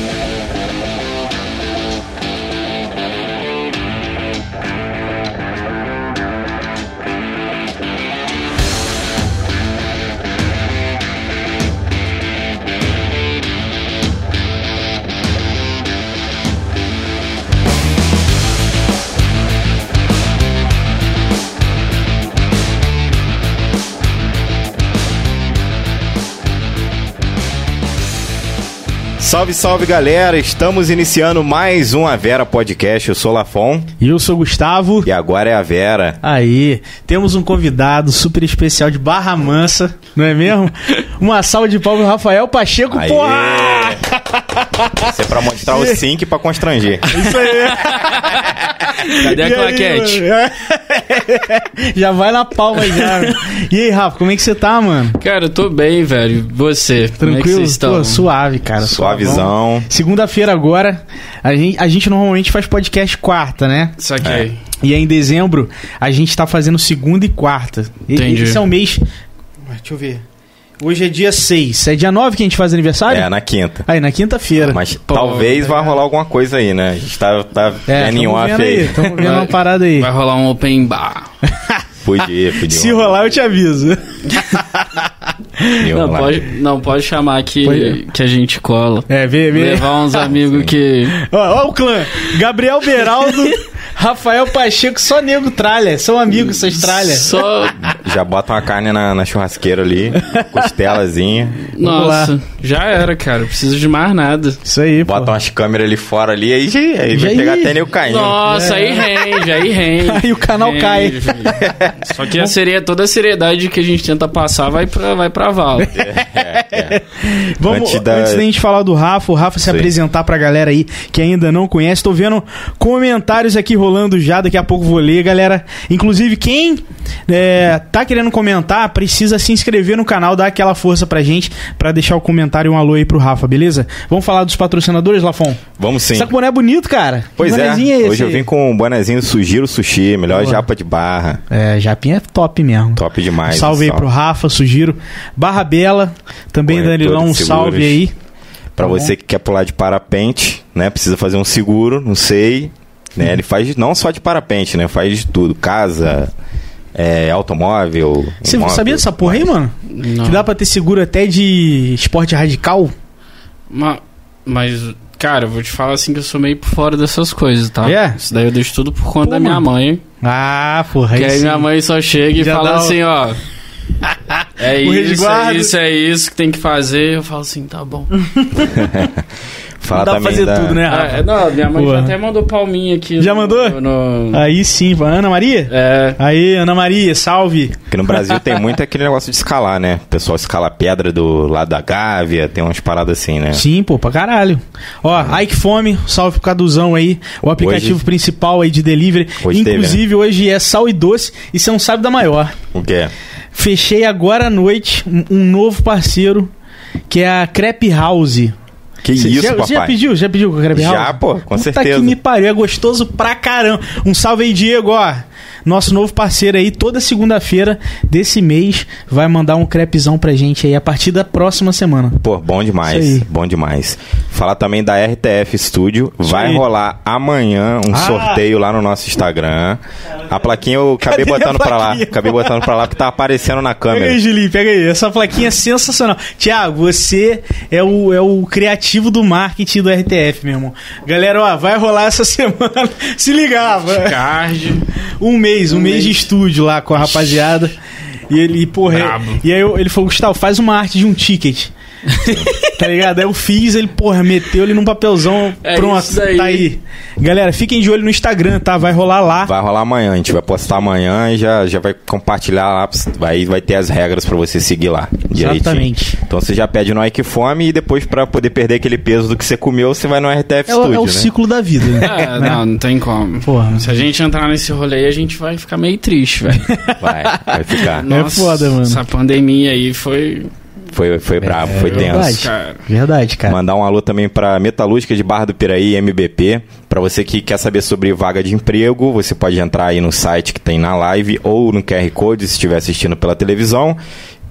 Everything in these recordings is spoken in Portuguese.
Yeah. Salve, salve galera! Estamos iniciando mais um A Vera Podcast. Eu sou o Lafon E eu sou o Gustavo. e agora é a Vera. Aí, temos um convidado super especial de Barra Mansa, não é mesmo? Uma salva de palmas, Rafael Pacheco, Aê! porra! Isso é pra mostrar o sync pra constranger. Isso aí. Cadê a E claquete? já vai na palma já. E aí, Rafa, como é que você tá, mano? Cara, eu tô bem, velho. Você? Como é que Tranquilo? vocês estão? Pô, suave, cara. suavão. Suavizão. Segunda-feira agora, a gente, a gente normalmente faz podcast quarta, né? Saquei. E aí em dezembro a gente tá fazendo segunda e quarta. E- Entendi. Esse é o mês. Ué, Deixa eu ver. Hoje é dia 6. É dia 9 que a gente faz aniversário? É, na quinta. Aí, na quinta-feira. Mas Pô, talvez vá é. rolar alguma coisa aí, né? A gente tá, tá É, vendo em off aí. aí. Tamo vendo uma parada aí. Vai rolar um open bar. Podia, podia. Se rolar, eu te aviso. Não pode, não pode chamar que, Pode. que a gente cola. É, vê, vê. Levar uns amigos que. Ó, ó o clã. Gabriel Beraldo, Rafael Pacheco, só nego tralha. São amigos, essas tralhas. Só. Já bota uma carne na, na churrasqueira ali, costelazinha. Nossa, já era, cara. Preciso de mais nada. Isso aí, pô. Bota umas câmeras ali fora ali, aí, já- aí Já vai pegar ia. até nem o caindo. Nossa, aí rende, aí rende. Aí o canal Rende, cai. filho. Só que a seria, toda a seriedade que a gente tenta passar vai pra, vai pra vala. Vamos, Antes antes da- da... gente falar do Rafa, o Rafa se Sim. apresentar pra galera aí que ainda não conhece. Tô vendo comentários aqui rolando já, daqui a pouco vou ler, galera. Inclusive, quem é, tá querendo comentar, precisa se inscrever no canal, dar aquela força pra gente, pra deixar o comentário e um alô aí pro Rafa, beleza? Vamos falar dos patrocinadores, Lafon? Vamos sim. Esse boné é bonito, cara. Pois é, esse hoje eu vim com um bonezinho Sugiro Sushi, melhor Boa. japa de barra. É, Japinha é top mesmo. Top demais. salve aí só. pro Rafa, sugiro. Barra Bela, também Danilão, um salve aí. Pra Tá bom. você que quer pular de parapente, né? Precisa fazer um seguro, não sei. Né? Ele faz não só de parapente, né? Faz de tudo. Casa, é, automóvel. Você imóvel, sabia dessa porra aí, mano? Não. Que dá pra ter seguro até de esporte radical? Ma- Mas, cara, eu vou te falar assim que eu sou meio por fora dessas coisas, tá? É? Isso daí eu deixo tudo por conta Pô, da minha mano. mãe. Ah, porra. Que aí sim. minha mãe só chega e Já fala o- assim, ó. É isso, é isso, é isso que tem que fazer. Eu falo assim, tá bom. Fala Não dá pra fazer da- tudo, né, Ah, Rafa? é, não, minha mãe Porra. já até mandou palminha aqui. Já no- mandou? no- Aí sim, Ana Maria? É, Aí, Ana Maria, salve. Porque no Brasil tem muito aquele negócio de escalar, né? O pessoal escala pedra do lado da Gávea, tem umas paradas assim, né? Sim, pô, pra caralho. Ó, Ike Fome, salve pro Caduzão aí. O aplicativo Hoje- principal aí de delivery. Hoje teve, Inclusive, hoje é sal e doce. E você não sabe da maior. O que é? Fechei agora à noite um, um novo parceiro, que é a Crepe House. Que Cê- isso, já, papai? Você já pediu? Já pediu com House? Já, pô, com Puta certeza. que me pariu, é gostoso pra caramba. Um salve aí, Diego, ó. Nosso novo parceiro aí, toda segunda-feira desse mês, vai mandar um crepezão pra gente aí a partir da próxima semana. Pô, bom demais, bom demais. Falar também da RTF Studio. Isso Vai aí. rolar amanhã um Ah. sorteio lá no nosso Instagram. A plaquinha eu acabei Cadê botando pra lá. Acabei botando pra lá porque tá aparecendo na Pega câmera. aí, Julinho, pega aí. Essa plaquinha é sensacional. Tiago, você é o, é o criativo do marketing do RTF, meu irmão. Galera, ó, vai rolar essa semana. Se ligava. card. Um mês, um, Um mês, mês. de estúdio lá com a rapaziada. E ele, porra, Brabo. e aí eu- ele falou, Gustavo, faz uma arte de um ticket. tá ligado? Aí eu fiz, ele, porra, meteu ele num papelzão. É pronto, aí. tá aí. Galera, fiquem de olho no Instagram, tá? Vai rolar lá. Vai rolar amanhã, a gente vai postar amanhã e já, já vai compartilhar lá. Aí vai ter as regras pra você seguir lá. direitinho. Exatamente. Então você já pede no Ike Fome e depois pra poder perder aquele peso do que você comeu, você vai no RTF É, o- Studio, é o né? ciclo da vida, né? É, não, não tem como. Porra. Se a gente entrar nesse rolê, a gente vai ficar meio triste, velho. Vai, vai ficar. Nossa, foda, mano. Essa pandemia aí foi. Foi, foi brabo, foi verdade. tenso. Cara. Verdade, cara. Mandar um alô também para Metalúrgica de Barra do Piraí, MBP. Para você que quer saber sobre vaga de emprego, você pode entrar aí no site que tem na live ou no QR Code se estiver assistindo pela televisão.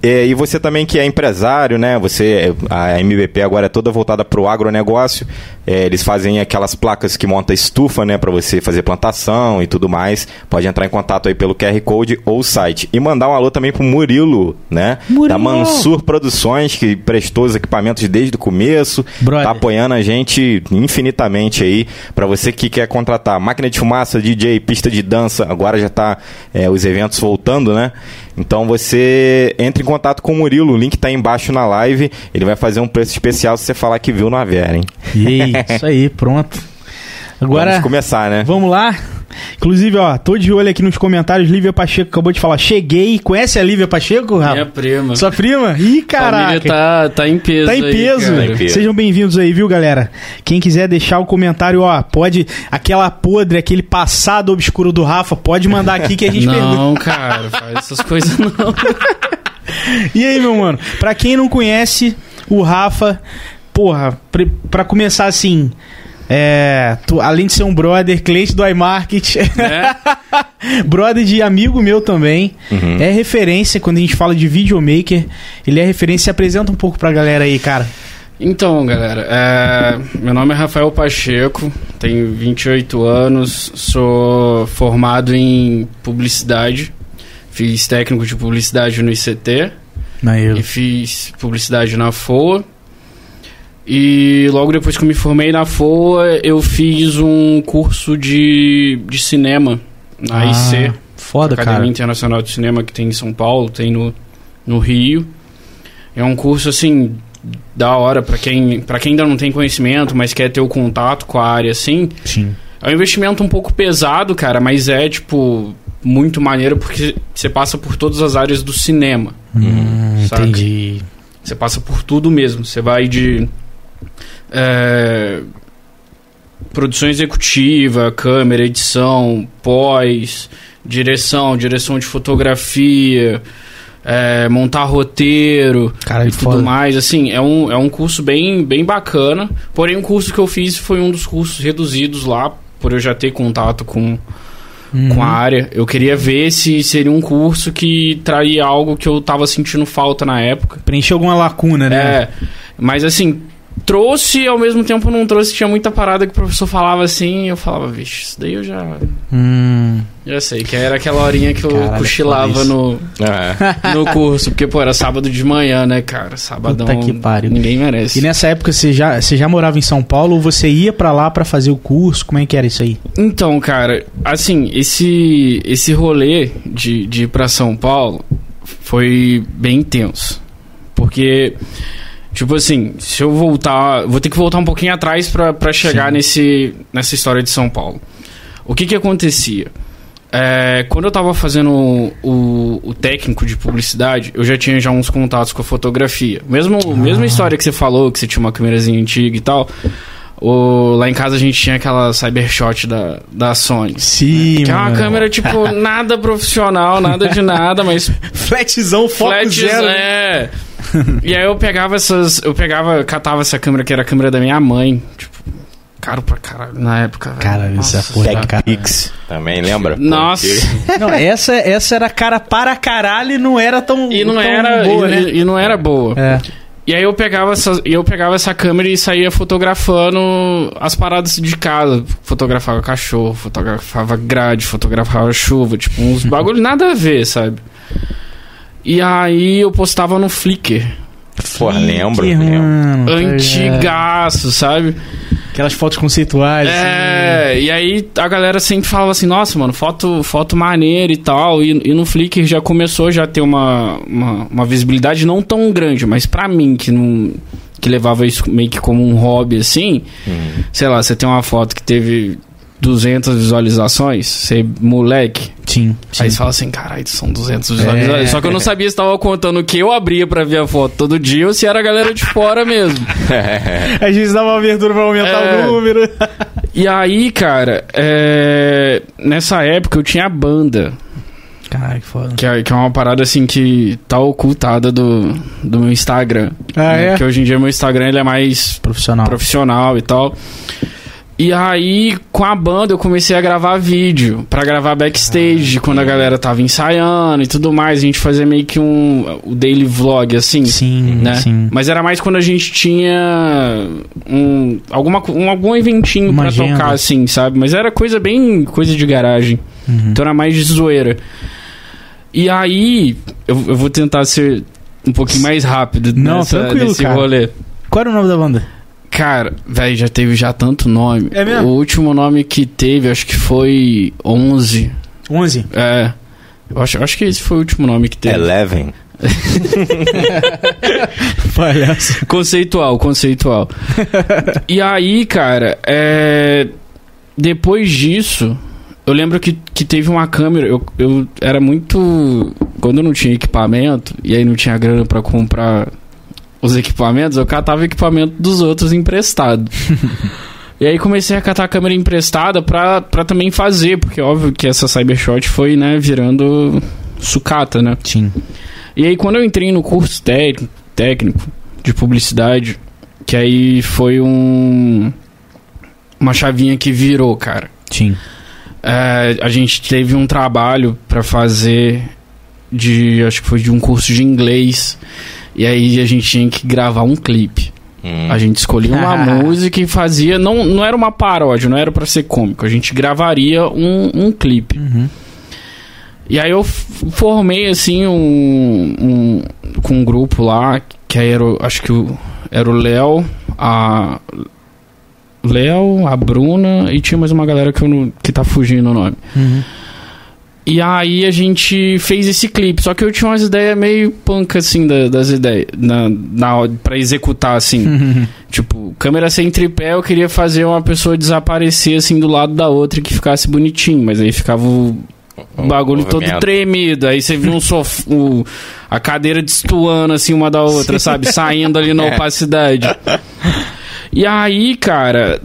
É, e você também que é empresário, né? Você, a MBP agora é toda voltada para o agronegócio. É, eles fazem aquelas placas que monta estufa, né? Para você fazer plantação e tudo mais. Pode entrar em contato aí pelo QR Code ou site. E mandar um alô também pro Murilo, né? Murilo! Da Mansur Produções, que prestou os equipamentos desde o começo. Brother. Tá apoiando a gente infinitamente aí. Para você que quer contratar máquina de fumaça, DJ, pista de dança. Agora já tá é, os eventos voltando, né? Então você entra em contato com o Murilo, o link tá aí embaixo na live. Ele vai fazer um preço especial se você falar que viu na Vera, hein? E isso aí, pronto. Agora, Vamos começar, né? vamos lá. Inclusive, ó, tô de olho aqui nos comentários. Lívia Pacheco acabou de falar. Cheguei. Conhece a Lívia Pacheco, Rafa? Minha prima. Sua prima? Ih, A caraca. tá, tá em peso. Tá em aí, peso. cara. Tá em peso. Sejam bem-vindos aí, viu, galera? Quem quiser deixar o comentário, ó, pode. Aquela podre, aquele passado obscuro do Rafa, pode mandar aqui que a gente pergunta. Não, cara, faz essas coisas não. E aí, meu mano? Pra quem não conhece o Rafa, porra, pra, pra começar assim. É, tu- além de ser um brother, cliente do iMarket, Né? brother de amigo meu também, Uhum. é referência quando a gente fala de videomaker. Ele é referência. Se apresenta um pouco pra galera aí, cara. Então, galera, é, meu nome é Rafael Pacheco, tenho 28 anos, sou formado em publicidade, fiz técnico de publicidade no ICT e fiz publicidade na FOA. E logo depois que eu me formei na FOA, eu fiz um curso de, de cinema na IC. Foda, Academia cara. Internacional de Cinema que tem em São Paulo, tem no, no Rio. É um curso assim da hora pra quem para quem ainda não tem conhecimento, mas quer ter o contato com a área assim. Sim. É um investimento um pouco pesado, cara, mas é tipo muito maneiro porque você passa por todas as áreas do cinema. Hum, entendi. Você passa por tudo mesmo. Você vai de é, produção executiva, câmera, edição, pós, direção, direção de fotografia, é, montar roteiro Cara, e tudo foda. mais. Assim, é um, é um curso bem, bem bacana. Porém, o curso que eu fiz foi um dos cursos reduzidos lá, por eu já ter contato com, Uhum. com a área. Eu queria ver se seria um curso que traria algo que eu tava sentindo falta na época. Preencher alguma lacuna, né? É, mas assim, trouxe ao mesmo tempo não trouxe. Tinha muita parada que o professor falava assim, e eu falava, vixe, isso daí eu já, Hum. já sei, que era aquela horinha que eu Caralho, cochilava foda no, É. no curso, porque, pô, era sábado de manhã, né, cara? Sabadão. Puta que pariu. Ninguém merece. E nessa época você já, você já morava em São Paulo ou você ia pra lá pra fazer o curso? Como é que era isso aí? Então, cara, assim, esse, esse rolê de, de ir pra São Paulo foi bem intenso. Porque, tipo assim, se eu voltar. Vou ter que voltar um pouquinho atrás pra, pra chegar Sim. nesse, nessa história de São Paulo. O que que acontecia? É, quando eu tava fazendo o, o técnico de publicidade, eu já tinha já uns contatos com a fotografia. Mesmo, Mesma história que você falou, que você tinha uma câmerazinha antiga e tal. O, lá em casa a gente tinha aquela Cybershot da, da Sony. Sim, Que é uma mano. câmera, tipo, nada profissional, nada de nada, mas Flatzão, foco flat zero. né? é. E aí eu pegava essas. Eu pegava, catava essa câmera que era a câmera da minha mãe. Tipo, caro pra caralho na época. Cara, essa porra, cara. TechPix também, lembra? Nossa. Porque- Não, essa, essa era cara para caralho e não era tão E não tão era. boa, e, né? e não era boa. É. E aí eu pegava, essa, e eu pegava essa câmera e saía fotografando as paradas de casa. Fotografava cachorro, fotografava grade, fotografava chuva, tipo, uns bagulho nada a ver, sabe? E aí eu postava no Flickr. Porra, lembro, lembro. ligado? Antigaço, sabe? Aquelas fotos conceituais. assim. É, e aí a galera sempre falava assim, nossa, mano, foto, foto maneira e tal. E, e no Flickr já começou já a ter uma, uma, uma visibilidade não tão grande, mas pra mim, que não. Que levava isso meio que como um hobby assim, Hum. sei lá, você tem uma foto que teve 200 visualizações, você moleque, Sim, sim. aí você fala assim, caralho, são 200 visualizações. É. Só que eu não sabia se tava contando o que eu abria pra ver a foto todo dia ou se era a galera de fora mesmo. Às vezes dava uma abertura pra aumentar É. o número. E aí, cara, é, nessa época eu tinha a banda, Caralho, que foda. que é, que é uma parada assim que tá ocultada do, do meu Instagram. Ah, né? é? Porque hoje em dia meu Instagram ele é mais Profissional. profissional e tal. E aí, com a banda, eu comecei a gravar vídeo. Pra gravar backstage, Ah, quando a galera tava ensaiando e tudo mais. A gente fazia meio que um o daily vlog, assim. Sim, Né? sim. Mas era mais quando a gente tinha um, alguma, um, algum eventinho agenda. tocar, assim, sabe? Mas era coisa bem coisa de garagem. Uhum. Então era mais de zoeira. E aí, eu, eu vou tentar ser um pouquinho mais rápido Não, nessa, tranquilo, nesse cara. rolê. Qual era o nome da banda? Cara, velho, já teve já tanto nome. É mesmo? O último nome que teve, acho que foi 11. 11. É. Eu acho, acho que esse foi o último nome que teve. Eleven. Palhaço. Conceitual, conceitual. e aí, cara, é... depois disso, eu lembro que, que teve uma câmera. Eu, eu era muito. Quando eu não tinha equipamento, e aí não tinha grana pra comprar os equipamentos, eu catava equipamento dos outros emprestado. E aí comecei a catar a câmera emprestada pra, pra também fazer, porque óbvio que essa Cybershot foi, né, virando sucata, né? Sim. E aí quando eu entrei no curso técnico, de publicidade, que aí foi um uma chavinha que virou, cara. Sim. É, a gente teve um trabalho pra fazer de, acho que foi de um curso de inglês. E aí a gente tinha que gravar um clipe. Hum. A gente escolhia uma música e fazia, não, não era uma paródia, não era pra ser cômico. A gente gravaria um, um clipe. Uhum. E aí eu formei assim um, um com um grupo lá que aí era, o- acho que o, era o Léo, a Léo, a Bruna e tinha mais uma galera que eu não, que tá fugindo o nome. Uhum. E aí a gente fez esse clipe, só que eu tinha umas ideias meio punk assim da- das ideias na, na hora- pra executar assim. Uhum. Tipo, câmera sem tripé, eu queria fazer uma pessoa desaparecer assim do lado da outra e que ficasse bonitinho, mas aí ficava o o bagulho todo tremido. Aí você viu um sof... o- a cadeira destoando assim uma da outra, sabe? Saindo ali na É. opacidade. E aí, cara,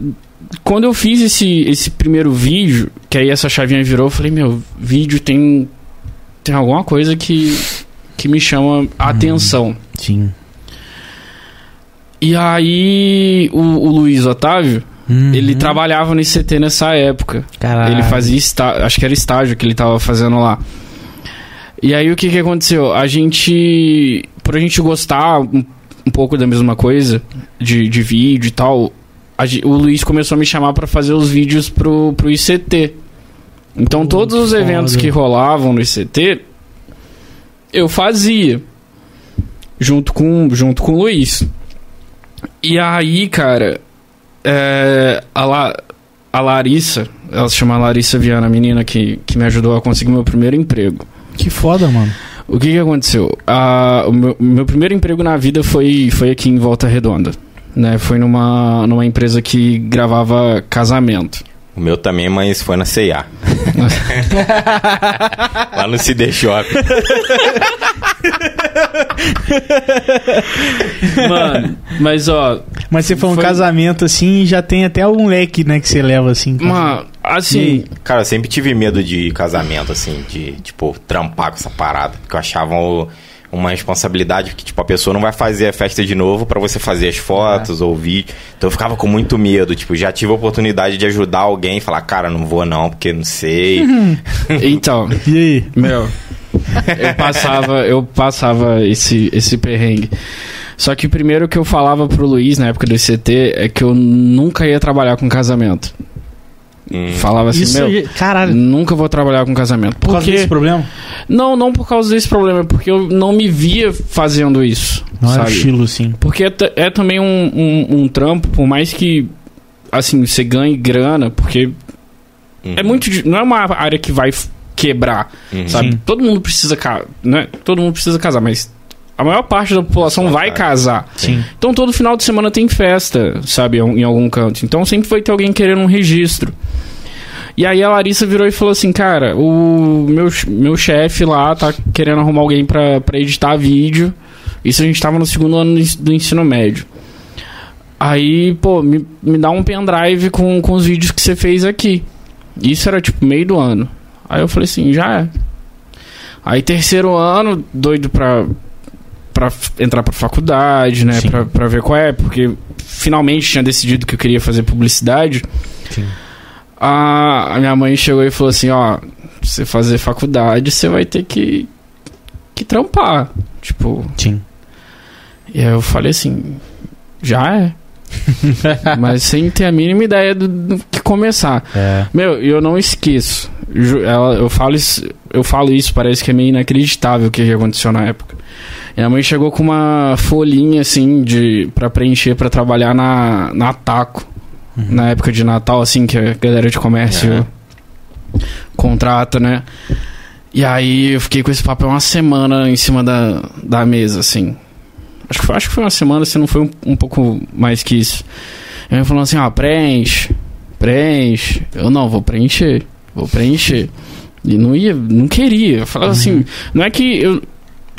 quando eu fiz esse, esse primeiro vídeo, que aí essa chavinha virou, eu falei, meu, vídeo tem. Tem alguma coisa que, que me chama a atenção. Sim. E aí, o, o Luiz Otávio, Uhum. ele trabalhava no ICT nessa época. Caralho. Ele fazia estágio, acho que era estágio que ele tava fazendo lá. E aí o que que aconteceu? A gente, por a gente gostar um, um pouco da mesma coisa, de, de vídeo e tal, a o Luiz começou a me chamar pra fazer os vídeos pro, pro ICT. Então Pô, todos os foda. eventos que rolavam no ICT, eu fazia. Junto com, junto com o Luiz. E aí, cara, é, a, La- a Larissa, ela se chama Larissa Viana, a menina que, que me ajudou a conseguir meu primeiro emprego. Que foda, mano. O que que aconteceu? Ah, o meu, meu primeiro emprego na vida foi, foi aqui em Volta Redonda. Né? Foi numa, numa empresa que gravava casamento. O meu também, mas foi na C&A. Lá no CD Shop. Mano, mas ó, Mas você foi um Foi- casamento assim e já tem até um leque, né, que você leva assim. mano, assim, Cara, eu sempre tive medo de casamento, assim, de, tipo, trampar com essa parada. Porque eu achava o- uma responsabilidade que, tipo, a pessoa não vai fazer a festa de novo pra você fazer as fotos ou vídeo. Então eu ficava com muito medo. Tipo, já tive a oportunidade de ajudar alguém e falar, cara, não vou não, porque não sei. então, E aí? Meu, eu passava, eu passava esse, esse perrengue. Só que primeiro que eu falava pro Luiz na época do ICT é que eu nunca ia trabalhar com casamento. Falava assim, Isso, meu, caralho. nunca vou trabalhar com casamento. Por causa Porque desse problema? não, não por causa desse problema, é porque eu não me via fazendo isso, Não era sabe? estilo, assim. Porque é, é também um, um, um trampo, por mais que assim, você ganhe grana, porque Uhum. é muito, não é uma área que vai quebrar Uhum. sabe? Sim. Todo mundo precisa casar, né? Todo mundo precisa casar, mas a maior parte da população vai casar. Sim. Então todo final de semana tem festa, sabe, em algum canto. Então sempre vai ter alguém querendo um registro. E aí a Larissa virou e falou assim, cara, o meu, meu chefe lá tá querendo arrumar alguém pra, pra editar vídeo. Isso a gente tava no segundo ano do ensino médio. Aí, pô, me, me dá um pendrive com, com os vídeos que você fez aqui. Isso era tipo meio do ano. Aí eu falei assim, já é. Aí terceiro ano, doido pra, pra f- entrar pra faculdade, né? Pra ver qual é, porque finalmente tinha decidido que eu queria fazer publicidade, Sim. a, a minha mãe chegou e falou assim, ó, você fazer faculdade, você vai ter que, que trampar. Tipo, Sim. e aí eu falei assim, já é. Mas sem ter a mínima ideia do, do que começar. É. Meu, e eu não esqueço. Eu, falo isso, eu falo isso, parece que é meio inacreditável o que aconteceu na época. Minha mãe chegou com uma folhinha assim de para preencher para trabalhar na, na Taco. Na época de Natal, assim, que a galera de comércio Aham. contrata, né? E aí eu fiquei com esse papel uma semana em cima da, da mesa, assim. Acho que, foi, acho que foi uma semana, se não foi um, um pouco mais que isso. Aí falou assim, ó, preenche, preenche. Eu não, vou preencher, vou preencher. E não ia, não queria. Eu falava assim, não é que eu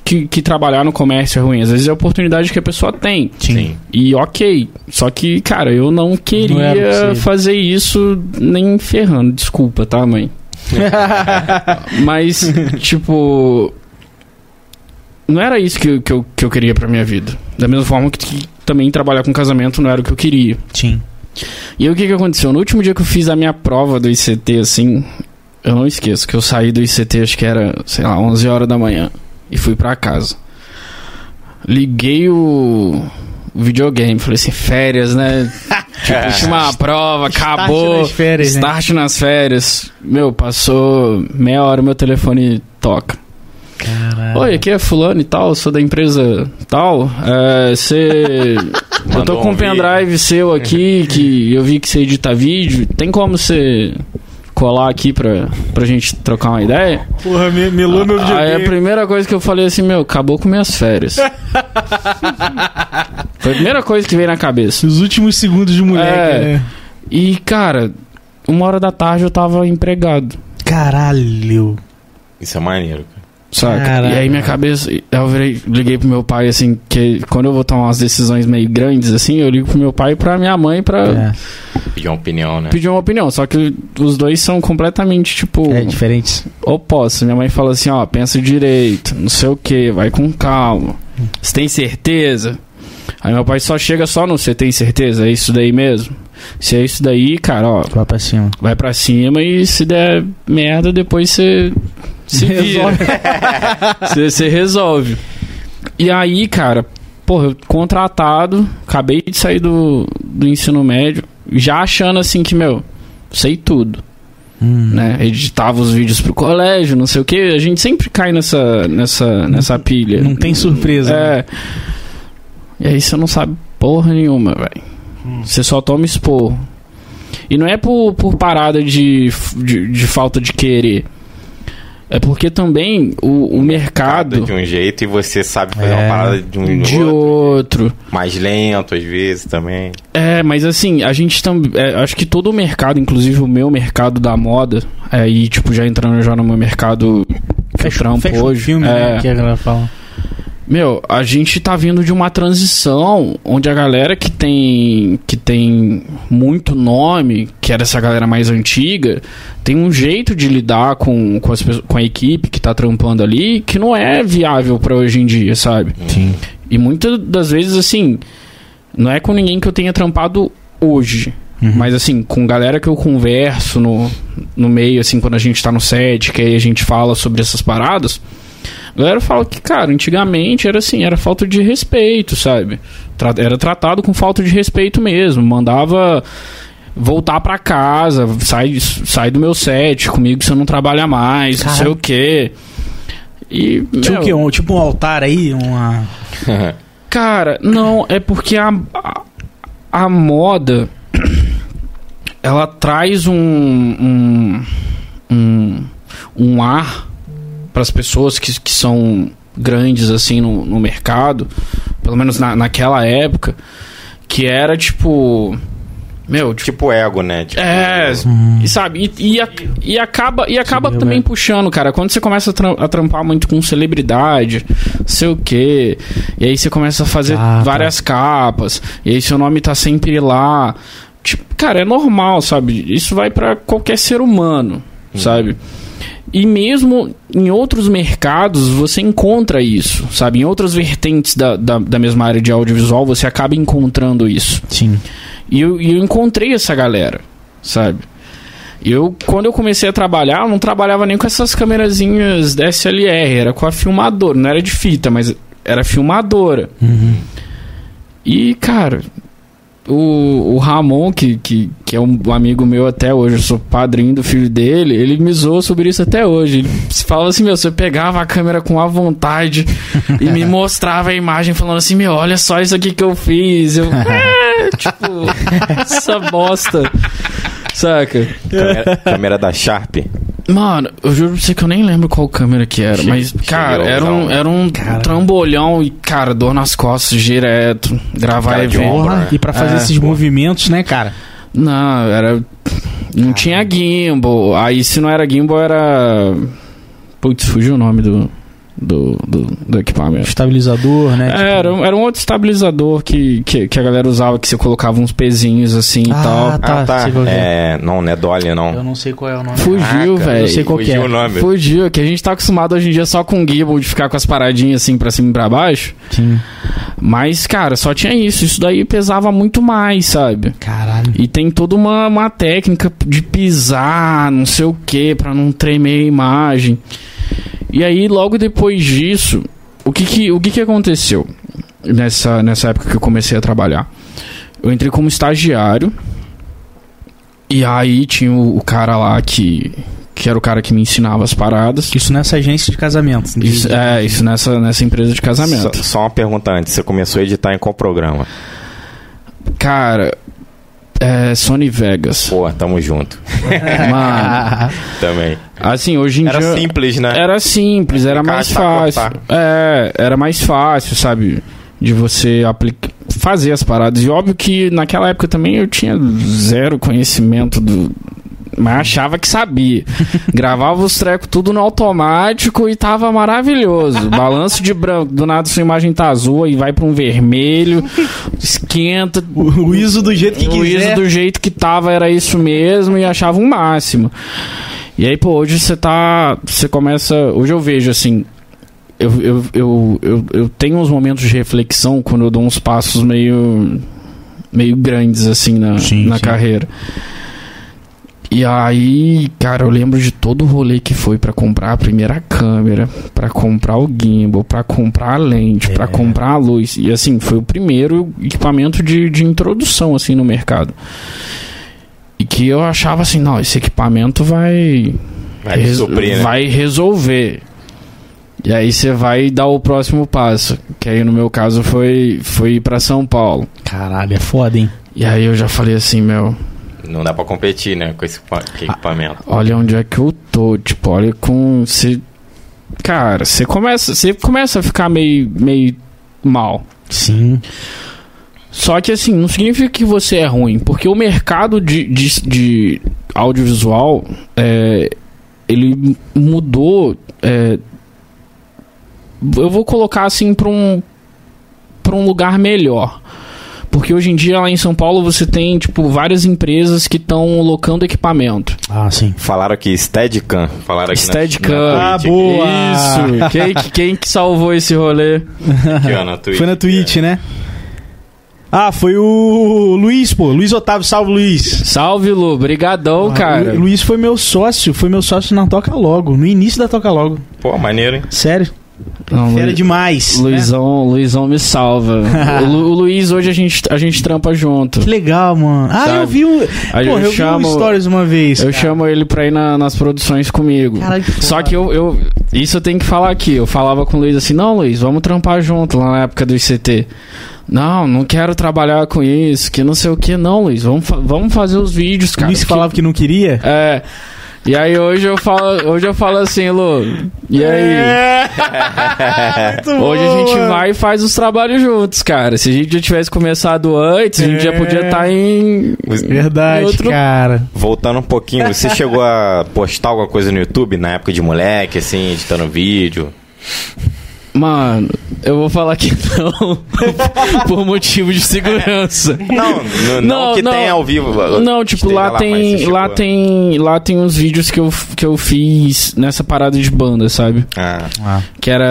que, que trabalhar no comércio é ruim, às vezes é a oportunidade que a pessoa tem. Sim. E ok. Só que, cara, eu não Não queria possível. fazer isso nem ferrando. Desculpa, tá, mãe? Mas, tipo. Não era isso que, eu- que, eu, que eu queria pra minha vida. Da mesma forma que, que também trabalhar com casamento não era o que eu queria. Sim. E o que, que aconteceu? No último dia que eu fiz a minha prova do ICT, assim, eu não esqueço que eu saí do ICT, acho que era, sei lá, 11 horas da manhã, e fui pra casa. Liguei o, videogame, falei assim, férias, né? tipo, última prova, acabou. nas férias, né? Start nas férias. Meu, passou meia hora, meu telefone toca. Caralho. Oi, aqui é fulano e tal, sou da empresa tal. É, Você. eu tô com um pendrive seu aqui, que eu vi que você edita vídeo. Tem como você colar aqui pra, pra gente trocar uma ideia? Porra, me, melou meu Aí a primeira coisa que eu falei assim, meu, acabou com minhas férias. Foi a primeira coisa que veio na cabeça. Os últimos segundos de moleque, É. né? E, cara, uma hora da tarde eu tava empregado. Caralho. Isso é maneiro, cara. Saca? E aí minha cabeça. Eu virei, liguei pro meu pai, assim, que quando eu vou tomar umas decisões meio grandes, assim, eu ligo pro meu pai e pra minha mãe pra É, Pedir uma opinião, né? pedir uma opinião. Só que os dois são completamente, tipo, é diferente. opostos. Minha mãe fala assim, ó, pensa direito, não sei o que, vai com calma. Você tem certeza? Aí meu pai só chega só no você tem certeza? É isso daí mesmo? Se é isso daí, cara, ó, Vai pra cima. vai pra cima e se der merda, depois você se vira. Você você resolve. E aí, cara, porra, eu contratado, acabei de sair do, do ensino médio, já achando assim que, meu, sei tudo, Hum. né? Editava os vídeos pro colégio, não sei o que, a gente sempre cai nessa, nessa, nessa pilha. Não tem surpresa. né? É. E aí você não sabe porra nenhuma, velho. Hum. Você só toma esporro. E não é por, por parada de, de, de falta de querer. É porque também o, o mercado de um jeito e você sabe fazer É. uma parada de um de outro. outro. Mais lento, às vezes, também. É, mas assim, a gente também. acho que todo o mercado, inclusive o meu mercado da moda, aí, tipo, já entrando já no meu mercado que eu Fecha, trampo fecha hoje. um filme, é, né? Que a galera fala. Meu, a gente tá vindo de uma transição onde a galera que tem que tem muito nome, que era essa galera mais antiga, tem um jeito de lidar com, com, as com a equipe que tá trampando ali que não é viável pra hoje em dia, sabe? Sim. E muitas das vezes, assim, não é com ninguém que eu tenha trampado hoje. Uhum. Mas assim, com galera que eu converso no, no meio, assim, quando a gente tá no set, que aí a gente fala sobre essas paradas, a galera fala que, cara, antigamente era assim, era falta de respeito, sabe? Tra- era tratado com falta de respeito mesmo. Mandava voltar pra casa, sai, sai do meu set, comigo você não trabalha mais, não sei o quê. E, Tinha meu? Um, tipo um altar aí? Uma. Cara, não, é porque a, a, a moda ela traz um um, um, um ar para as pessoas que, que são grandes assim no, no mercado, pelo menos na, naquela época, que era tipo meu, tipo, tipo ego, né? Tipo, é, Hum. e sabe, e, e, a- e acaba, e acaba Subiu, também né? puxando, cara. Quando você começa a, tra- a trampar muito com celebridade, não sei o quê, e aí você começa a fazer Ah, tá. várias capas, e aí seu nome tá sempre lá. Tipo, cara, é normal, sabe? Isso vai pra qualquer ser humano, Hum. sabe? E mesmo em outros mercados você encontra isso, sabe? Em outras vertentes da, da, da mesma área de audiovisual você acaba encontrando isso. Sim. E eu, eu encontrei essa galera, sabe? Eu, quando eu comecei a trabalhar, eu não trabalhava nem com essas câmerazinhas DSLR, era com a filmadora, não era de fita, mas era filmadora. E, cara, o, o Ramon, que, que, que é um amigo meu até hoje, eu sou padrinho do filho dele, ele me zoou sobre isso até hoje. Ele falava assim, meu, você pegava a câmera com a vontade e me mostrava a imagem falando assim, meu, olha só isso aqui que eu fiz. Eu, é, tipo, essa bosta. Saca? Câmera, câmera da Sharp. Mano, eu juro pra você que eu nem lembro qual câmera que era, Che- mas, cara, era um, um. era um Cara. trambolhão e, cara, dor nas costas direto, gravar evento. né? e pra fazer É, esses movimentos, né, cara? Não, era. Não tinha gimbal. Aí se não era gimbal, era. Putz, fugiu o nome do, do, do, do equipamento. Estabilizador, né? É, era, um- era um outro estabilizador que, que, que a galera usava, que você colocava uns pezinhos assim e Ah, tal. Tá, ah, tá. é. É, não, não é Dolly, Eu não. não sei qual é o nome. Fugiu, velho. eu sei qual que Fugiu é. o nome. Fugiu, que a gente tá acostumado hoje em dia só com gimbal de ficar com as paradinhas assim pra cima e pra baixo. Sim. Mas, cara, só tinha isso. Isso daí pesava muito mais, sabe? Caralho. E tem toda uma, uma técnica de pisar, não sei o que, pra não tremer a imagem. E aí, logo depois disso, o que que, o que, que aconteceu nessa, nessa época que eu comecei a trabalhar? Eu entrei como estagiário. E aí tinha o, o cara lá que, que era o cara que me ensinava as paradas. Isso nessa agência de casamento. De- Isso, é, isso nessa, nessa empresa de Só, casamento. só uma pergunta antes. Você começou a editar em qual programa? Cara, é Sony Vegas. Pô, tamo junto. Mano, Também. assim, hoje em Era dia. simples, né? Era simples, era mais Encaixar, fácil. cortar. É, era mais fácil, sabe? De você aplicar, fazer as paradas. E óbvio que naquela época também eu tinha zero conhecimento do. Mas achava que sabia. Gravava os trecos tudo no automático e tava maravilhoso. Balanço de branco, do nada sua imagem tá azul e vai pra um vermelho, esquenta. O, o ISO do jeito que o quiser. ISO do jeito que tava era isso mesmo e achava um máximo. E aí, pô, hoje você tá. Você começa. Hoje eu vejo assim. Eu, eu, eu, eu, eu tenho uns momentos de reflexão quando eu dou uns passos meio. meio grandes, assim, na, Sim, na sim. carreira. E aí, cara, eu lembro de todo o rolê que foi pra comprar a primeira câmera, pra comprar o gimbal, pra comprar a lente, pra É. comprar a luz. E assim, foi o primeiro equipamento de, de introdução assim no mercado. E que eu achava assim, não, esse equipamento vai Vai res- suprir, né? vai resolver. E aí você vai dar o próximo passo, que aí no meu caso foi foi ir para São Paulo. Caralho, é foda, hein? E aí eu já falei assim, meu, Não dá pra competir, né? Com esse equipa- com equipamento. olha onde é que eu tô, tipo, olha com você cara, você começa, você começa a ficar meio meio mal. Sim. Só que assim, não significa que você é ruim, porque o mercado de, de, de audiovisual é, ele mudou. é, eu vou colocar assim para um para um lugar melhor. Porque hoje em dia lá em São Paulo você tem tipo várias empresas que estão locando equipamento. Ah, sim. Falaram aqui Steadicam. Falaram aqui Steadicam. na Ah, boa. Isso. Quem, quem que salvou esse rolê? Aqui, ó, na Twitch. Foi na Twitch, né? Ah, foi o Luiz, pô. Luiz Otávio, salve Luiz. Salve Lu, brigadão, cara. Lu- Luiz foi meu sócio, foi meu sócio na Toca Logo, no início da Toca Logo. Pô, maneiro, hein? Sério? Não, Fera Lu- demais. né? Luizão, Luizão me salva. o, Lu- o Luiz hoje a gente, a gente trampa junto. Que legal, mano. Ah, Sabe? eu vi o. Pô, eu eu chamo- stories uma vez. Eu cara. chamo ele pra ir na- nas produções comigo. Caralho, que Só que eu, eu. Isso eu tenho que falar aqui. Eu falava com o Luiz assim: não, Luiz, vamos trampar junto lá na época do ICT. Não, não quero trabalhar com isso, que não sei o que. Não, Luiz, vamos, fa- vamos fazer os vídeos, O cara. Luiz porque- falava que não queria. É. E aí hoje eu falo, hoje eu falo assim, Lu, e aí? É. Hoje a gente mano. vai e faz os trabalhos juntos, cara. Se a gente já tivesse começado antes, a gente já É. podia estar em. Verdade, Outro- cara. Voltando um pouquinho, você chegou a postar alguma coisa no YouTube na época de moleque, assim, editando vídeo? Mano, eu vou falar que não. por motivo de segurança. Não, não, não que tenha ao vivo. Não, tipo, lá tem. Lá tem. Lá tem uns vídeos que eu, que eu fiz nessa parada de banda, sabe? Ah. Ah. Que era.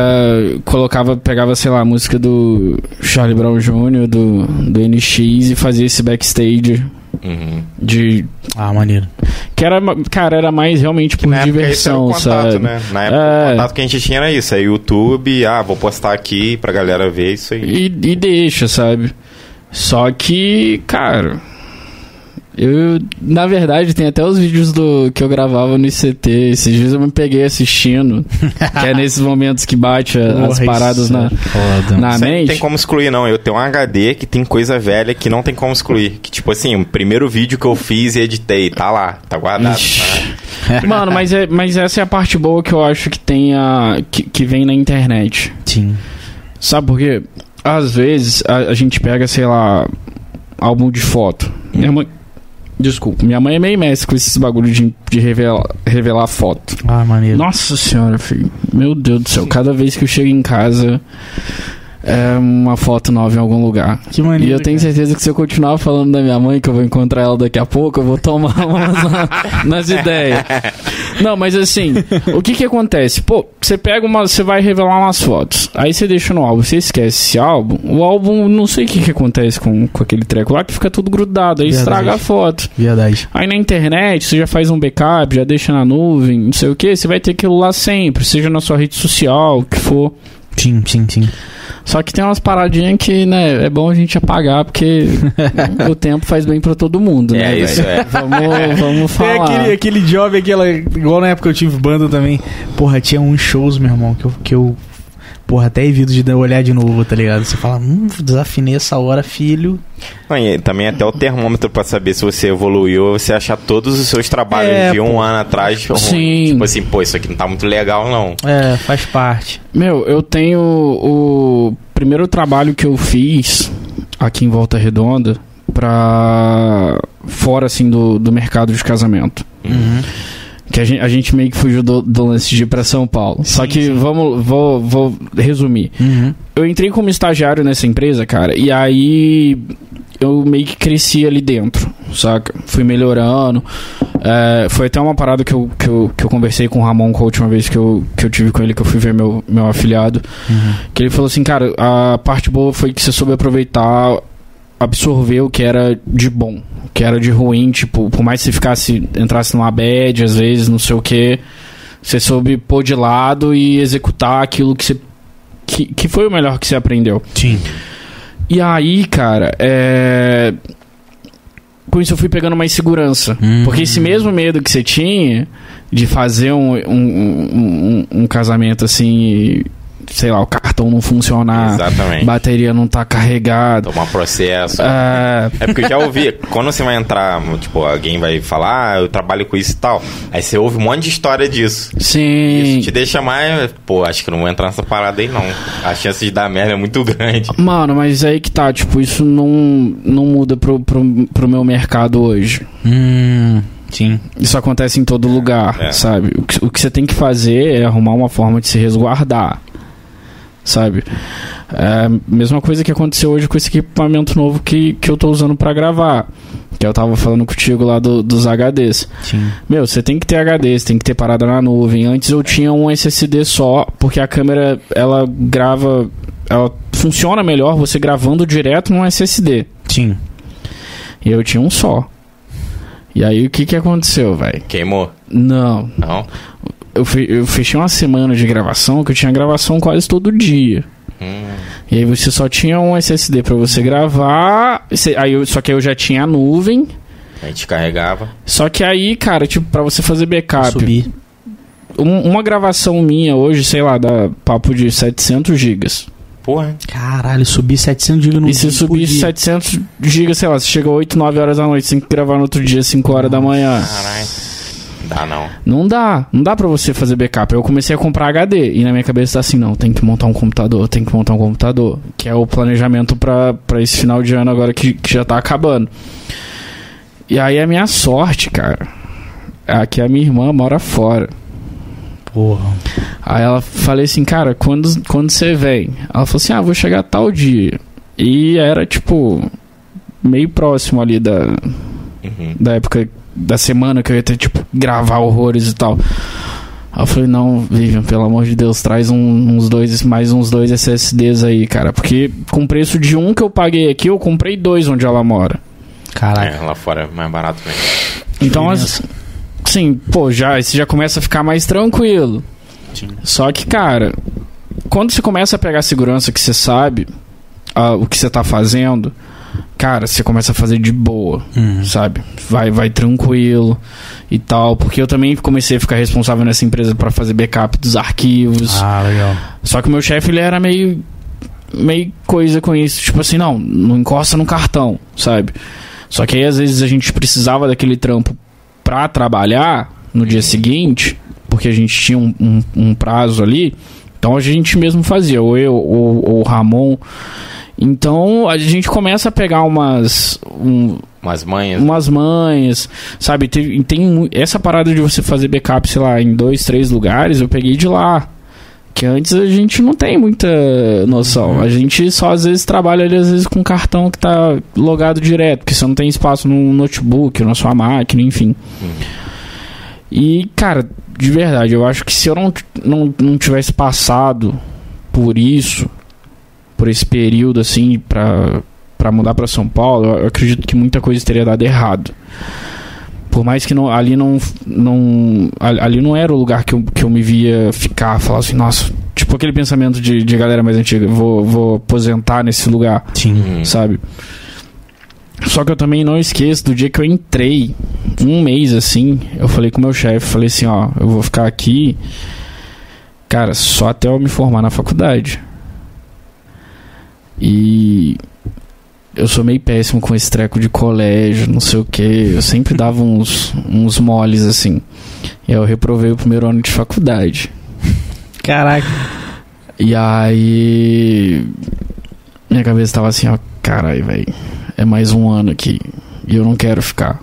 Colocava, pegava, sei lá, a música do Charlie Brown Jr., do, do NX e fazia esse backstage Uhum. de. Ah, maneiro. Que era, cara, era mais realmente por Na época diversão, contato, sabe? né? Na época É. o contato que a gente tinha era isso, é YouTube, ah, vou postar aqui pra galera ver isso aí. E, e deixa, sabe? Só que, cara. Eu, na verdade, tem até os vídeos do que eu gravava no ICT. Esses dias eu me peguei assistindo. que é nesses momentos que bate a- as Porra, paradas na, é foda. na Isso aí não mente. tem como excluir, não. Eu tenho um HD que tem coisa velha que não tem como excluir. Que, tipo assim, o primeiro vídeo que eu fiz e editei, tá lá, tá guardado. Tá? Mano, mas, é, mas essa é a parte boa que eu acho que tem a. que, que vem na internet. Sim. Sabe por quê? Às vezes a, a gente pega, sei lá, álbum de foto. Minha mãe. Desculpa, minha mãe é meio mestre com esses bagulho de, de revelar, revelar foto. Ah, maneiro. Nossa senhora, filho. Meu Deus do céu. Cada vez que eu chego em casa é uma foto nova em algum lugar. Que maneiro. E eu tenho certeza que se eu continuar falando da minha mãe, que eu vou encontrar ela daqui a pouco, eu vou tomar umas na- nas ideias. Não, mas assim, o que que acontece? Pô, você pega uma. Você vai revelar umas fotos. Aí você deixa no álbum, você esquece esse álbum. O álbum, não sei o que que acontece com, com aquele treco lá, que fica tudo grudado. Aí Verdade. estraga a foto. Verdade. Aí na internet, você já faz um backup, já deixa na nuvem, não sei o que, você vai ter aquilo lá sempre, seja na sua rede social, o que for. Sim, sim, sim. Só que tem umas paradinhas que, né, é bom a gente apagar, porque o tempo faz bem pra todo mundo, né? É, velho? isso é. Vamos, vamos É falar. aquele, aquele job, aquela. Igual na época eu tive banda também. Porra, tinha uns shows, meu irmão, que eu. Que eu porra, até evito de dar- olhar de novo, tá ligado? Você fala, hum, desafinei essa hora, filho. Não, e também até o termômetro pra saber se você evoluiu você achar todos os seus trabalhos É, de um pô. ano atrás. Sim. Tipo assim, pô, isso aqui não tá muito legal, não. É, faz parte. Meu, eu tenho o primeiro trabalho que eu fiz aqui em Volta Redonda pra fora, assim, do, do mercado de casamento. Uhum. Que a gente, a gente meio que fugiu do, do lance de ir pra São Paulo. Só Sim, que sim. vamos, vou, vou resumir. Uhum. Eu entrei como estagiário nessa empresa, cara, e aí eu meio que cresci ali dentro, saca? Fui melhorando. É, foi até uma parada que eu, que, eu, que eu conversei com o Ramon com a última vez que eu, que eu tive com ele, que eu fui ver meu, meu afiliado. Uhum. Que ele falou assim, cara, a parte boa foi que você soube aproveitar, absorver o que era de bom, o que era de ruim, tipo, por mais que você ficasse, entrasse numa bad, às vezes, não sei o que, você soube pôr de lado e executar aquilo que você. Que, que foi o melhor que você aprendeu. Sim. E aí, cara, é. Com isso eu fui pegando mais segurança. Uhum. Porque esse mesmo medo que você tinha de fazer um, um, um, um- casamento assim, sei lá, o cartão não funcionar, Exatamente. bateria não tá carregada. Tomar processo. É, É porque eu já ouvi, quando você vai entrar, tipo, alguém vai falar, ah, eu trabalho com isso e tal. Aí você ouve um monte de história disso. sim. Isso te deixa mais, pô, acho que não vou entrar nessa parada aí não. A chance de dar merda é muito grande. Mano, mas aí que tá, tipo, isso não, não muda pro, pro, pro meu mercado hoje. Hum, sim. Isso acontece em todo lugar, é. sabe? O que, o que você tem que fazer é arrumar uma forma de se resguardar, sabe? É a mesma coisa que aconteceu hoje com esse equipamento novo que, que eu tô usando pra gravar. Que eu tava falando contigo lá do- dos HDs. Sim. Meu, você tem que ter HD, você tem que ter parada na nuvem. Antes eu tinha um SSD só, porque a câmera, ela grava... Ela funciona melhor você gravando direto num SSD. Sim. E eu tinha um só. E aí o que que aconteceu, velho? Queimou? Não, Não? Eu, fe- eu fechei uma semana de gravação que eu tinha gravação quase todo dia. Hum, E aí você só tinha um SSD pra você gravar. Aí eu, só que eu já tinha a nuvem. a gente carregava. Só que aí, cara, tipo, pra você fazer backup, Subir. um- uma gravação minha hoje, sei lá, dá papo de 700 gigas. Porra. Caralho, subir 700 GB no E se subir dia. 700 gigas, sei lá, você chega 8, 9 horas da noite, você tem que gravar no outro dia, 5 horas da manhã. Caralho. Dá não. Não dá, não dá pra você fazer backup. Eu comecei a comprar HD e na minha cabeça tá assim, não, tem que montar um computador, tem que montar um computador, que é o planejamento pra pra esse final de ano agora que, que já tá acabando. E aí a minha sorte, cara, é que a minha irmã mora fora. Porra. Aí ela falei assim, cara, quando, quando você vem? Ela falou assim, ah, vou chegar tal dia. E era tipo meio próximo ali da, Uhum. da época da semana que eu ia ter, tipo, gravar horrores e tal. Aí eu falei, não, Vivian, pelo amor de Deus, traz um- uns dois, mais uns dois SSDs aí, cara. Porque com preço de um que eu paguei aqui, eu comprei dois onde ela mora. Caraca. É, lá fora é mais barato mesmo. Então, as, sim, pô, já, você já começa a ficar mais tranquilo. Sim. Só que, cara, quando você começa a pegar a segurança que você sabe ah, o que você tá fazendo, cara, você começa a fazer de boa, Uhum. sabe? Vai, vai tranquilo e tal. Porque eu também comecei a ficar responsável nessa empresa pra fazer backup dos arquivos. Ah, legal. Só que o meu chefe, ele era meio. meio coisa com isso. Tipo assim, não, não encosta no cartão, sabe? Só que aí às vezes a gente precisava daquele trampo pra trabalhar no dia seguinte, porque a gente tinha um, um- um prazo ali. Então a gente mesmo fazia, ou eu, ou, ou o Ramon. Então a gente começa a pegar umas. um- Umas manhas. umas manhas, sabe? Tem, tem essa parada de você fazer backup, sei lá, em dois, três lugares, eu peguei de lá. Que antes a gente não tem muita noção. A gente só às vezes trabalha ali, às vezes com cartão que tá logado direto, porque você não tem espaço no notebook, na sua máquina, enfim. E, cara, de verdade, eu acho que se eu não, não, não tivesse passado por isso, por esse período assim, pra, pra mudar pra São Paulo, eu, acredito que muita coisa teria dado errado. Por mais que não, ali não, não. Ali não era o lugar que eu, que eu me via ficar, falar assim, nossa, tipo aquele pensamento de, de galera mais antiga, vou, vou aposentar nesse lugar Sim. Uhum. sabe? Só que eu também não esqueço do dia que eu entrei, um mês assim, eu falei com o meu chefe, falei assim, ó, eu vou ficar aqui, cara, só até eu me formar na faculdade. E eu sou meio péssimo com esse treco de colégio, não sei o que. Eu sempre dava uns, uns moles assim. E aí eu reprovei o primeiro ano de faculdade. Caraca. E aí. Minha cabeça tava assim, ó, caralho, velho. É mais um ano aqui. E eu não quero ficar.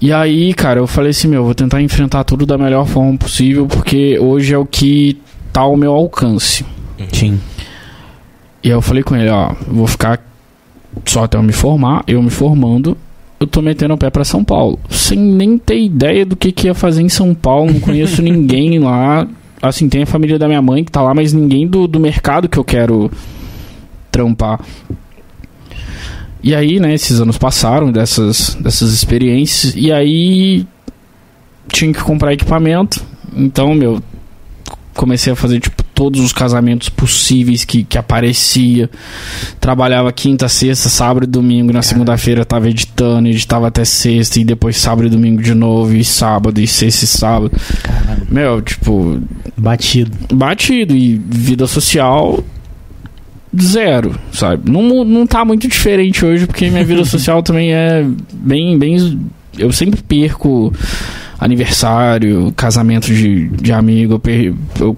E aí, cara, eu falei assim, meu, vou tentar enfrentar tudo da melhor forma possível, porque hoje é o que tá ao meu alcance. Sim. E aí eu falei com ele, ó, vou ficar só até eu me formar, eu me formando, eu tô metendo o pé pra São Paulo. Sem nem ter ideia do que, que ia fazer em São Paulo, não conheço ninguém lá. Assim, tem a família da minha mãe que tá lá, mas ninguém do, do mercado que eu quero trampar. E aí, né, esses anos passaram dessas, dessas experiências, e aí tinha que comprar equipamento. Então, meu, comecei a fazer, tipo, todos os casamentos possíveis que, que aparecia. Trabalhava quinta, sexta, sábado e domingo. Na segunda-feira tava editando, editava até sexta, e depois sábado e domingo de novo, e sábado, e sexta e sábado. Caralho. Meu, tipo, Batido. batido. E vida social, zero, sabe? Não, não tá muito diferente hoje, porque minha vida social também é bem, bem. Eu sempre perco aniversário, casamento de, de amigo. Eu, per- eu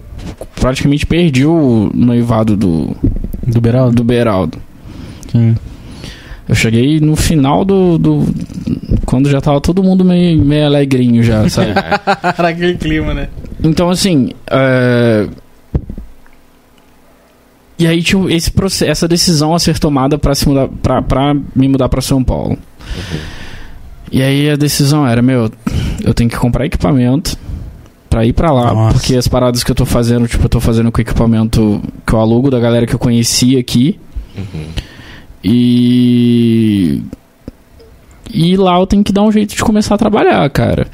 praticamente perdi o noivado do, Do Beraldo? do Beraldo. Sim. Eu cheguei no final do. do quando já tava todo mundo meio, meio alegrinho já, sabe? Era aquele clima, né? Então, assim. é, E aí tinha esse processo, essa decisão a ser tomada para se mudar, pra, pra me mudar para São Paulo. E aí a decisão era, meu, eu tenho que comprar equipamento pra ir pra lá, Nossa. porque as paradas que eu tô fazendo, tipo, eu tô fazendo com equipamento que eu alugo da galera que eu conheci aqui. Uhum. E e lá eu tenho que dar um jeito de começar a trabalhar, cara.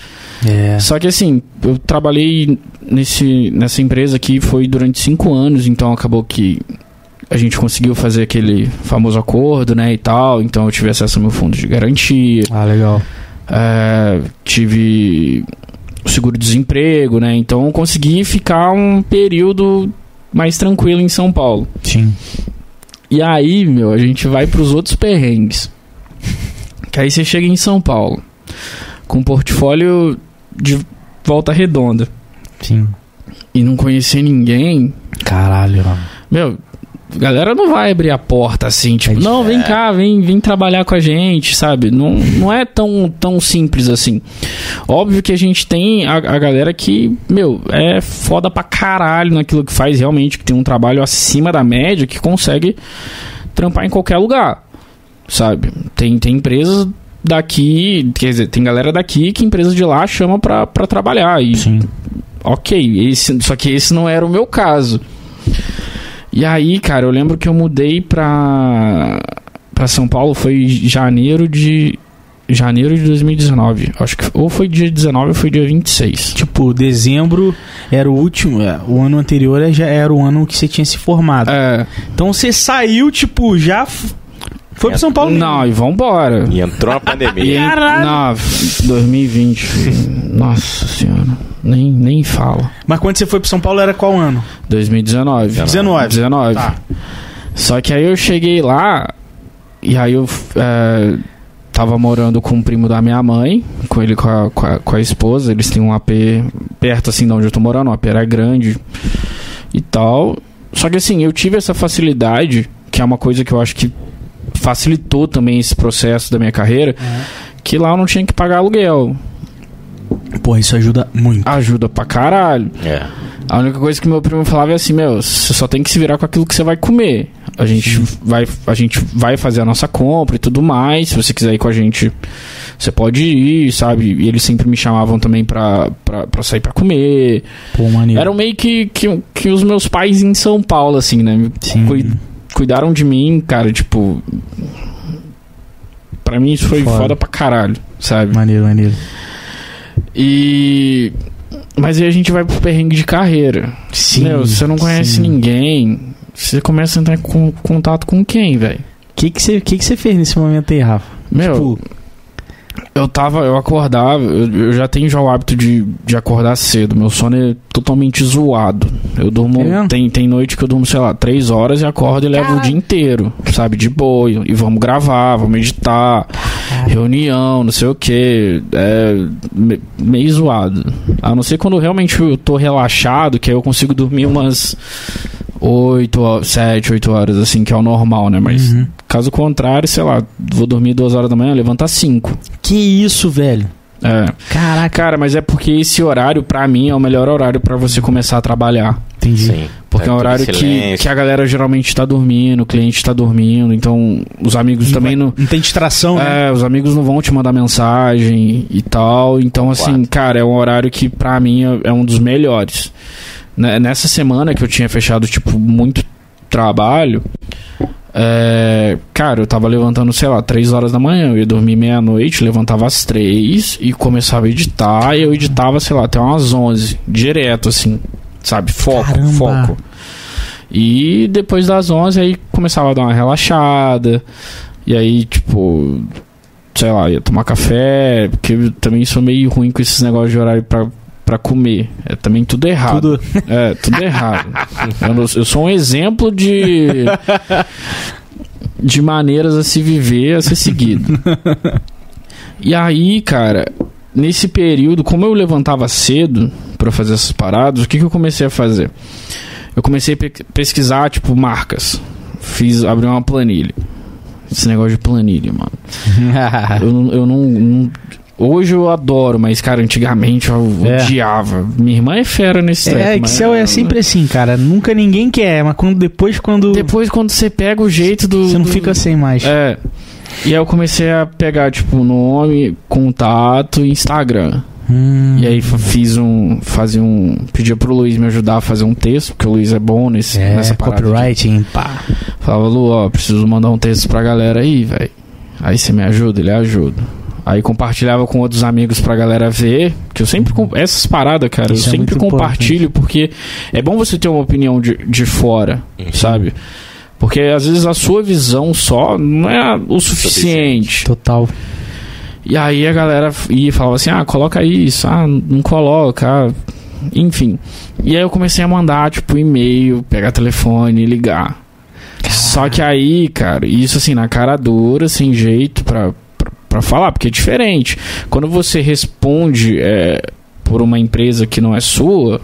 É. Só que assim, eu trabalhei nesse, nessa empresa aqui foi durante cinco anos, então acabou que a gente conseguiu fazer aquele famoso acordo, né, e tal. Então eu tive acesso ao meu fundo de garantia, Ah, legal. é, tive o seguro-desemprego, né. Então eu consegui ficar um período mais tranquilo em São Paulo. Sim. E aí, meu, a gente vai pros outros perrengues. Que aí você chega em São Paulo com um portfólio de volta redonda Sim. e não conhecer ninguém, Caralho, mano. meu, a galera não vai abrir a porta assim, tipo, não, vem cá, vem, vem trabalhar com a gente, sabe? Não, não é tão, tão simples assim. Óbvio que a gente tem a, a galera que, meu, é foda pra caralho naquilo que faz realmente, que tem um trabalho acima da média, que consegue trampar em qualquer lugar, sabe? Tem, tem empresas daqui, quer dizer, tem galera daqui que empresas de lá chama pra, pra trabalhar. E, Sim. ok, esse, só que esse não era o meu caso. E aí, cara, eu lembro que eu mudei pra, pra São Paulo, foi em janeiro de. Janeiro de 2019. Acho que ou foi dia 19 ou foi dia 26. Tipo, dezembro era o último, é, o ano anterior já era o ano que você tinha se formado. É. Então você saiu, tipo, já foi pra São Paulo. mesmo. Não, e vambora. E entrou na E pandemia. Caralho. não, 2020. Nossa senhora. Nem, nem fala. Mas quando você foi pra São Paulo era qual ano? 2019. 19. 19. Tá. Só que aí eu cheguei lá e aí eu é, tava morando com um primo da minha mãe, com ele com a, com a, com a esposa. Eles têm um AP perto assim de onde eu tô morando, um AP era grande e tal. Só que assim, eu tive essa facilidade, que é uma coisa que eu acho que facilitou também esse processo da minha carreira, que lá eu não tinha que pagar aluguel. Pô, isso ajuda muito. Ajuda pra caralho. É. A única coisa que meu primo falava é assim, meu, você só tem que se virar com aquilo que você vai comer. A gente vai, a gente vai fazer a nossa compra e tudo mais. Se você quiser ir com a gente, você pode ir, sabe? E eles sempre me chamavam também pra, pra, pra sair pra comer. Pô, maneiro. Eram meio que, que, que os meus pais em São Paulo, assim, né? Sim. Cui- cuidaram de mim, cara, tipo. Pra mim isso foi Foda. foda pra caralho, sabe? Maneiro, maneiro. E. Mas aí a gente vai pro perrengue de carreira. Sim. Meu, você não conhece sim. ninguém. Você começa a entrar em con- contato com quem, velho? O que você que que você fez nesse momento aí, Rafa? Meu, Tipo, eu tava, eu acordava, eu, eu já tenho já o hábito de, de acordar cedo. Meu sono é totalmente zoado. Eu durmo. É tem, tem noite que eu durmo, sei lá, três horas e acordo e levo o dia inteiro, sabe? De boa. E vamos gravar, vamos editar, reunião, não sei o que. É me- meio zoado. A não ser quando realmente eu tô relaxado, que aí eu consigo dormir umas. 8, 7, 8 horas, assim, que é o normal, né? Mas uhum. Caso contrário, sei lá, vou dormir 2 horas da manhã, às 5. Que isso, velho? É. Caraca. Cara, mas é porque esse horário, pra mim, é o melhor horário pra você começar a trabalhar. Entendi. Sim. Porque é, um tudo horário que, que a galera geralmente tá dormindo, o cliente tá dormindo, então os amigos também não. Não tem distração, né? É, os amigos não vão te mandar mensagem e tal. Então, assim, Concordo. cara, é um horário que pra mim é, é um dos melhores. Né, Nessa semana que eu tinha fechado, tipo, muito trabalho, é, cara, eu tava levantando, sei lá, 3 horas da manhã, eu ia dormir meia-noite, levantava às 3 e começava a editar, e eu editava, sei lá, até umas 11, direto, assim, sabe? Foco, Caramba. foco. E depois das 11 aí começava a dar uma relaxada, e aí, tipo, sei lá, ia tomar café, porque eu também sou meio ruim com esses negócios de horário pra, pra comer. É também tudo errado. Tudo. É, tudo errado. Eu, não- eu sou um exemplo de. de maneiras a se viver, a ser seguido. E aí, cara, nesse período, como eu levantava cedo pra fazer essas paradas, o que, que eu comecei a fazer? Eu comecei a pe- pesquisar, tipo, marcas. Fiz, abri uma planilha. Esse negócio de planilha, mano. Eu, eu não, não- Hoje eu adoro, mas, cara, antigamente eu É. odiava. Minha irmã é fera nesse É, treco, mas- Excel é sempre assim, cara. Nunca ninguém quer, mas quando, depois quando Depois, quando você pega o jeito do. você não do- fica sem mais. É. E aí eu comecei a pegar, tipo, nome, contato e Instagram. Hum, E aí fiz um. Fazia um. Pedia pro Luiz me ajudar a fazer um texto, porque o Luiz é bom nesse, é, nessa parada. copywriting, pá. Falava, Lu, ó, preciso mandar um texto pra galera aí, velho. Aí você me ajuda? Ele ajuda. Aí compartilhava com outros amigos pra galera ver. Que eu sempre. com- Essas paradas, cara, Isso eu é sempre compartilho porque é bom você ter uma opinião de, de fora, sabe? Porque às vezes a sua visão só não é o suficiente. Total. E aí a galera ia e falava assim: ah, coloca isso, ah, não coloca, ah, enfim. E aí eu comecei a mandar, tipo, e-mail, pegar telefone, ligar. Só que aí, cara, isso assim, na cara dura, sem jeito pra, pra falar, porque é diferente. Quando você responde é, por uma empresa que não é sua,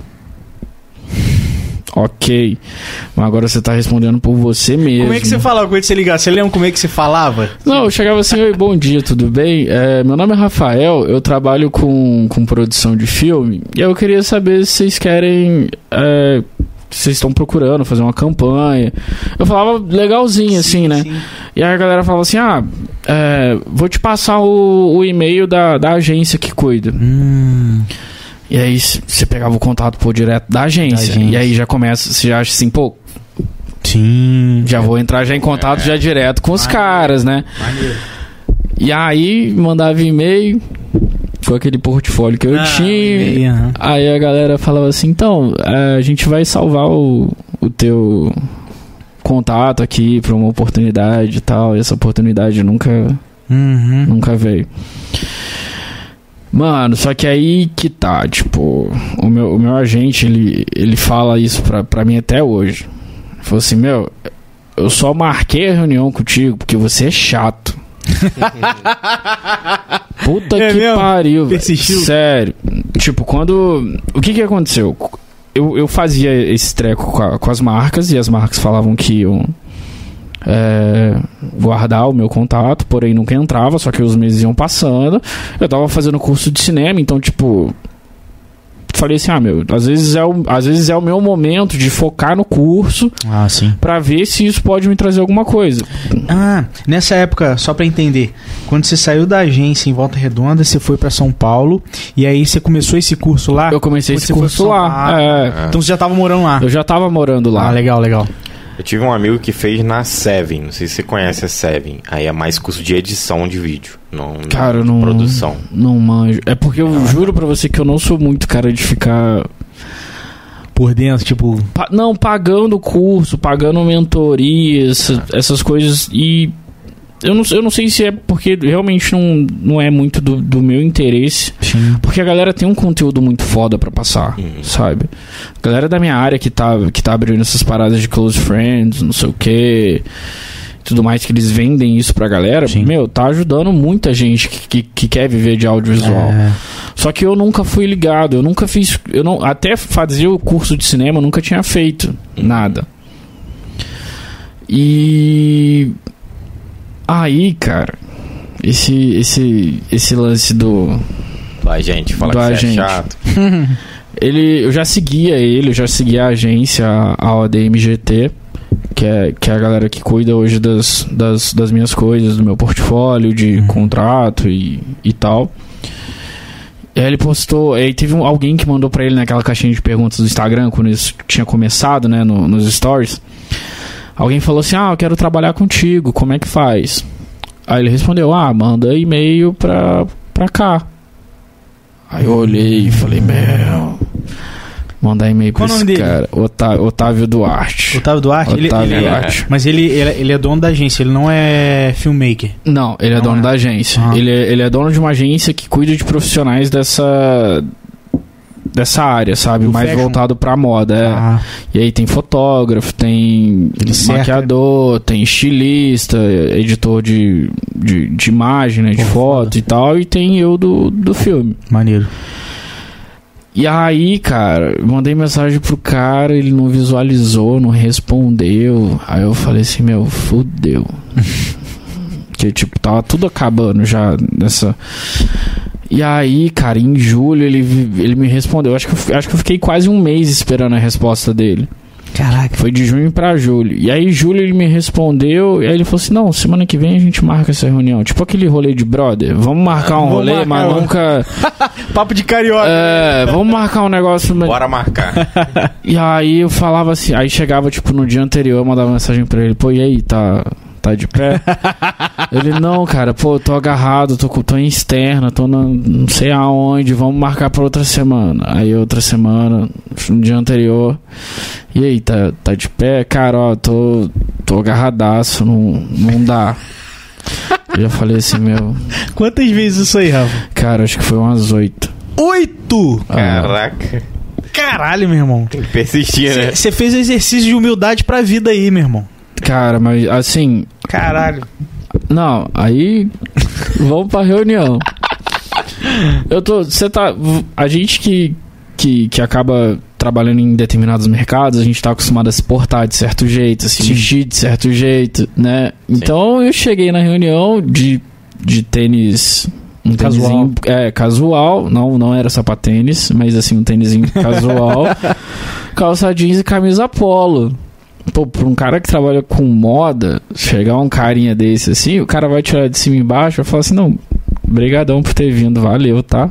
Ok. Mas agora você tá respondendo por você mesmo. Como é que você falava quando você ligava? Você lembra como é que você falava? Não, eu chegava assim, oi, bom dia, tudo bem? É, meu nome é Rafael, eu trabalho com, com produção de filme e eu queria saber se vocês querem. É, vocês estão procurando fazer uma campanha. Eu falava legalzinho, assim, né? Sim. E aí a galera falava assim: ah, é, vou te passar o, o e-mail da, da agência que cuida. Hum. E aí você pegava o contato por direto da agência. Da agência. E aí já começa, você já acha assim, pô, Sim. já vou entrar já em contato já direto com os caras, né? Maneiro. E aí mandava e-mail com aquele portfólio que eu Ah, tinha. aham. Aí a galera falava assim, então, é, a gente vai salvar o, o teu contato aqui pra uma oportunidade e tal. E essa oportunidade nunca, Uhum. nunca veio. Mano, só que aí que tá, tipo, o meu, o meu agente, ele, ele fala isso pra, pra mim até hoje. Ele falou assim, meu, eu só marquei a reunião contigo porque você é chato. Puta É que mesmo? pariu. Persistiu? Sério. Tipo, quando. O que que aconteceu? Eu, eu fazia esse treco com, a- com as marcas e as marcas falavam que iam é, guardar o meu contato, porém nunca entrava, só que os meses iam passando. Eu tava fazendo curso de cinema, então, tipo. Falei assim, ah, meu, às vezes, é o, às vezes é o meu momento de focar no curso Ah, sim. pra ver se isso pode me trazer alguma coisa. Ah, nessa época, só pra entender, quando você saiu da agência em Volta Redonda, você foi pra São Paulo e aí você começou esse curso lá? Eu comecei esse curso lá. Paulo. é. Então você já tava morando lá. eu já tava morando lá. Ah, legal, legal. Eu tive um amigo que fez na Seven, não sei se você conhece a Seven. Aí é mais curso de edição de vídeo, não, não Cara, de não. produção. Não manjo. É porque eu juro pra você que eu não sou muito cara de ficar. Por dentro, tipo, pa- não, pagando curso, pagando mentoria, essa- essas coisas. E. Eu não, eu não sei se é porque realmente não, não é muito do, do meu interesse. sim. Porque a galera tem um conteúdo muito foda pra passar, Uhum. sabe? A galera da minha área que tá, que tá abrindo essas paradas de close friends, não sei o que, tudo mais que eles vendem isso pra galera, Sim. meu, tá ajudando muita gente que, que, que quer viver de audiovisual. É. Só que eu nunca fui ligado, eu nunca fiz, eu não, até fazer o curso de cinema eu nunca tinha feito nada. E aí, cara, esse esse esse lance do A gente fala Do que você agente. é chato. ele, eu já seguia ele, eu já seguia a agência, a ODMGT, que é, que é a galera que cuida hoje das, das, das minhas coisas, do meu portfólio de Uhum. contrato e, e tal. E aí ele postou, aí teve um- alguém que mandou pra ele naquela caixinha de perguntas do Instagram, quando isso tinha começado, né, no- nos stories. Alguém falou assim: Ah, eu quero trabalhar contigo, como é que faz? Aí ele respondeu: Ah, manda e-mail pra, pra cá. Aí eu olhei e falei: Meu, mandar e-mail pra Qual esse cara. Otá- Otávio Duarte. Otávio Duarte, ele, Otávio ele- Duarte. mas ele, ele, ele é dono da agência, ele não é filmmaker. Não, ele é Não dono é. da agência. Ah. Ele, é, ele é dono de uma agência que cuida de profissionais dessa. Dessa área, sabe? Do Mais fashion. voltado pra moda. é. Ah, E aí tem fotógrafo, tem Ele cerca. maquiador, tem estilista, editor de, de, de imagem, né? De Pô, foto foda. e tal. E tem eu do, do filme. maneiro. E aí, cara, mandei mensagem pro cara, ele não visualizou, não respondeu. Aí eu falei assim, meu, fudeu. que tipo, tava tudo acabando já nessa. E aí, cara, em julho ele, ele me respondeu. Acho que, eu, acho que eu fiquei quase um mês esperando a resposta dele. Caraca. Foi de junho pra julho. E aí, julho ele me respondeu. E aí ele falou assim: Não, semana que vem a gente marca essa reunião. Tipo aquele rolê de brother. Vamos marcar um Vamos rolê, marcar mas um. nunca. Papo de carioca. É, vamos marcar um negócio. mas- Bora marcar. E aí eu falava assim, aí chegava tipo no dia anterior, eu mandava mensagem pra ele, pô, e aí, tá, tá de pé? ele, não, cara, pô, eu tô agarrado, tô, com- tô em externa, tô na, não sei aonde, vamos marcar pra outra semana. Aí outra semana, no dia anterior, e aí, tá, tá de pé? Cara, ó, tô, tô agarradaço, não, não dá. Eu já falei assim, meu, Quantas vezes isso aí, Rafa? cara, acho que foi umas oito. Oito! Ah, Caraca. Caralho, meu irmão. Tem que persistir, né? Você fez exercício de humildade pra vida aí, meu irmão. Cara, mas assim, Caralho. Não, aí vamos pra reunião. Eu tô. Você tá. A gente que, que, que acaba trabalhando em determinados mercados, a gente tá acostumado a se portar de certo jeito, a se Sim. vestir de certo jeito, né? Então eu cheguei na reunião de, de tênis. Um Casual. é, casual, não, não era sapatênis, mas assim, um tênisinho casual, calça jeans e camisa polo. Pô, pra um cara que trabalha com moda, chegar um carinha desse assim, o cara vai tirar de cima e embaixo, vai falar assim, não, brigadão por ter vindo, valeu, tá?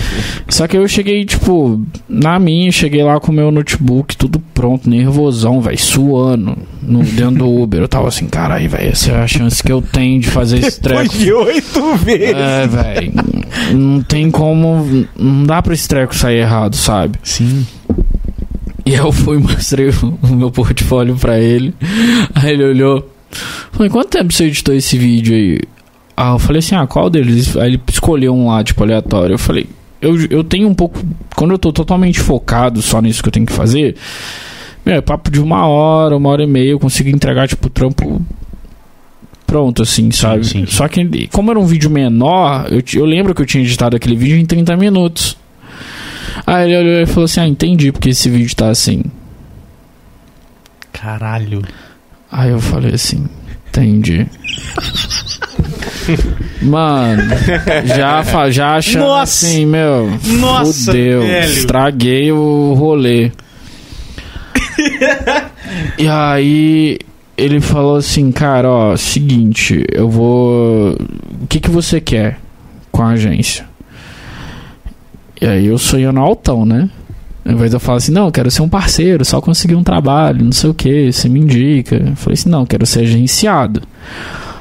Só que eu cheguei, tipo, na minha, cheguei lá com o meu notebook, tudo pronto, nervosão, velho, suando, no, dentro do Uber. Eu tava assim, caralho, velho, essa é a chance que eu tenho de fazer esse treco. Depois de oito vezes. É, velho, não tem como, não dá pra esse treco sair errado, sabe? Sim. E eu fui e mostrei o meu portfólio pra ele. Aí ele olhou. Falei, quanto tempo você editou esse vídeo aí? Ah, eu falei assim, ah, qual deles? Aí ele escolheu um lá, tipo, aleatório. Eu falei, eu, eu tenho um pouco. Quando eu tô totalmente focado só nisso que eu tenho que fazer, meu, é papo de uma hora, uma hora e meia, eu consigo entregar, tipo, o trampo pronto, assim, sabe? sim. Só que, como era um vídeo menor, eu, eu lembro que eu tinha editado aquele vídeo em 30 minutos. Aí ele olhou e falou assim: Ah, entendi porque esse vídeo tá assim. Caralho. Aí eu falei assim: Entendi. Mano, já, já achando Nossa! assim, meu. Nossa, fudeu, velho. estraguei o rolê. e aí ele falou assim, cara, ó, seguinte, eu vou. O que, que você quer com a agência? E aí eu sonhando altão, né? Ao invés de eu falar assim, não, eu quero ser um parceiro, só conseguir um trabalho, não sei o que, você me indica. Eu falei assim, não, eu quero ser agenciado.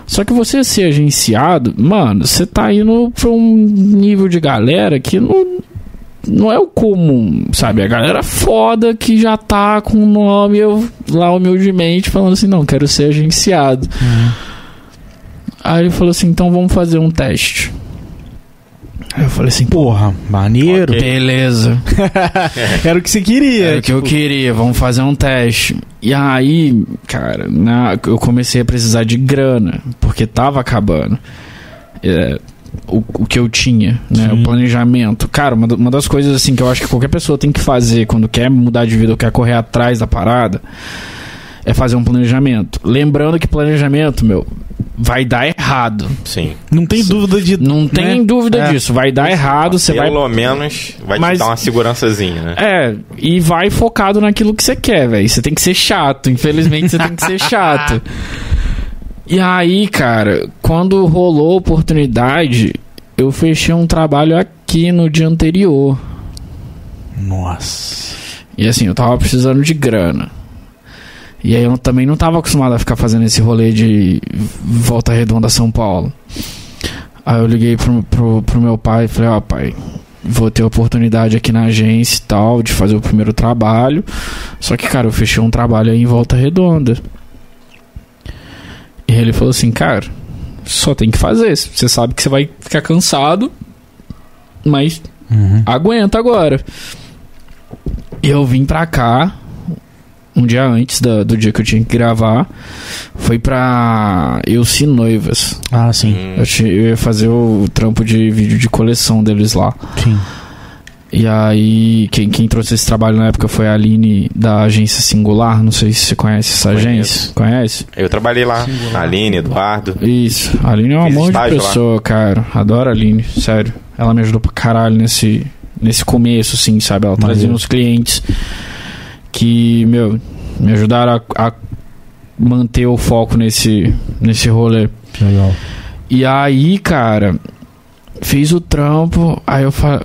Só que você ser agenciado, mano, você tá indo pra um nível de galera que não, não é o comum, sabe? A galera foda que já tá com o nome eu, lá humildemente falando assim, não, quero ser agenciado. Aí ele falou assim, então vamos fazer um teste. Aí eu falei assim, Porra, maneiro. Ok. beleza. Era o que você queria. Era o que eu queria, vamos fazer um teste. E aí, cara, na- eu comecei a precisar de grana, porque tava acabando. É, o, o que eu tinha, né? Sim. O planejamento. Cara, uma, uma das coisas assim que eu acho que qualquer pessoa tem que fazer quando quer mudar de vida ou quer correr atrás da parada é fazer um planejamento. Lembrando que planejamento, meu, vai dar errado. Sim. Não tem dúvida de. Não tem né? dúvida É. disso. Vai dar errado, você vai Pelo menos vai Mas- te dar uma segurançazinha, né? É, e vai focado naquilo que você quer, velho. Você tem que ser chato. Infelizmente, você tem que ser chato. E aí, cara, quando rolou a oportunidade, eu fechei um trabalho aqui no dia anterior. Nossa. E assim, eu tava precisando de grana. E aí eu também não tava acostumado a ficar fazendo esse rolê de volta redonda a São Paulo. Aí eu liguei pro, pro, pro meu pai e falei, ó pai, vou ter oportunidade aqui na agência e tal, de fazer o primeiro trabalho. Só que, cara, eu fechei um trabalho aí em volta redonda. E ele falou assim, cara, só tem que fazer. Você sabe que você vai ficar cansado, mas Uhum. aguenta agora. E eu vim pra cá um dia antes da- do dia que eu tinha que gravar. Foi pra Elci Noivas. Ah, sim. Hum, Eu, ti- eu ia fazer o trampo de vídeo de coleção deles lá. Sim. E aí, quem, quem trouxe esse trabalho na época foi a Aline da agência Singular. Não sei se você conhece essa Conheço. agência. Conhece? Eu trabalhei lá. Aline, Eduardo. Isso. A Aline é um amor de estágio lá. pessoa, cara. Adoro a Aline, sério. Ela me ajudou pra caralho nesse, nesse começo, assim, sabe? Ela trazia uns clientes que, meu, me ajudaram a, a manter o foco nesse, nesse rolê. Legal. E aí, cara, fiz o trampo, aí eu fa...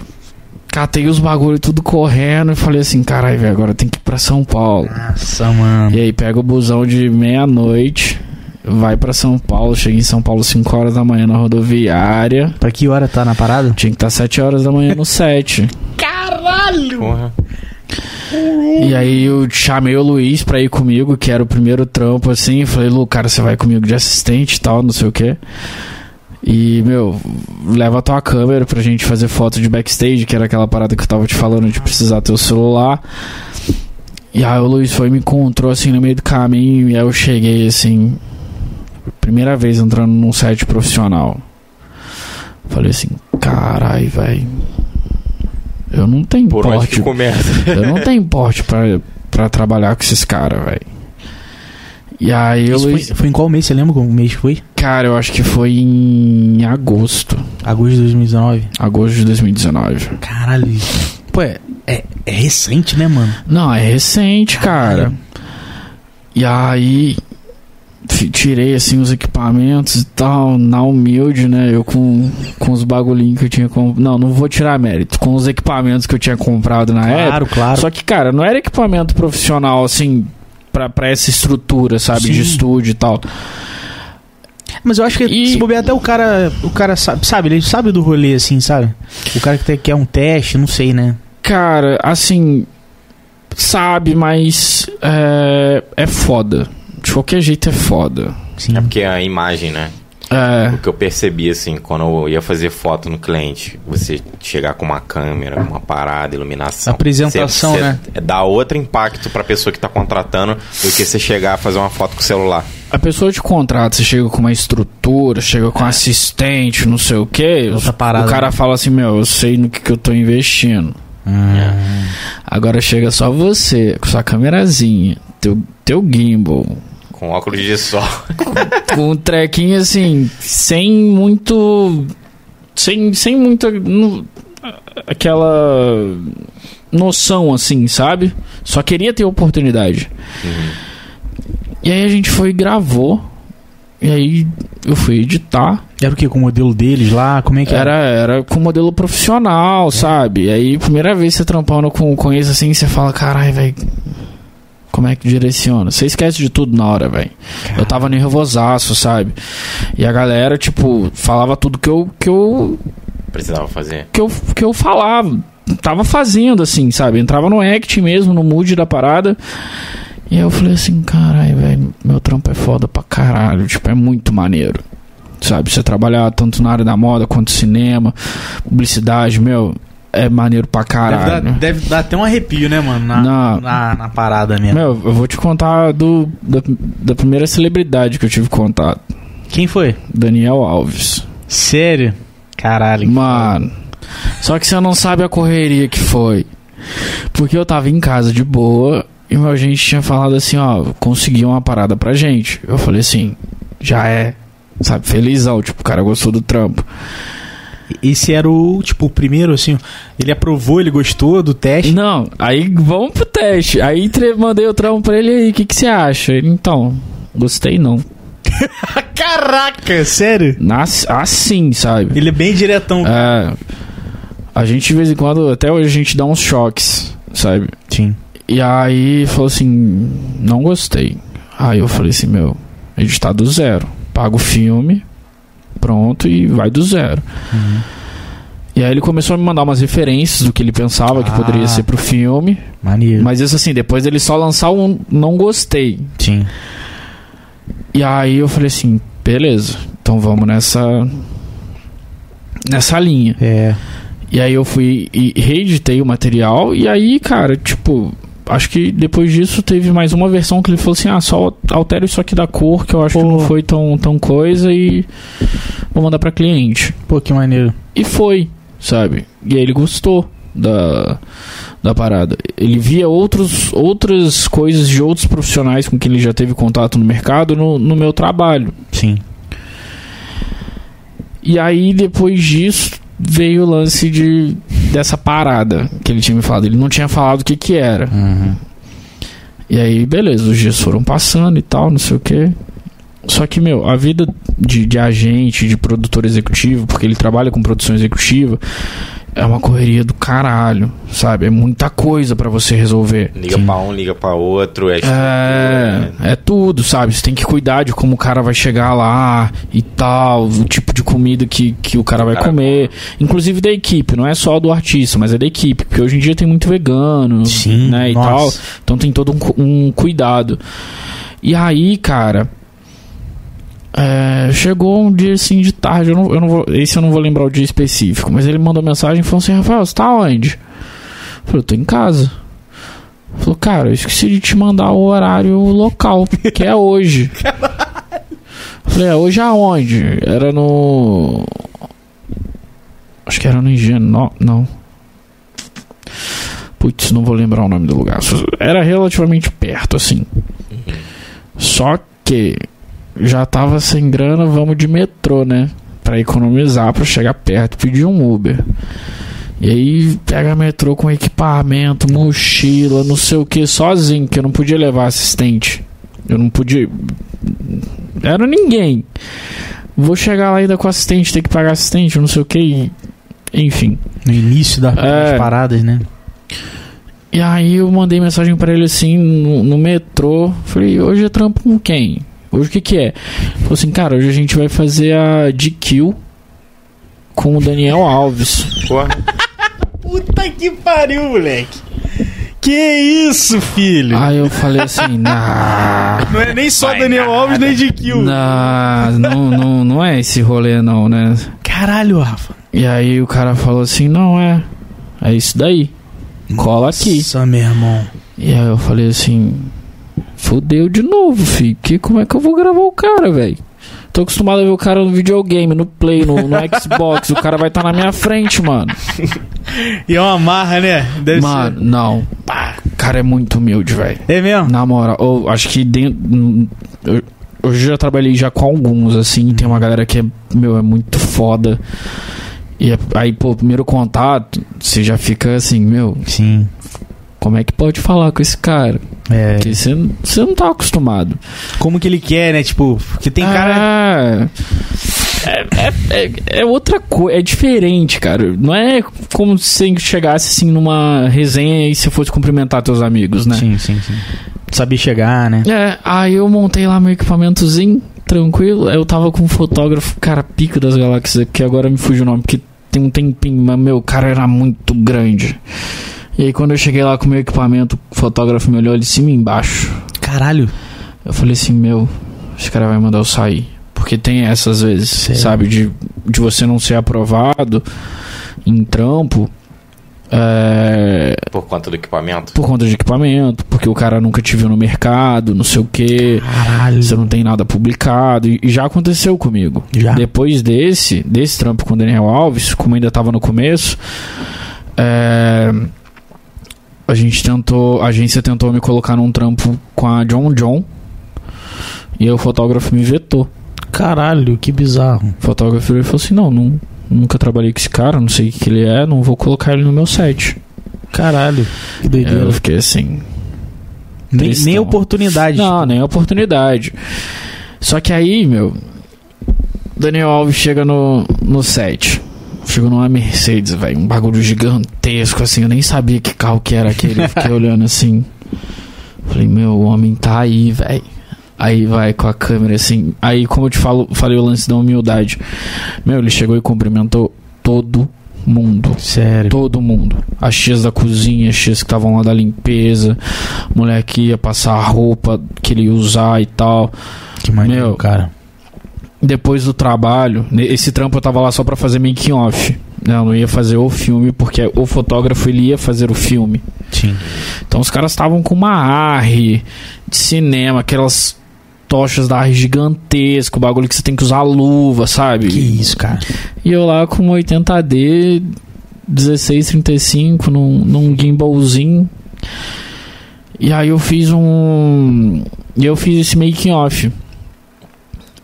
catei os bagulho tudo correndo e falei assim, caralho, velho, agora tem que ir pra São Paulo. Nossa, mano. E aí pega o busão de meia-noite, vai pra São Paulo, chega em São Paulo 5 horas da manhã na rodoviária. Pra que hora tá na parada? Tinha que estar 7 horas da manhã no 7. Porra. E aí eu chamei o Luiz pra ir comigo, que era o primeiro trampo assim. Falei, Lu, cara, você vai comigo de assistente e tal, não sei o quê. E, meu, leva a tua câmera pra gente fazer foto de backstage, que era aquela parada que eu tava te falando de precisar ter o celular. E aí o Luiz foi me encontrou assim no meio do caminho. E aí eu cheguei assim, primeira vez entrando num set profissional. Falei assim, carai, velho. Eu não tenho Por porte. Eu não tenho porte pra, pra trabalhar com esses caras, velho. E aí eu. Foi, foi em qual mês? Você lembra qual mês foi? Cara, eu acho que foi em agosto. Agosto de 2019. Agosto de 2019. Caralho. Pô, é, é, é recente, né, mano? Não, é recente, cara. E aí. Tirei assim os equipamentos e tal, na humilde, né? Eu com, com os bagulhinhos que eu tinha comprado. Não, não vou tirar mérito. Com os equipamentos que eu tinha comprado na época. Claro, claro. Só que, cara, não era equipamento profissional, assim, pra, pra essa estrutura, sabe? Sim. De estúdio e tal. Mas eu acho que E- se bobear até o cara, o cara sabe, sabe, ele sabe do rolê assim, sabe? O cara que quer um teste, não sei, né? Cara, assim. Sabe, mas. É, é foda. De qualquer jeito é foda. Sim. É porque a imagem, né? É. O que eu percebi, assim, quando eu ia fazer foto no cliente, você chegar com uma câmera, uma parada, iluminação. Apresentação, você, né? Você dá outro impacto pra pessoa que tá contratando do que você chegar a fazer uma foto com o celular. A pessoa te contrata, você chega com uma estrutura, chega com assistente, não sei o quê. Outra parada, o cara né? fala assim: Meu, eu sei no que, que eu tô investindo. Hum. Agora chega só você, com sua câmerazinha, teu, teu gimbal, Com óculos de sol. com um trequinho assim, sem muito. Sem, sem muita. nu- aquela noção assim, sabe? Só queria ter oportunidade. E aí a gente foi e gravou. E aí eu fui editar. Era o que com o modelo deles lá? Como é que Era, era com modelo profissional, sabe? E aí, primeira vez você trampando com, com isso assim, você fala, caralho, velho. Como é que direciona? Você esquece de tudo na hora, velho. Eu tava nervosaço, sabe? E a galera, tipo, falava tudo que eu, que eu, Precisava fazer. que eu, que eu falava. Tava fazendo, assim, sabe? Entrava no act mesmo, no mood da parada. E aí eu falei assim, caralho, velho, meu trampo é foda pra caralho. Tipo, é muito maneiro. Sabe? Você trabalhar tanto na área da moda quanto cinema, publicidade, meu, é maneiro pra Deve caralho. dar, deve dar até um arrepio, né, mano? Na, Não. na, na parada mesmo. Meu, eu vou te contar do, da, da primeira celebridade que eu tive contato. Quem foi? Daniel Alves. Sério? Caralho. Mano, só que você não sabe a correria que foi. Porque eu tava em casa de boa e meu agente tinha falado assim, ó, consegui uma parada pra gente. Eu falei assim, já é, sabe, felizão, tipo, o cara gostou do trampo. Esse era o, tipo, o primeiro, assim, ele aprovou, ele gostou do teste. Não, aí vamos pro teste. Aí mandei o trampo pra ele aí, o que, que você acha? Ele, então, gostei não. Caraca, sério? Nas, assim, sabe? Ele é bem diretão. É, a gente de vez em quando, até hoje a gente dá uns choques, sabe? Sim. E aí falou assim, não gostei. Aí eu falei assim, meu, editar do zero. Paga o filme, pronto, e vai do zero. Uhum. E aí ele começou a me mandar umas referências do que ele pensava que Ah. poderia ser pro filme. Maneiro. Mas isso assim, depois dele só lançar um não gostei. Sim. E aí eu falei assim, beleza, então vamos nessa. Nessa linha. É. E aí eu fui e reeditei o material. E aí, cara, tipo, acho que depois disso teve mais uma versão que ele falou assim: ah, só altera isso aqui da cor, que eu acho que não foi tão, tão coisa, e vou mandar pra cliente. Pô, que maneiro. E foi, sabe? E aí ele gostou da, da parada. Ele via outros, outras coisas de outros profissionais com quem ele já teve contato no mercado no, no meu trabalho. Sim. E aí, depois disso, veio o lance de dessa parada que ele tinha me falado. Ele não tinha falado o que que era. Uhum. E aí, beleza, os dias foram passando e tal, não sei o que. Só que, meu, a vida de, de agente, de produtor executivo, porque ele trabalha com produção executiva, é uma correria do caralho, sabe? É muita coisa pra você resolver. Liga pra um, liga pra outro. É, estrutura, né? É, é tudo, sabe? Você tem que cuidar de como o cara vai chegar lá e tal, o tipo de comida que, que o cara vai Cara, comer. Inclusive da equipe, não é só do artista, mas é da equipe, porque hoje em dia tem muito vegano, Sim, né, e tal. nossa. Então tem todo um, um cuidado. E aí, cara, é, chegou um dia assim de tarde, eu não, eu não vou, esse eu não vou lembrar o dia específico, mas ele mandou mensagem e falou assim: Rafael, você tá onde? Eu falei, eu tô em casa. Ele Falou, cara, eu esqueci de te mandar o horário local, que é hoje. Eu Falei, é hoje aonde? Era no. Acho que era no Higienó. Não. Putz, não vou lembrar o nome do lugar. Era relativamente perto, assim. Só que já tava sem grana, vamos de metrô, né? Pra economizar, pra chegar perto, pedir um Uber. E aí pega metrô com equipamento, mochila, não sei o que, sozinho, que eu não podia levar assistente. Eu não podia. Era ninguém. Vou chegar lá ainda com assistente, ter que pagar assistente, não sei o que. Enfim. No início É. das paradas, né? E aí eu mandei mensagem pra ele assim no, no metrô. Falei, hoje é trampo com quem? Hoje o que que é? Falei assim, cara, hoje a gente vai fazer a DQ com o Daniel Alves. Puta que pariu, moleque. Que isso, filho? Aí eu falei assim, nah, Não é nem só Daniel Alves, nem de Kill. nah, não, não, não é esse rolê não, né? Caralho, Rafa. E aí o cara falou assim, não é, é isso daí. Cola aqui. Nossa, meu irmão. E aí eu falei assim, fudeu de novo, filho. Que, como é que eu vou gravar o cara, velho? Tô acostumado a ver o cara no videogame, no Play, no, no Xbox. o cara vai estar na minha frente, mano. E é uma marra, né? Deve mano, não. Pá, o cara é muito humilde, velho. ser. É mesmo? Na moral, eu acho que dentro. Eu, hoje eu já trabalhei já com alguns, assim. Tem uma galera que é, meu, é muito foda. E é- aí, pô, primeiro contato, você já fica assim, meu, Sim. Como é que pode falar com esse cara? É. Porque você, você não tá acostumado. Como que ele quer, né? Tipo, porque tem cara. Ah, É, é, é, é outra coisa, é diferente, cara. Não é como se você chegasse assim numa resenha e você fosse cumprimentar teus amigos, né? Sim, sim, sim. Sabia chegar, né? É, aí eu montei lá meu equipamentozinho, tranquilo. Eu tava com um fotógrafo, cara, pico das galáxias, que agora me fugiu o nome, porque tem um tempinho, mas meu, o cara era muito grande. E aí quando eu cheguei lá com o meu equipamento, o fotógrafo me olhou de cima e embaixo. Caralho. Eu falei assim, meu, esse cara vai mandar eu sair. Porque tem essas vezes, Sério? sabe, de, de você não ser aprovado em trampo é, Por conta do equipamento. por conta de equipamento, porque o cara nunca te viu no mercado, não sei o que, Caralho. você não tem nada publicado, e, e já aconteceu comigo. Já. Depois desse, desse trampo com o Daniel Alves, como ainda tava no começo, é, a gente tentou, a agência tentou me colocar num trampo com a John John, e aí o fotógrafo me vetou. Caralho, que bizarro. O fotógrafo virou e falou assim: não, não, nunca trabalhei com esse cara, não sei o que ele é, não vou colocar ele no meu set. Caralho. Que doideira. Eu fiquei assim. nem, nem oportunidade. Não, nem oportunidade. Só que aí, meu, Daniel Alves chega no, no set. Chegou numa Mercedes, velho, um bagulho gigantesco, assim, eu nem sabia que carro que era aquele. eu Fiquei olhando assim. Falei, meu, o homem tá aí, velho. Aí vai com a câmera assim. Aí, como eu te falo, falei o lance da humildade. Meu, ele chegou e cumprimentou todo mundo. Sério. Todo mundo. As tias da cozinha, as tias que estavam lá da limpeza, mulher que ia passar a roupa que ele ia usar e tal. Que maneiro, Meu. cara. Depois do trabalho, ne- esse trampo eu tava lá só pra fazer making off. Não, não ia fazer o filme, porque o fotógrafo ele ia fazer o filme. Sim. Então os caras estavam com uma ARRI de cinema, aquelas tochas da ARRI gigantesca, o bagulho que você tem que usar luva, sabe? Que isso, cara. E eu lá com 80D 1635 num, num gimbalzinho. E aí eu fiz um. E eu fiz esse making off.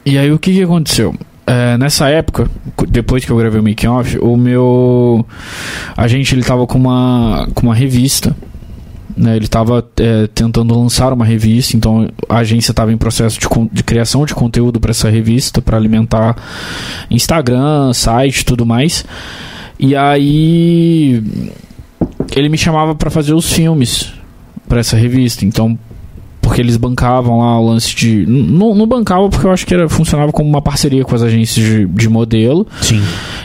E aí o que, que aconteceu? É, nessa época, depois que eu gravei o making off, o meu. A gente ele tava com uma, com uma revista. Né, ele estava tentando lançar uma revista, então a agência estava em processo de, de criação de conteúdo para essa revista, para alimentar Instagram, site tudo mais. E aí ele me chamava para fazer os filmes para essa revista. Então, porque eles bancavam lá o lance de. Não, não bancava porque eu acho que era, funcionava como uma parceria com as agências de, de modelo. Sim.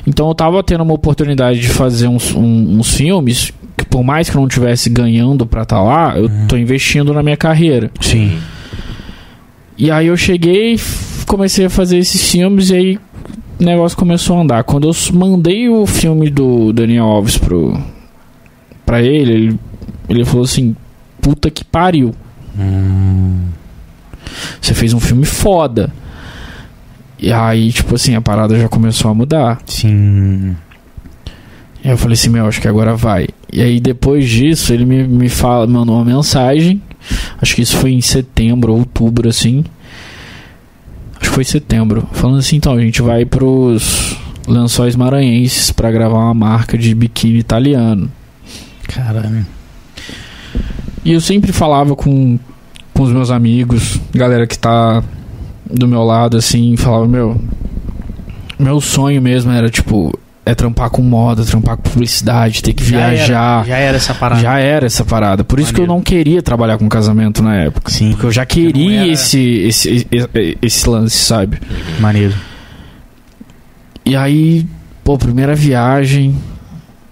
Então eu tava tendo uma oportunidade de fazer uns, um- uns filmes que, por mais que eu não estivesse ganhando pra estar lá, eu tô investindo na minha carreira. Sim. E aí eu cheguei, comecei a fazer esses filmes e aí o negócio começou a andar. Quando eu mandei o filme do Daniel Alves pro, pra ele, ele, ele falou assim: puta que pariu. Você fez um filme foda. E aí, tipo assim, a parada já começou a mudar. Sim. E eu falei assim, meu, acho que agora vai. E aí depois disso, ele me, me fala, mandou uma mensagem. Acho que isso foi em setembro, outubro, assim. Acho que foi setembro. Falando assim, então, a gente vai pros lençóis maranhenses para gravar uma marca de biquíni italiano. Caralho. E eu sempre falava com, com os meus amigos, galera que tá do meu lado, assim, falava, meu. Meu sonho mesmo era, tipo, é trampar com moda, trampar com publicidade, ter que viajar. Era, já era essa parada. Já era essa parada. Por isso que eu não queria trabalhar com casamento na época. Sim. Porque eu já queria era- esse, esse, esse, esse lance, sabe? Maneiro. E aí, pô, primeira viagem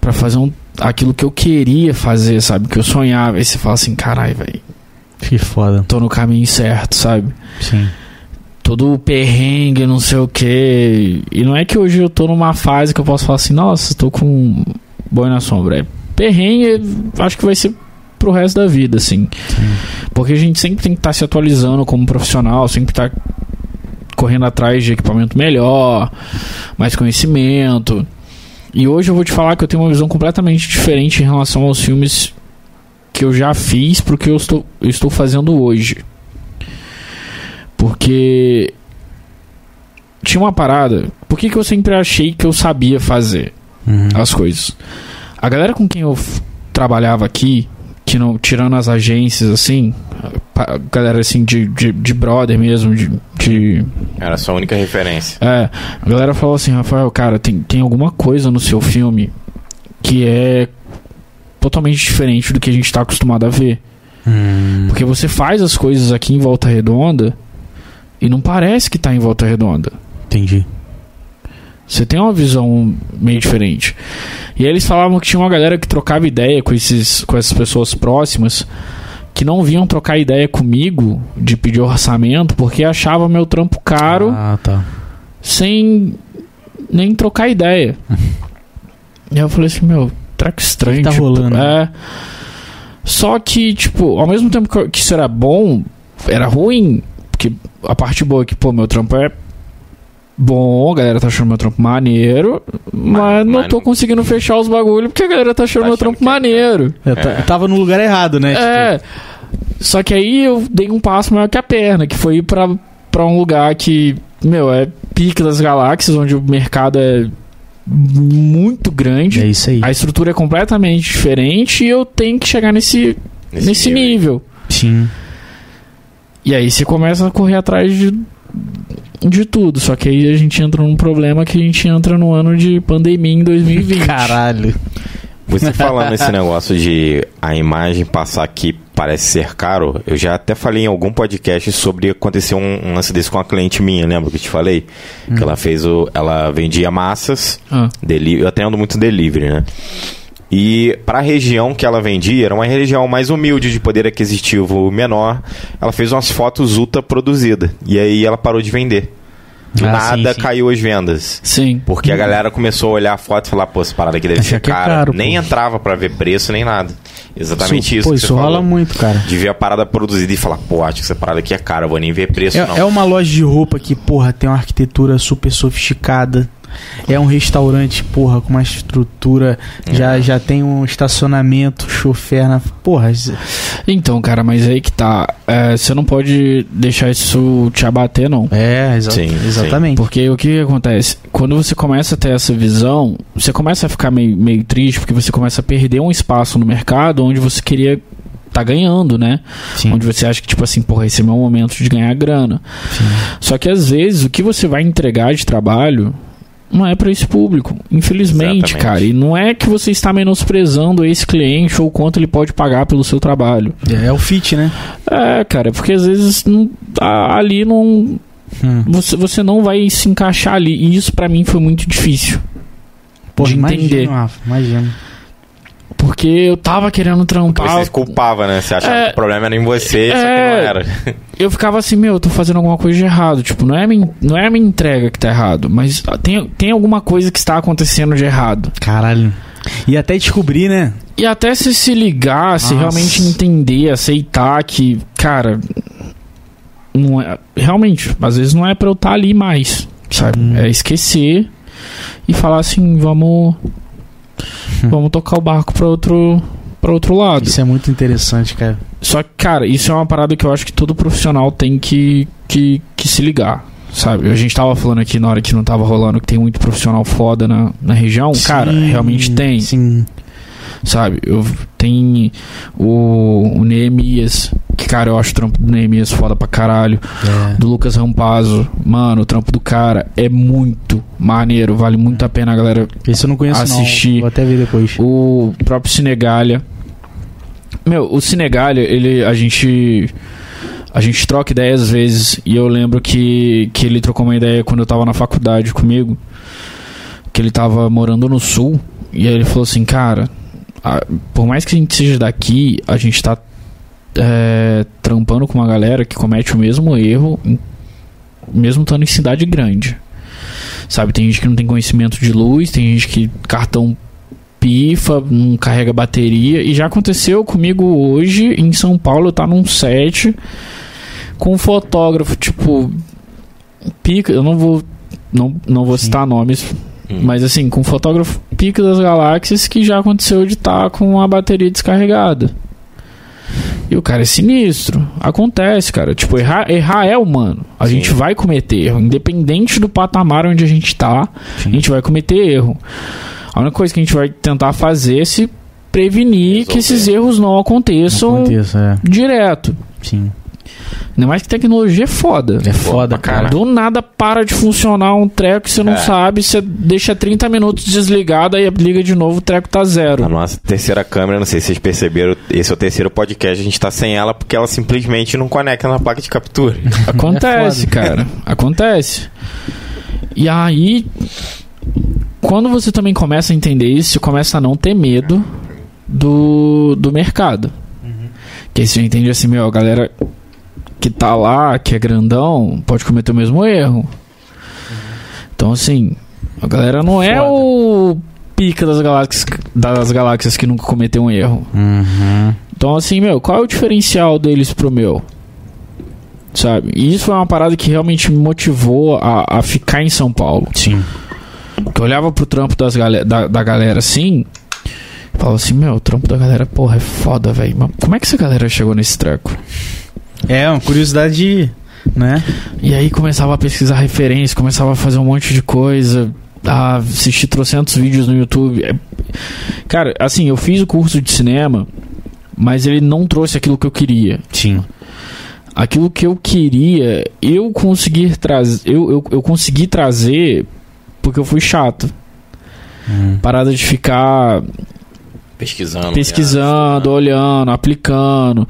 pra fazer um, aquilo que eu queria fazer, sabe? Que eu sonhava. Aí você fala assim, caralho, velho, Que foda. tô no caminho certo, sabe? Sim. Todo o perrengue, não sei o que. E não é que hoje eu tô numa fase que eu posso falar assim, nossa, tô com boi na sombra. É perrengue, acho que vai ser pro resto da vida, assim. Porque a gente sempre tem que estar se atualizando como profissional, sempre estar correndo atrás de equipamento melhor, mais conhecimento. E hoje eu vou te falar que eu tenho uma visão completamente diferente em relação aos filmes que eu já fiz pro que eu estou, eu estou fazendo hoje. Porque tinha uma parada. Por que, que eu sempre achei que eu sabia fazer? Uhum. as coisas. A galera com quem eu trabalhava aqui, que não, tirando as agências, assim, galera assim de, de, de brother mesmo, de, de. Era a sua única referência. É, a galera falou assim, Rafael, cara, tem, tem alguma coisa no seu filme que é totalmente diferente do que a gente tá acostumado a ver. Hum. Porque você faz as coisas aqui em Volta Redonda e não parece que tá em Volta Redonda. Entendi. Você tem uma visão meio diferente. E aí eles falavam que tinha uma galera que trocava ideia com, esses, com essas pessoas próximas que não vinham trocar ideia comigo de pedir orçamento porque achava meu trampo caro Ah, tá. sem nem trocar ideia. e eu falei assim, meu, treco estranho. O que tá tipo, rolando? É. Só que, tipo, ao mesmo tempo que isso era bom, era ruim. Porque a parte boa é que, pô, meu trampo é bom, a galera tá achando meu trampo maneiro, mas, não mas tô não- conseguindo fechar os bagulhos porque a galera tá achando Tá meu achando trampo que é- maneiro. Eu, É. eu tava no lugar errado, né? É. Só que aí eu dei um passo maior que a perna, que foi ir pra, pra um lugar que, meu, é pique das galáxias, onde o mercado é muito grande. Tipo, é isso aí. A estrutura é completamente diferente e eu tenho que chegar nesse, nesse, nível. Sim. E aí você começa a correr atrás de, de tudo. Só que aí a gente entra num problema que a gente entra no ano de pandemia em 2020. Caralho. Você falando esse negócio de a imagem passar aqui parece ser caro, eu já até falei em algum podcast sobre acontecer um, um lance desse com uma cliente minha, lembra que eu te falei? Que ela fez o. Ela vendia massas, Ah, deli eu atendo muito delivery, né? E para a região que ela vendia, era uma região mais humilde, de poder aquisitivo menor. Ela fez umas fotos ultra produzidas. E aí ela parou de vender. Do Ah, nada sim, sim. caiu as vendas. sim. Porque a galera começou a olhar a foto e falar, pô, essa parada aqui deve ser é cara. caro, nem pô. entrava pra ver preço nem nada. Exatamente isso. Pô, que isso rola falou. muito, cara. De ver a parada produzida e falar, pô, acho que essa parada aqui é cara, eu vou nem ver preço, não. É, é uma loja de roupa que, porra, tem uma arquitetura super sofisticada. É um restaurante, porra, com uma estrutura. Já, já tem um estacionamento, chofer na. Porra, Então, cara, mas aí que tá. É, você não pode deixar isso te abater, não. é, exa Sim, sim. exatamente. Porque o que acontece? Quando você começa a ter essa visão, você começa a ficar meio, meio triste, porque você começa a perder um espaço no mercado onde você queria tá ganhando, né? Sim. Onde você acha que, tipo assim, porra, esse é meu momento de ganhar grana. Só que às vezes o que você vai entregar de trabalho não é para esse público, infelizmente, Exatamente. cara. E não é que você está menosprezando esse cliente ou quanto ele pode pagar pelo seu trabalho. É, é o fit, né? É, cara, porque às vezes não, a- ali não Hum. você, você não vai se encaixar ali. E isso pra mim foi muito difícil. Porra, de imagino, entender. Rafa, imagino. Porque eu tava querendo Porque trampar. você se culpava, né? Você achava É. que o problema era em você, só que É. não era. Eu ficava assim, meu, eu tô fazendo alguma coisa de errado. Tipo, não é a minha, não é a minha entrega que tá errado, mas tem, tem alguma coisa que está acontecendo de errado. Caralho. E até descobrir, né? E até se se ligar, se Nossa. realmente entender, aceitar que, cara, não é, realmente, às vezes não é pra eu estar ali mais, sabe? Hum. É esquecer e falar assim, vamos vamos tocar o barco pra outro, pra outro lado. Isso é muito interessante, cara. Só que, cara, isso é uma parada que eu acho que todo profissional tem que, que, que se ligar. Sabe? A gente tava falando aqui na hora que não tava rolando que tem muito profissional foda na, na região. cara, Sim, realmente tem. Sim. Sabe? Eu, tem o, o Neemias, que, cara, eu acho o trampo do Neemias foda pra caralho. É. Do Lucas Rampazzo. Mano, o trampo do cara é muito maneiro. Vale muito a pena a galera Esse eu não conheço, Assisti. não. Vou até ver depois. o próprio Cinegalha. Meu, o Cinegalha, ele. A gente. A gente troca ideias às vezes. E eu lembro que, que ele trocou uma ideia quando eu tava na faculdade comigo. Que ele tava morando no sul. E aí ele falou assim, cara. a- por mais que a gente seja daqui, a gente tá. É, trampando com uma galera que comete o mesmo erro. mesmo estando em cidade grande. Sabe, tem gente que não tem conhecimento de luz, tem gente que cartão pifa, não carrega bateria. E já aconteceu comigo hoje em São Paulo, eu tá num set com um fotógrafo, tipo. Pica, eu não vou. Não, não vou Sim. citar nomes, Hum. mas assim, com um fotógrafo pica das galáxias que já aconteceu de estar com a bateria descarregada. E o cara é sinistro. Acontece, cara. Tipo, errar, errar é humano. A Sim. gente vai cometer erro. Independente do patamar onde a gente tá, a gente vai cometer erro. A única coisa que a gente vai tentar fazer é se prevenir Resolver. que esses erros não aconteçam Aconteça, é. direto. Sim. Ainda mais que tecnologia é foda. É foda, cara. Do nada para de funcionar um treco que você não É. sabe, você deixa 30 minutos desligado, aí liga de novo, o treco tá A zero. nossa terceira câmera, não sei se vocês perceberam, esse é o terceiro podcast, a gente tá sem ela porque ela simplesmente não conecta na placa de captura. Acontece, É foda. cara. Acontece. E aí, quando você também começa a entender isso, você começa a não ter medo do, do mercado. Que aí você entende assim, meu, a galera que tá lá, que é grandão, pode cometer o mesmo erro. Então, assim, a galera não é Foda. o pica das galáxias, das galáxias que nunca cometeu um erro. Uhum. Então, assim, meu, qual é o diferencial deles pro meu? Sabe? E isso foi uma parada que realmente me motivou a, a ficar em São Paulo. Sim. Que eu olhava pro trampo das gale- da, da galera assim. e Falava assim, meu, o trampo da galera, porra, é foda, velho. Mas como é que essa galera chegou nesse treco? É, uma curiosidade, de- né? E aí começava a pesquisar referência, começava a fazer um monte de coisa, a assistir trocentos vídeos no YouTube. É- Cara, assim, eu fiz o curso de cinema, mas ele não trouxe aquilo que eu queria. Sim. aquilo que eu queria, eu conseguir trazer, eu, eu, eu consegui trazer porque eu fui chato. Hum. Parada de ficar Pesquisando. pesquisando, olhando, aplicando.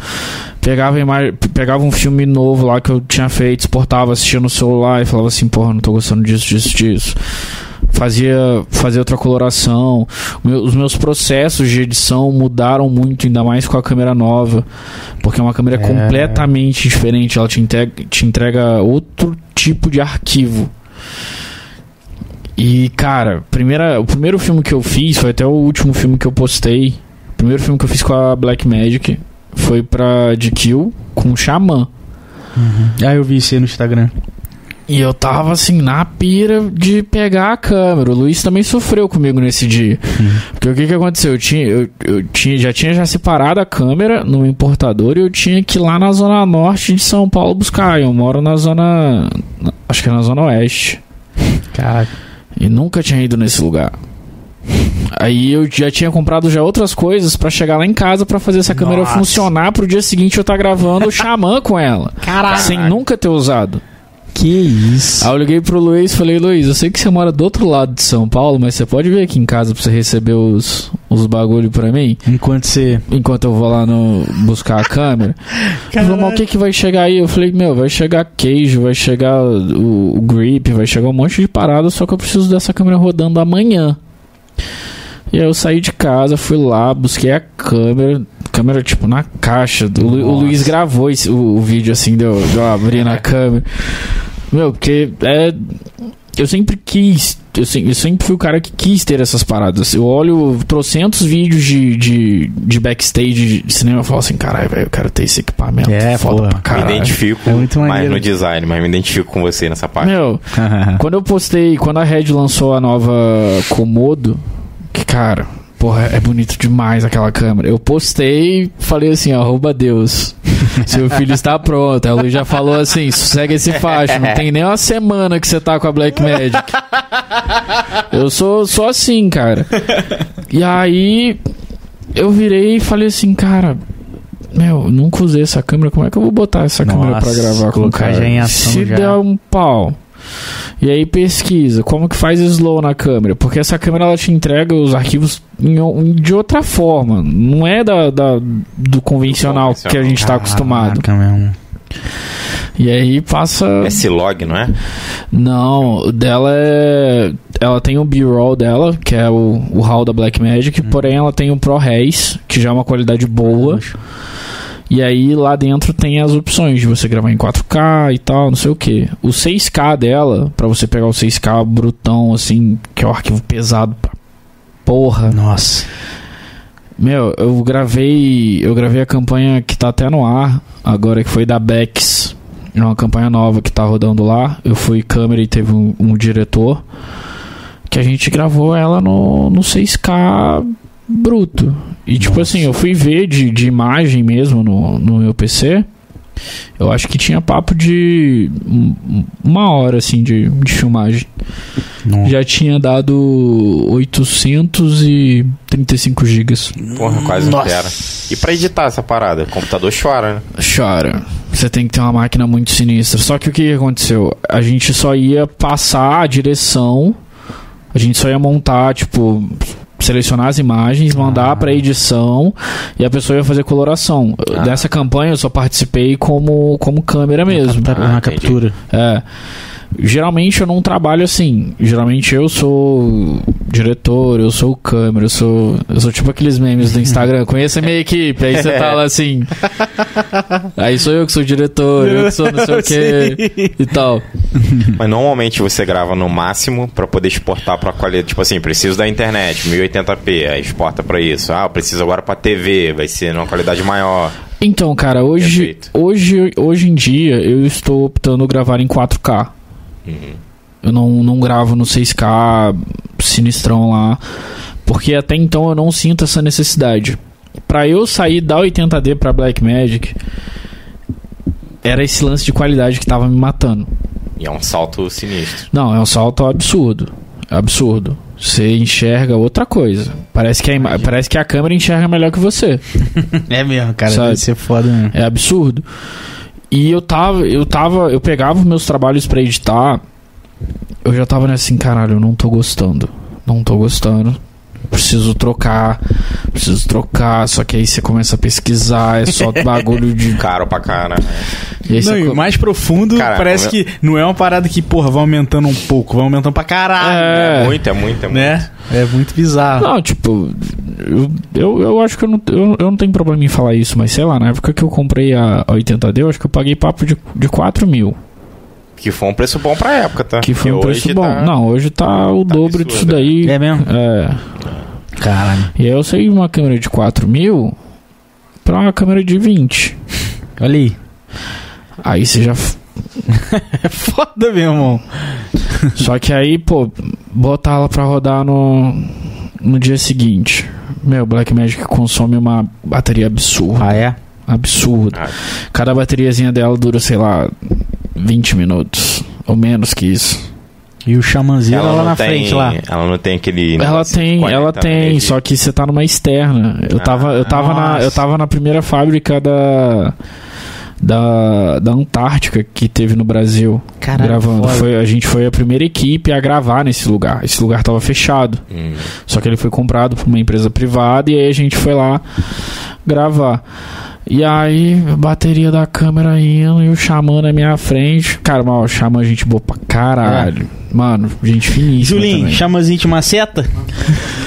Pegava, imagem, pegava um filme novo lá que eu tinha feito, exportava, assistia no celular e falava assim, porra, não tô gostando disso, disso, disso. Fazia, fazia outra coloração. Meu- os meus processos de edição mudaram muito, ainda mais com a câmera nova. Porque é uma câmera É. completamente diferente. Ela te entrega, te entrega outro tipo de arquivo. E, cara, primeira, o primeiro filme que eu fiz foi até o último filme que eu postei. O primeiro filme que eu fiz com a Black Magic foi pra DQ com o Xamã. Ah, eu vi isso aí no Instagram. E eu tava assim, na pira de pegar a câmera. O Luiz também sofreu comigo nesse dia. Porque o que que aconteceu? Eu, tinha, eu, eu tinha, já tinha já separado a câmera no importador e eu tinha que ir lá na zona norte de São Paulo buscar. Eu moro na zona. na- Acho que é na zona oeste. Caraca. E nunca tinha ido nesse lugar. Aí eu já tinha comprado já outras coisas pra chegar lá em casa pra fazer essa câmera Nossa. funcionar pro dia seguinte eu estar gravando o Xamã com ela. Caraca. Sem nunca ter usado. Que isso. Aí eu liguei pro Luiz e falei, Luiz, eu sei que você mora do outro lado de São Paulo, mas você pode vir aqui em casa pra você receber os, os bagulho pra mim? Enquanto você. Enquanto eu vou lá no buscar a câmera. Ele falou, mas o que, que vai chegar aí? Eu falei, meu, vai chegar queijo, vai chegar o, o grip, vai chegar um monte de parada, só que eu preciso dessa câmera rodando amanhã. E aí eu saí de casa, fui lá, busquei a câmera, câmera tipo na caixa. O, Lu- o. Luiz gravou esse- o, o vídeo assim, de eu, de eu abrir na câmera. Meu, porque é. Eu sempre quis. Eu sempre, eu sempre fui o cara que quis ter essas paradas. Eu olho trocentos vídeos de, de, de backstage de cinema e falo assim: caralho, velho, eu quero ter esse equipamento. É, foda porra. pra Me caralho. identifico É muito mais no design, mas me identifico com você nessa parte. Meu, quando eu postei, quando a Red lançou a nova Komodo, que cara, porra, é bonito demais aquela câmera. Eu postei, falei assim, ó, arroba Deus. Seu filho está pronto. Luiz já falou assim, sossega esse facho, não tem nem uma semana que você tá com a Black Magic. Eu sou, sou assim, cara. E aí eu virei e falei assim, cara, meu, nunca usei essa câmera, como é que eu vou botar essa câmera pra Nossa, gravar com o cara? já em ação Se já. der um pau. E aí pesquisa, como que faz slow na câmera? Porque essa câmera ela te entrega os arquivos em de outra forma, não é da, da- do convencional que a gente tá acostumado. Caraca, mesmo. E aí passa. S-Log, não é? Não, o dela é. Ela tem o B-roll dela, que é o, o RAW da Blackmagic, porém ela tem o ProRes, que já é uma qualidade boa. E aí lá dentro tem as opções de você gravar em 4K e tal, não sei o que. O 6K dela, pra você pegar o 6K brutão, assim, que é o arquivo pesado pra porra. Nossa. Meu, eu gravei. Eu gravei a campanha que tá até no ar, agora que foi da Bex. É uma campanha nova que tá rodando lá. Eu fui câmera e teve um, um diretor. Que a gente gravou ela no, no 6K bruto. E tipo assim, eu fui ver de, de imagem mesmo no, no meu PC. Eu acho que tinha papo de um- uma hora assim de, de filmagem. Nossa. Já tinha dado 835 gigas. Porra, quase Nossa. inteira. E pra editar essa parada? O computador chora, né? Chora. Você tem que ter uma máquina muito sinistra. Só que o que aconteceu? A gente só ia passar a direção, a gente só ia montar, tipo, selecionar as imagens, mandar Ah. pra edição e a pessoa ia fazer coloração. Ah. Dessa campanha eu só participei como, como câmera mesmo. Capta- Ah, na entendi. captura. É. Geralmente eu não trabalho assim. Geralmente eu sou diretor, eu sou câmera, eu sou. Eu sou tipo aqueles memes do Instagram. Conheça a minha equipe. Aí você tá lá assim. Aí sou eu que sou diretor, eu que sou não sei o que e tal. Mas normalmente você grava no máximo pra poder exportar pra qualidade. Tipo assim, preciso da internet, 1080p, aí exporta pra isso. Ah, eu preciso agora pra TV, vai ser numa qualidade maior. Então, cara, hoje, Perfeito. hoje, hoje em dia eu estou optando gravar em 4K. Eu não, não gravo no 6K sinistrão lá, porque até então eu não sinto essa necessidade. Pra eu sair da 80D pra Blackmagic, era esse lance de qualidade que tava me matando. E é um salto sinistro. Não, é um salto absurdo. Absurdo. Você enxerga outra coisa. Parece que a, ima- parece que a câmera enxerga melhor que você. É mesmo, cara. Sabe? Deve ser foda mesmo. É absurdo. E eu tava, eu tava, eu pegava os meus trabalhos pra editar, eu já tava assim, caralho, eu não tô gostando. Não tô gostando. Preciso trocar, preciso trocar, só que aí você começa a pesquisar, é só bagulho de. Caro pra cara. E Não, e co- mais profundo parece como que não é uma parada que, porra, vai aumentando um pouco, vai aumentando pra caralho. É. É muito, é muito, é muito. Né? É muito bizarro. Não, tipo, eu, eu, eu acho que eu não, eu, eu não tenho problema em falar isso, mas sei lá, na época que eu comprei a 80D, eu acho que eu paguei papo de, de 4 mil. Que foi um preço bom pra época, tá? Que foi um preço bom. tá- Não, hoje tá o tá dobro disso absurdo. daí. É mesmo? É. Caralho. E aí eu saí uma câmera de 4 mil pra uma câmera de 20. Olha aí. Aí você já. É foda mesmo, irmão. Só que aí, pô, botar ela pra rodar no, no dia seguinte. Meu, Blackmagic consome uma bateria absurda. Ah, é? Absurda. Ah. Cada bateriazinha dela dura, sei lá, 20 minutos. Ou menos que isso. E o xamanzinho lá não na tem, frente lá. Ela não tem aquele. Ela tem, ela tem, rede. só que você tá numa externa. Eu tava, eu tava na, eu tava na primeira fábrica da da, da Antártica que teve no Brasil Caralho, gravando. Foi, a gente foi a primeira equipe a gravar nesse lugar. Esse lugar tava fechado. Hum. Só que ele foi comprado por uma empresa privada e aí a gente foi lá gravar. E aí, a bateria da câmera indo e o Xamã na minha frente. Cara, mal, o Xamã é gente boa pra caralho. Mano, gente finíssima. Julinho, também. chamazinho de maceta?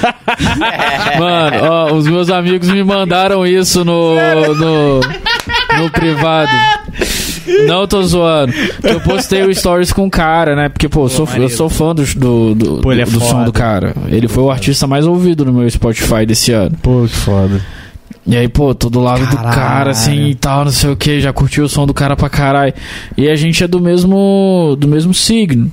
Mano, ó, os meus amigos me mandaram isso no, no, no privado. Não tô zoando. Eu postei o stories com o cara, né? Porque, pô, eu sou, eu sou fã do, do, do, Pô, ele é do som do cara. Ele foi o artista mais ouvido no meu Spotify desse ano. Pô, que foda. E aí, pô, tô do lado do Caralho. cara, assim, e tal, não sei o que, já curtiu o som do cara pra caralho. E a gente é do mesmo, do mesmo signo.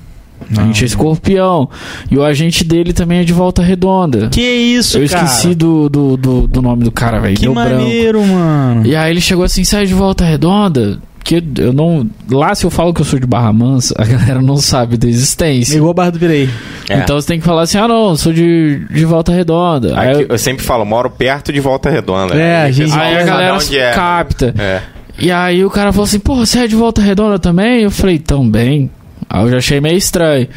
A gente é escorpião. E o agente dele também é de volta redonda. Que isso, Eu cara? esqueci do, do, do, do nome do cara, velho. Que Deu branco. maneiro, mano. E aí ele chegou assim, sai de volta redonda. Que eu não. Lá se eu falo que eu sou de Barra Mansa, a galera não sabe da existência. Igual a Barra do Virei. É. Então você tem que falar assim, ah não, eu sou de, de volta redonda. Aí, Aqui, eu- eu sempre falo, moro perto de Volta Redonda. É, Aí a gente- aí a sabe galera onde é. capta. É. E aí o cara falou assim, pô, você é de volta redonda também? Eu falei, também. Aí eu já achei meio estranho.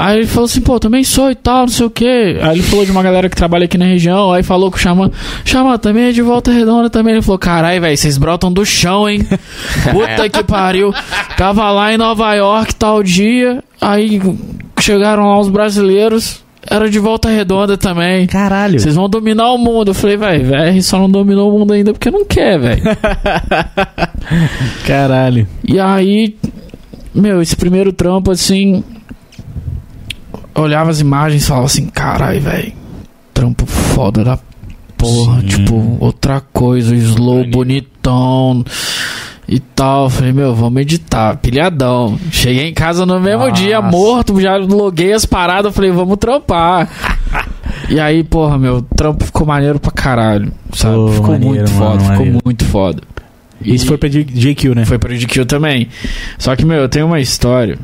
Aí ele falou assim, pô, também sou e tal, não sei o quê. Aí ele falou de uma galera que trabalha aqui na região, aí falou com o Xamã, Xamã, também é de volta redonda também. Ele falou, carai, velho, vocês brotam do chão, hein? Puta que pariu. Tava lá em Nova York tal dia, aí chegaram lá os brasileiros, era de volta redonda também. Caralho. Vocês vão dominar o mundo. Eu falei, velho, VR só não dominou o mundo ainda porque não quer, velho. Caralho. E aí, meu, esse primeiro trampo, assim. Eu Olhava as imagens e falava assim: caralho, velho. Trampo foda da porra. Sim. Tipo, outra coisa, o slow bonitão e tal. Falei, meu, vamos editar. Pilhadão. Cheguei em casa no mesmo Nossa. dia, morto. Já loguei as paradas. Falei, vamos trampar. E aí, porra, meu, trampo ficou maneiro pra caralho. Sabe? Pô, ficou maneiro, muito mano, foda. maneiro. Ficou muito foda. Isso foi pra JQ, né? Foi para o GQ também. Só que, meu, eu tenho uma história.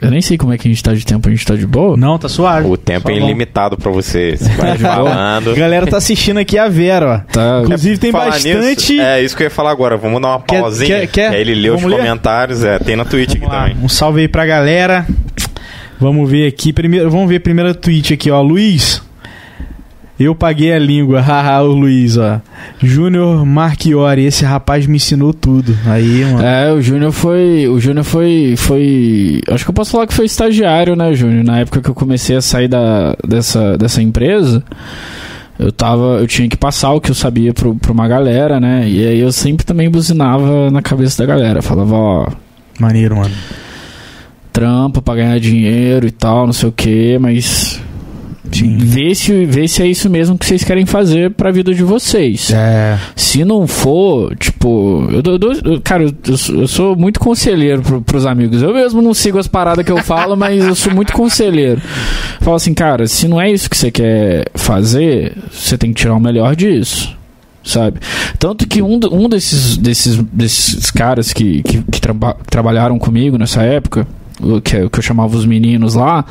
Eu nem sei como é que a gente tá de tempo, a gente tá de boa? Não, tá suave. O tempo Só é bom. ilimitado pra você. Você vai A falando. galera tá assistindo aqui a Vera, ó. Tá. Inclusive tem bastante. nisso, é isso que eu ia falar agora. Vamos dar uma Quer- pausinha. quer- quer? que aí ele lê os Vamos ler? comentários. É, tem na Twitch aqui Vamos lá, também. Um salve aí pra galera. Vamos ver aqui. Primeiro, vamos ver a primeira tweet aqui, ó. Luiz. Eu paguei a língua. Haha, o Luiz, ó. Júnior Marchiori. Esse rapaz me ensinou tudo. Aí, mano. É, o Júnior foi. O Júnior foi. Foi. Acho que eu posso falar que foi estagiário, né, Júnior? Na época que eu comecei a sair da, dessa, dessa empresa. Eu tava. Eu tinha que passar o que eu sabia pro, pra uma galera, né? E aí eu sempre também buzinava na cabeça da galera. Falava, ó, Maneiro, mano. trampa pra ganhar dinheiro e tal, não sei o que, mas. Sim. Vê se, vê se é isso mesmo que vocês querem fazer pra vida de vocês. É. Se não for, tipo, eu, dou- eu- cara, eu, eu sou- muito conselheiro pro, pros amigos. Eu mesmo não sigo as paradas que eu falo, mas eu sou muito conselheiro. Falo assim, cara, se não é isso que você quer fazer, você tem que tirar o melhor disso. Sabe? Tanto que um, um desses, desses, desses caras que, que, que traba- trabalharam comigo nessa época, o que, eu- que eu chamava os meninos lá,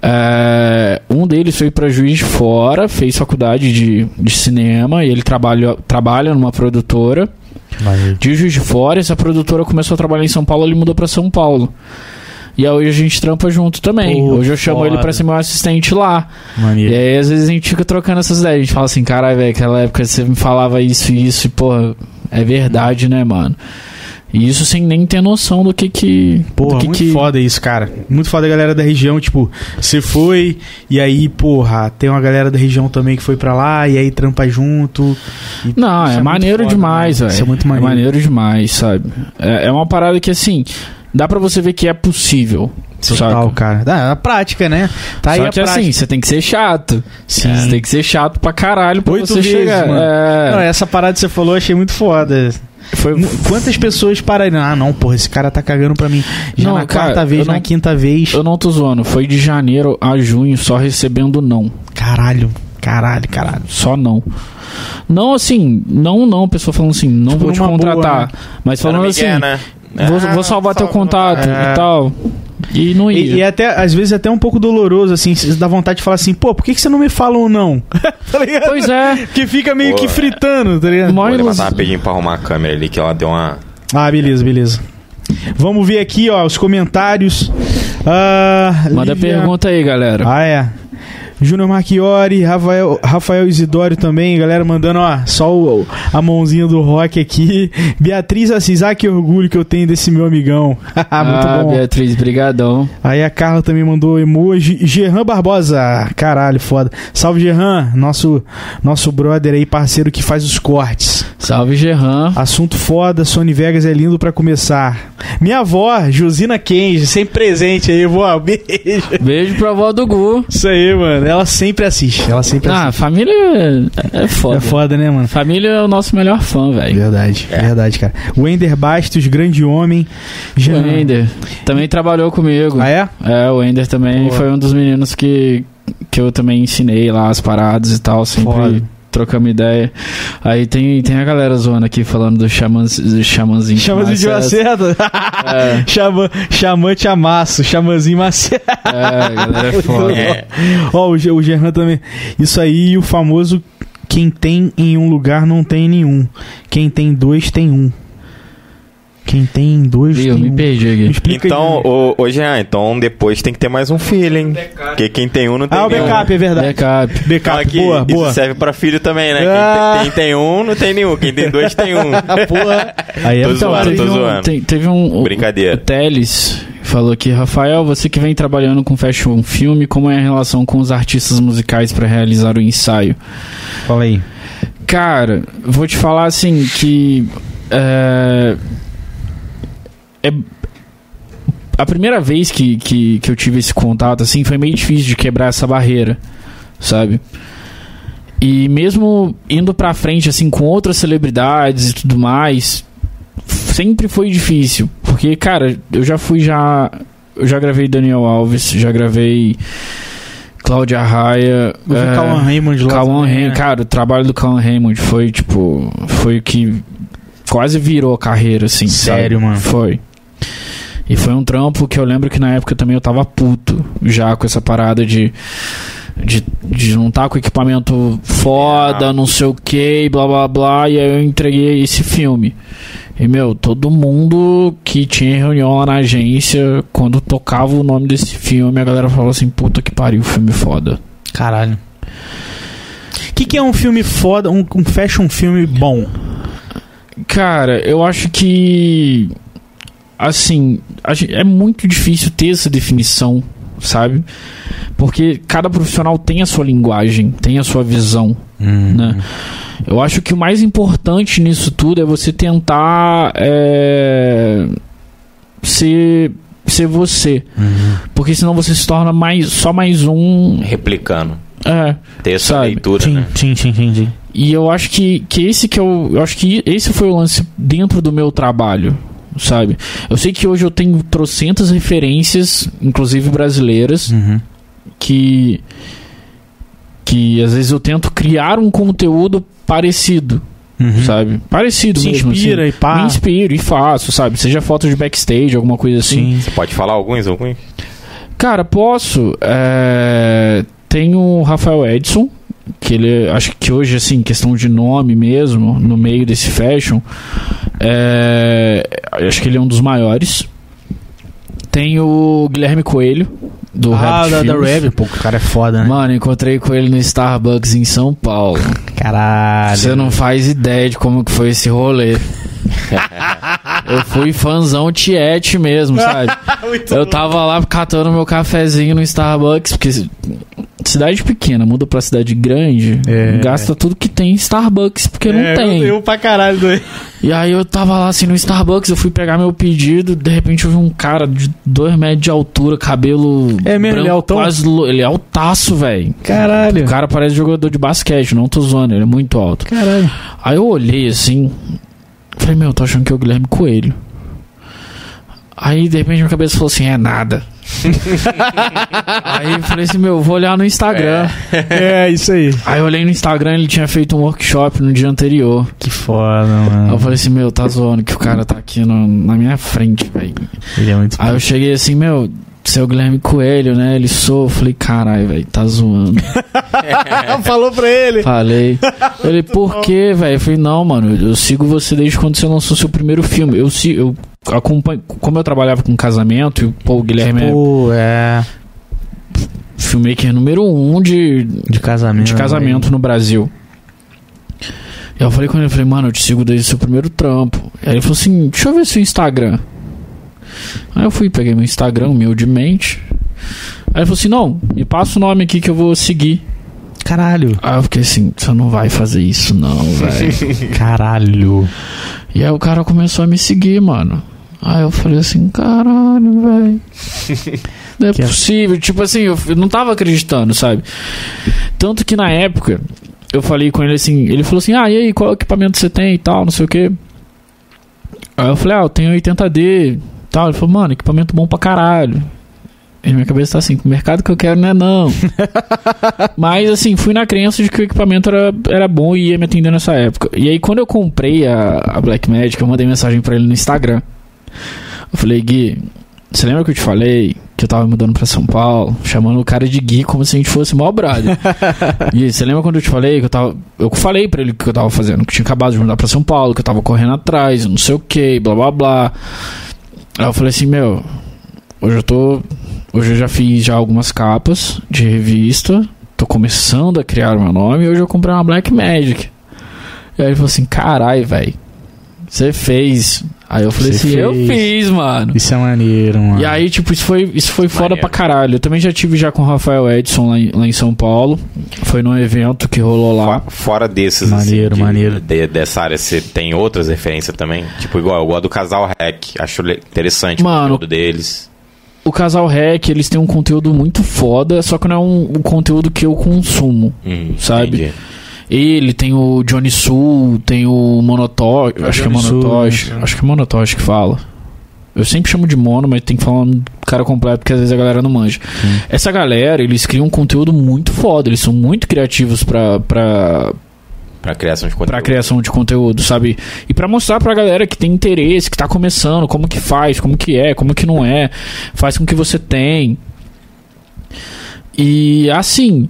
é, um deles foi para Juiz de Fora, fez faculdade de, de cinema e ele trabalha, trabalha numa produtora Maneiro. de Juiz de Fora. Essa produtora começou a trabalhar em São Paulo, ele mudou para São Paulo. E aí hoje a gente trampa junto também. Pô, hoje eu chamo foda. ele pra ser meu assistente lá. Maneiro. E aí às vezes a gente fica trocando essas ideias. A gente fala assim, caralho, velho, aquela época você me falava isso e isso, e porra, é verdade, né, mano? E isso sem nem ter noção do que que. Porra, do que muito que... foda isso, cara. Muito foda a galera da região, tipo, você foi e aí, porra, tem uma galera da região também que foi pra lá e aí trampa junto. E Não, isso é, muito maneiro foda, demais, né? velho. Isso é muito É maneiro. maneiro demais, sabe? É, é uma parada que, assim, dá pra você ver que é possível. Total, saca? cara. Ah, a prática, né? Tá aí Só a que assim, você tem que ser chato. Sim. Você tem que ser chato pra caralho pra Oito você vezes, chegar. mano. É, Não, essa parada que você falou, eu achei muito foda. Foi, Quantas pessoas pararam? Ah, não, porra, esse cara tá cagando pra mim. Já Não, na cara, quarta vez, eu na não- quinta vez. eu não tô zoando, foi de janeiro a junho só recebendo não. Caralho, caralho, caralho. Só não. Não assim, não, não, a pessoa falando assim, não Tipo, vou te contratar. boa, Mas Tá no falando Miguel, assim, né? Vou, Ah, vou salvar teu contato é. e tal. E não ia. E, e é até, às vezes, até um pouco doloroso, assim, você dá vontade de falar assim, pô, por que, que você não me fala um não? tá ligado? Pois é. Porque fica meio Pô, que fritando, tá ligado? Vou ilusão. levantar rapidinho pra arrumar a câmera ali, que ela deu uma. Ah, beleza, beleza. Vamos ver aqui, ó, os comentários. Ah, Manda Lívia- pergunta aí, galera. Ah, é. Júnior Marchiori, Rafael, Rafael Isidório também, galera mandando, ó, só o- a mãozinha do rock aqui. Beatriz Assis, ah, que orgulho que eu tenho desse meu amigão. Muito ah, bom. Beatriz, brigadão. Aí a Carla também mandou emoji. Gerran Barbosa, caralho, foda. Salve, Gerran, nosso, nosso brother aí, parceiro que faz os cortes. Salve, Gerran. Assunto foda, Sony Vegas é lindo pra começar. Minha avó, Josina Kenji, sempre presente aí, vó. Beijo. Beijo pra avó do Gu. Isso aí, mano. Ela sempre assiste. Ela sempre Ah, assiste. família é foda. É foda, né, mano? Família é o nosso melhor fã, velho. Verdade, verdade, cara. Wender Bastos, grande homem. O Jean- Ender também trabalhou comigo. Ah, é? É, o Ender também Boa. foi um dos meninos que, que eu também ensinei lá as paradas e tal, sempre Foda. Trocamos ideia. Aí tem, tem a galera zoando aqui falando do, xamãs, xamãzinho. Chama de Macedo. É, Xamã, xamã te amasso, xamãzinho Macedo. é, galera é foda. É. Ó, o, o Gerran também. Isso aí, o famoso quem tem em um lugar não tem em nenhum. Quem tem dois tem um. Quem tem em dois tem eu me um. perdi Me aqui. explica Então, aí. ô, Jean, então depois tem que ter mais um filho, hein? Porque quem tem um não tem Ah, o nenhum. backup, é verdade. Backup. Backup, que boa, isso boa. serve pra filho também, né? Quem Ah. tem- Quem, tem um, não tem nenhum. Quem tem dois, tem um. Porra. Aí é Tô muito zoando, hora, tô teve, um, zoando. tem- teve um. o- Brincadeira. O Teles falou aqui, Rafael, você que vem trabalhando com fashion filme, como é a relação com os artistas musicais para realizar o ensaio? Fala aí. Cara, vou te falar assim que é, é- a primeira vez que, que, que eu tive esse contato assim foi meio difícil de quebrar essa barreira, sabe? E mesmo indo pra frente assim com outras celebridades e tudo mais, sempre foi difícil, porque cara, eu já fui já eu já gravei Daniel Alves, já gravei Cláudia Raia, Eu vi é, Cauan Raymond lá. Cauan também, Raymond, né? cara, o trabalho do Cauan Raymond foi tipo, foi o que quase virou a carreira assim, Sério, sabe? mano? Foi. E foi um trampo que eu lembro que na época também eu tava puto já com essa parada de de, de não tá com equipamento foda, não sei o que, blá blá blá, e aí eu entreguei esse filme. E meu, todo mundo que tinha reunião lá na agência, quando tocava o nome desse filme, a galera falava assim: puta que pariu, filme foda. Caralho. O que, que é um filme foda, um, um fashion filme bom? Cara, eu acho que. Assim, é muito difícil ter essa definição, sabe? Porque cada profissional tem a sua linguagem, tem a sua visão, né? Eu acho que o mais importante nisso tudo é você tentar é, ser, ser você. Porque senão você se torna mais, só mais um. Replicando. É. Ter essa Sabe? leitura, Sim, né? sim, sim, sim, sim. E eu acho que, que esse que eu, eu acho que esse foi o lance dentro do meu trabalho, sabe? Eu sei que hoje eu tenho trocentas referências, inclusive brasileiras, Uhum. que que às vezes eu tento criar um conteúdo parecido, Uhum. sabe? Parecido Se mesmo, inspira assim. e pá. Me inspiro e faço, sabe? Seja foto de backstage, alguma coisa assim. Sim. Você pode falar alguns, alguns? Cara, posso. É... Tem o Rafael Edson, que ele acho que hoje, assim, questão de nome mesmo, no meio desse fashion, é... acho que ele é um dos maiores. Tem o Guilherme Coelho, do ah, Rabbit da, da. Rabbit. Pô, o cara é foda, né? Mano, encontrei com ele no Starbucks em São Paulo. Caralho. Você não faz ideia de como que foi esse rolê. Eu fui fãzão tiete mesmo, sabe? Eu bom. tava lá catando meu cafezinho no Starbucks, porque cidade pequena, muda pra cidade grande, É. gasta tudo que tem em Starbucks, porque não É, tem. Eu, eu pra caralho doido. E aí eu tava lá assim no Starbucks, eu fui pegar meu pedido, de repente eu vi um cara de dois metros de altura, cabelo. É mesmo, ele é altão? quase lo- Ele é altaço, velho. Caralho. O cara parece jogador de basquete, não tô zoando, ele é muito alto. Caralho. Aí eu olhei assim, falei, meu, tô achando que é o Guilherme Coelho. Aí de repente minha cabeça falou assim: é nada. aí eu falei assim: meu, vou olhar no Instagram. É, isso aí. Aí eu olhei no Instagram, ele tinha feito um workshop no dia anterior. Que foda, Aí eu mano. falei assim: meu, tá zoando que o cara tá aqui no- na minha frente, velho. Ele é muito Aí eu cheguei assim: meu, seu Guilherme Coelho, né? Ele sou. Eu falei: caralho, velho, tá zoando. Falou pra ele. Falei. Ele, por quê, velho? Eu falei, não, mano, eu sigo você desde quando você lançou seu primeiro filme. Eu, si- eu acompanho. Como eu trabalhava com casamento, e o Guilherme é Pô, é. filmmaker número um de, De casamento. de casamento no Brasil. E eu falei com ele, eu falei, mano, eu te sigo desde o seu primeiro trampo. Aí ele falou assim, deixa eu ver seu Instagram. Aí eu fui, peguei meu Instagram, humildemente. Aí ele falou assim, não, me passa o nome aqui que eu vou seguir. Caralho. Aí eu fiquei assim, você não vai fazer isso não, velho. Caralho. e aí o cara começou a me seguir, mano. Aí eu falei assim, caralho, velho. Não é Que é- possível. Tipo assim, eu, não tava acreditando, sabe? Tanto que na época, eu falei com ele assim, ele falou assim, ah, e aí, qual equipamento você tem e tal, não sei o quê. Aí eu falei, ah, eu tenho 80D e tal. Ele falou, mano, equipamento bom pra caralho. E minha cabeça tá assim, o mercado que eu quero não é não. Mas assim, fui na crença de que o equipamento era, era bom e ia me atender nessa época. E aí quando eu comprei a, a Black Magic, eu mandei mensagem pra ele no Instagram. Eu falei, Gui, você lembra que eu te falei que eu tava mudando pra São Paulo, chamando o cara de Gui como se a gente fosse mó brother? Gui, você lembra quando eu te falei que eu tava. Eu falei pra ele o que eu tava fazendo, que eu tinha acabado de mudar pra São Paulo, que eu tava correndo atrás, não sei o que, blá blá blá. Aí eu falei assim, meu, hoje eu tô. Hoje eu já fiz já algumas capas de revista. Tô começando a criar meu nome e hoje eu comprei uma Black Magic. E aí ele falou assim, carai, velho. Você fez. Aí eu falei assim, eu fez. fiz, mano. Isso é maneiro, mano. E aí, tipo, isso foi, isso foi foda Maneiro. pra caralho. Eu também já tive já com o Rafael Edson lá em, lá em São Paulo. Foi num evento que rolou lá. Fo- Fora desses, Maneiro, assim, de- maneiro. de- dessa área, você tem outras referências também? Tipo, igual, eu gosto do casal Hack, acho interessante Mano, o conteúdo deles. O Casal Rec, eles têm um conteúdo muito foda, só que não é um, um conteúdo que eu consumo. Hum, Sabe? entendi. Ele tem o Johnny Sul, tem o Monotosh, acho que é Johnny Sul, Monotosh, né? acho que é Monotosh que fala. Eu sempre chamo de mono, mas tem que falar um cara completo porque às vezes a galera não manja. Essa galera, eles criam um conteúdo muito foda, eles são muito criativos pra, pra, Pra criação de conteúdo. pra criação de conteúdo, sabe? E pra mostrar pra galera que tem interesse, que tá começando, como que faz, como que é, como que não é, faz com que você tem. E assim.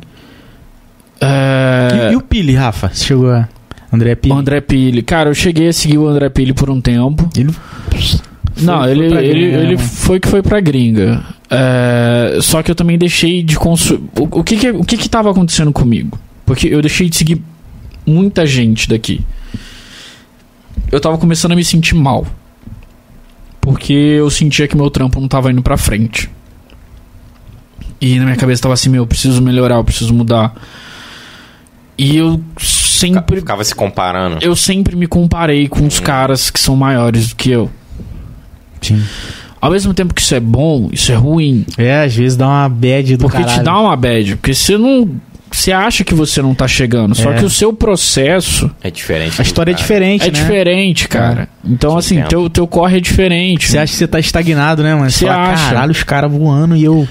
É, E, e o Pili, Rafa? Você chegou a. André Pili? o André Pili. Cara, eu cheguei a seguir o André Pili por um tempo. Ele. não, foi ele, ele, gringa, né, ele foi que foi pra gringa. É, só que eu também deixei de consumir. O, o, que, que, o que que tava acontecendo comigo? Porque eu deixei de seguir muita gente daqui. Eu tava começando a me sentir mal. Porque eu sentia que meu trampo não tava indo pra frente. E na minha cabeça tava assim, meu, eu preciso melhorar, eu preciso mudar. E eu sempre Ficava se comparando. eu sempre me comparei com os caras que são maiores do que eu. Sim. Ao mesmo tempo que isso é bom, isso é ruim. É, às vezes dá uma bad do Porque caralho. te dá uma bad. Porque você não. Você acha que você não tá chegando. Só É. que o seu processo É diferente. A história é cara. diferente, é né? diferente, cara. Então, assim, entendo. teu, teu corre é diferente. Você acha que você tá estagnado, né, mano? Você fala, acha? Caralho, os caras voando e eu.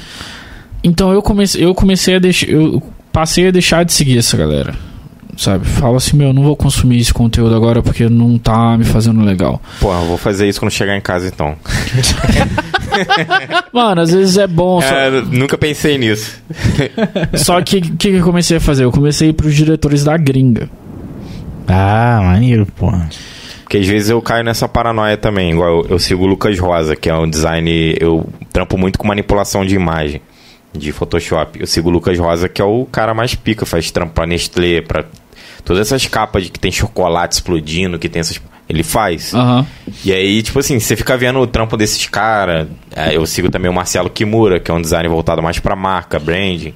Então eu comecei, eu comecei a deixar. Eu passei a deixar de seguir essa galera. Sabe? Falo assim, meu, não vou consumir esse conteúdo agora porque não tá me fazendo legal. Pô, eu vou fazer isso quando chegar em casa então. Mano, às vezes é bom. Só, É, nunca pensei nisso. só que o que, que eu comecei a fazer? Eu comecei a ir pros diretores da gringa. Ah, maneiro, porra. Porque às vezes eu caio nessa paranoia também. Igual eu, eu sigo o Lucas Rosa, que é um design. Eu trampo muito com manipulação de imagem, de Photoshop. Eu sigo o Lucas Rosa, que é o cara mais pica, faz trampo pra Nestlé, pra todas essas capas de que tem chocolate explodindo, que tem essas. Ele faz. Aham. E aí, tipo assim, você fica vendo o trampo desses caras. Eu sigo também o Marcelo Kimura, que é um design voltado mais pra marca, branding.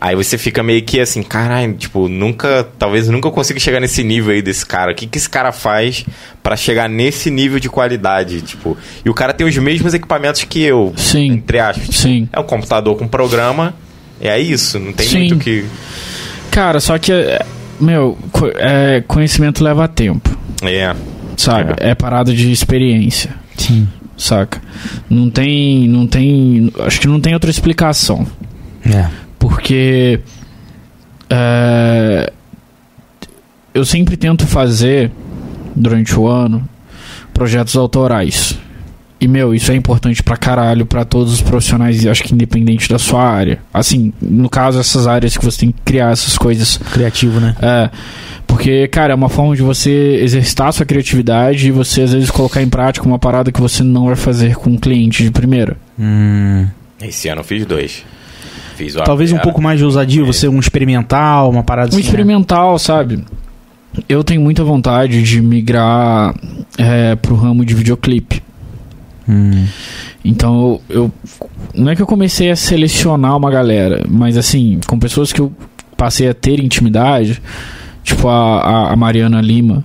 Aí você fica meio que assim, caralho, tipo, nunca, talvez eu nunca consiga chegar nesse nível aí desse cara. O que que esse cara faz pra chegar nesse nível de qualidade, tipo? E o cara tem os mesmos equipamentos que eu, Sim. entre aspas. Sim. É um computador com programa, é isso, não tem Sim. muito que Cara, só que, é, meu, co- é, conhecimento leva tempo, é. sabe? É. parada de experiência, Sim. saca? Não tem, não tem, acho que não tem outra explicação, É. porque é, eu sempre tento fazer durante o ano projetos autorais. E, meu, isso é importante pra caralho pra todos os profissionais, e acho que independente da sua área. Assim, no caso, essas áreas que você tem que criar essas coisas Criativo, né? É, porque, cara, é uma forma de você exercitar a sua criatividade e você, às vezes, colocar em prática uma parada que você não vai fazer com um cliente de primeira. Hum. Esse ano eu fiz dois. Fiz Talvez um Apera. pouco mais de ousadia, você um experimental, uma parada Um assim. né? experimental, sabe? Eu tenho muita vontade de migrar é, pro ramo de videoclipe. Hum. Então, eu, eu- Não é que eu comecei a selecionar uma galera, mas, assim, com pessoas que eu passei a ter intimidade, tipo a, a, a Mariana Lima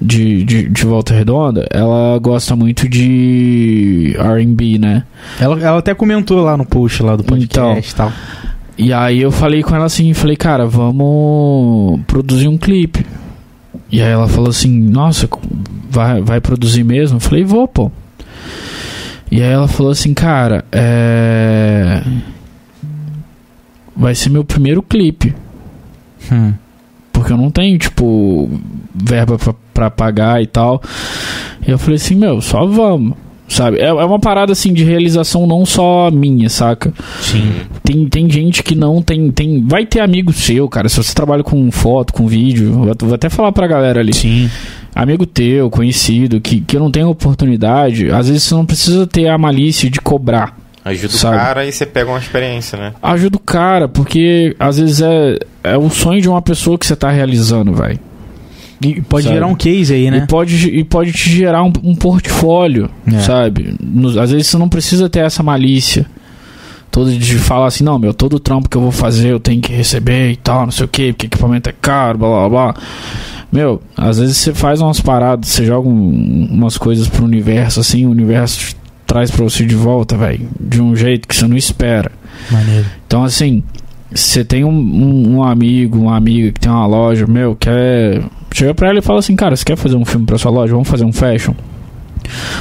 de, de, de Volta Redonda, ela gosta muito de R&B, né? Ela, ela até comentou lá no post lá do podcast e tal. E aí eu falei com ela assim, falei, cara, vamos produzir um clipe. E aí ela falou assim, nossa, vai, vai produzir mesmo? Eu falei, vou, pô. E aí ela falou assim, cara, é... Vai ser meu primeiro clipe. Hum. Porque eu não tenho, tipo, verba pra, pra pagar e tal. E eu falei assim, meu, só vamos. Sabe? É, é uma parada assim de realização não só minha, saca? Sim. Tem, tem gente que não tem, tem. Vai ter amigo seu, cara. Se você trabalha com foto, com vídeo, vou, vou até falar pra galera ali. Sim. Amigo teu, conhecido, que, que não tem oportunidade, às vezes você não precisa ter a malícia de cobrar. Ajuda Sabe. o cara e você pega uma experiência, né? Ajuda o cara, porque às vezes é, é o sonho de uma pessoa que você tá realizando, vai. E pode Sabe? gerar um case aí, né? E pode, e pode te gerar um, um portfólio, É. sabe? Nos- às vezes você não precisa ter essa malícia. Todo de falar assim, não, meu, todo trampo que eu vou fazer eu tenho que receber e tal, não sei o que, porque equipamento é caro, blá blá blá. Meu, às vezes você faz umas paradas, você joga um- umas coisas pro universo, assim, o universo traz pra você de volta, velho, de um jeito que você não espera. Maneiro. Então, assim, você tem um, um, um amigo, uma amiga que tem uma loja, meu, quer. Chega pra ela e fala assim, cara, você quer fazer um filme pra sua loja? Vamos fazer um fashion?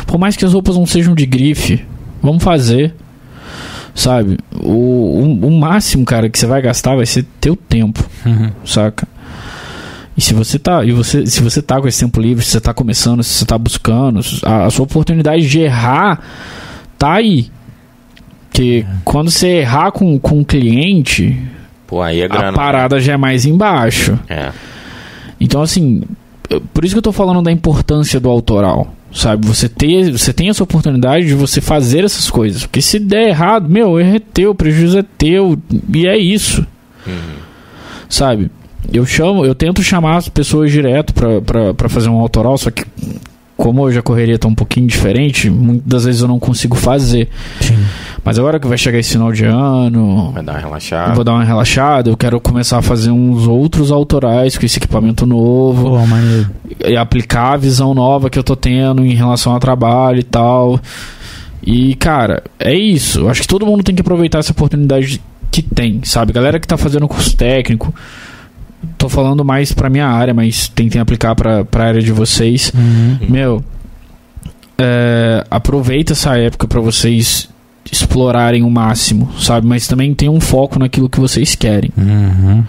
Por mais que as roupas não sejam de grife, vamos fazer. Sabe? O, o, o máximo, cara, que você vai gastar vai ser teu tempo, Uhum. saca? E se você tá, e você, se você tá com esse tempo livre, se você tá começando, se você tá buscando, a, a sua oportunidade de errar tá aí. Porque quando você errar com, com um cliente, Pô, aí é grana. a parada já é mais embaixo. É. Então, assim, por isso que eu tô falando da importância do autoral. Sabe, você, ter, você tem essa oportunidade de você fazer essas coisas. Porque se der errado, meu, o erro é teu, o prejuízo é teu. E é isso. Sabe? Eu chamo, eu tento chamar as pessoas direto pra fazer um autoral, só que como hoje a correria tá um pouquinho diferente, muitas das vezes eu não consigo fazer. Sim. Mas agora que vai chegar esse final de ano, Vai dar uma relaxada. vou dar uma relaxada, eu quero começar a fazer uns outros autorais com esse equipamento novo Pô, maneiro. e aplicar a visão nova que eu tô tendo em relação ao trabalho e tal. E, cara, é isso. Eu acho que todo mundo tem que aproveitar essa oportunidade que tem, sabe? Galera que tá fazendo curso técnico, tô falando mais pra minha área, mas tentem aplicar pra, pra área de vocês. Uhum. Meu, é, aproveita essa época pra vocês explorarem o máximo, sabe? Mas também tem um foco naquilo que vocês querem. Uhum.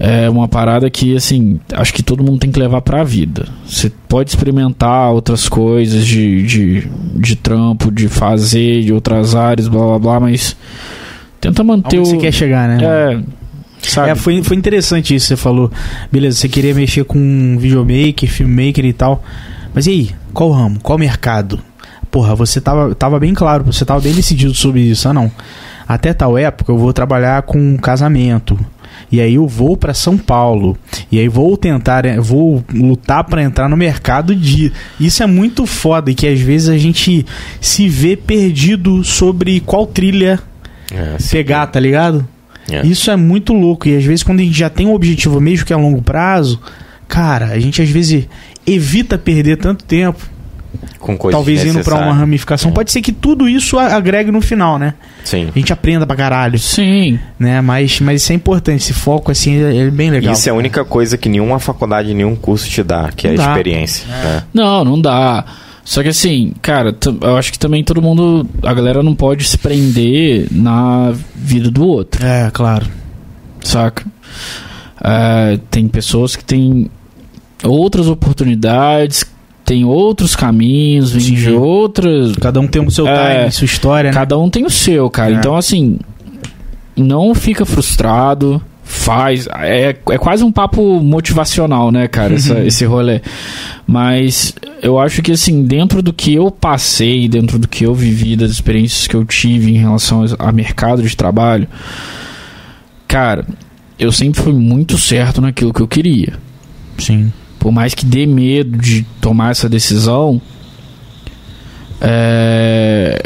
É uma parada que, assim, acho que todo mundo tem que levar pra vida. Você pode experimentar outras coisas de, de, de trampo, de fazer, de outras áreas, blá blá blá, mas tenta manter Onde o. você quer chegar, né? É, sabe? É, foi, foi interessante isso que você falou. Beleza, você queria mexer com videomaker, filmmaker e tal. Mas e aí? Qual ramo? Qual mercado? Porra, você tava, tava bem claro, você tava bem decidido sobre isso. Ah, não. Até tal época eu vou trabalhar com casamento. E aí eu vou pra São Paulo. E aí vou tentar, eh, vou lutar pra entrar no mercado de. Isso é muito foda e que às vezes a gente se vê perdido sobre qual trilha É, sim. pegar, tá ligado? É. Isso é muito louco. E às vezes, quando a gente já tem um objetivo, mesmo que a longo prazo, cara, a gente às vezes evita perder tanto tempo. Com coisas talvez indo pra uma ramificação. É. Pode ser que tudo isso agregue no final, né? Sim. A gente aprenda pra caralho, Sim. né? Mas, mas isso é importante. Esse foco, assim, é é bem legal. Isso é a única coisa que nenhuma faculdade, nenhum curso te dá, que é a Não dá. experiência. É. Não, não dá. Só que assim, cara, eu acho que também todo mundo. A galera não pode se prender na vida do outro. É, claro. saca? É, tem pessoas que têm outras oportunidades, tem outros caminhos, vêm de outras. Cada um tem o seu É. time, sua história, né? Cada um tem o seu, cara. É. Então, assim, não fica frustrado. Faz. É, é quase um papo motivacional, né, cara? essa- esse rolê. Mas eu acho que, assim, dentro do que eu passei, dentro do que eu vivi, das experiências que eu tive em relação a mercado de trabalho, cara, eu sempre fui muito certo naquilo que eu queria. Sim. Por mais que dê medo de tomar essa decisão, é,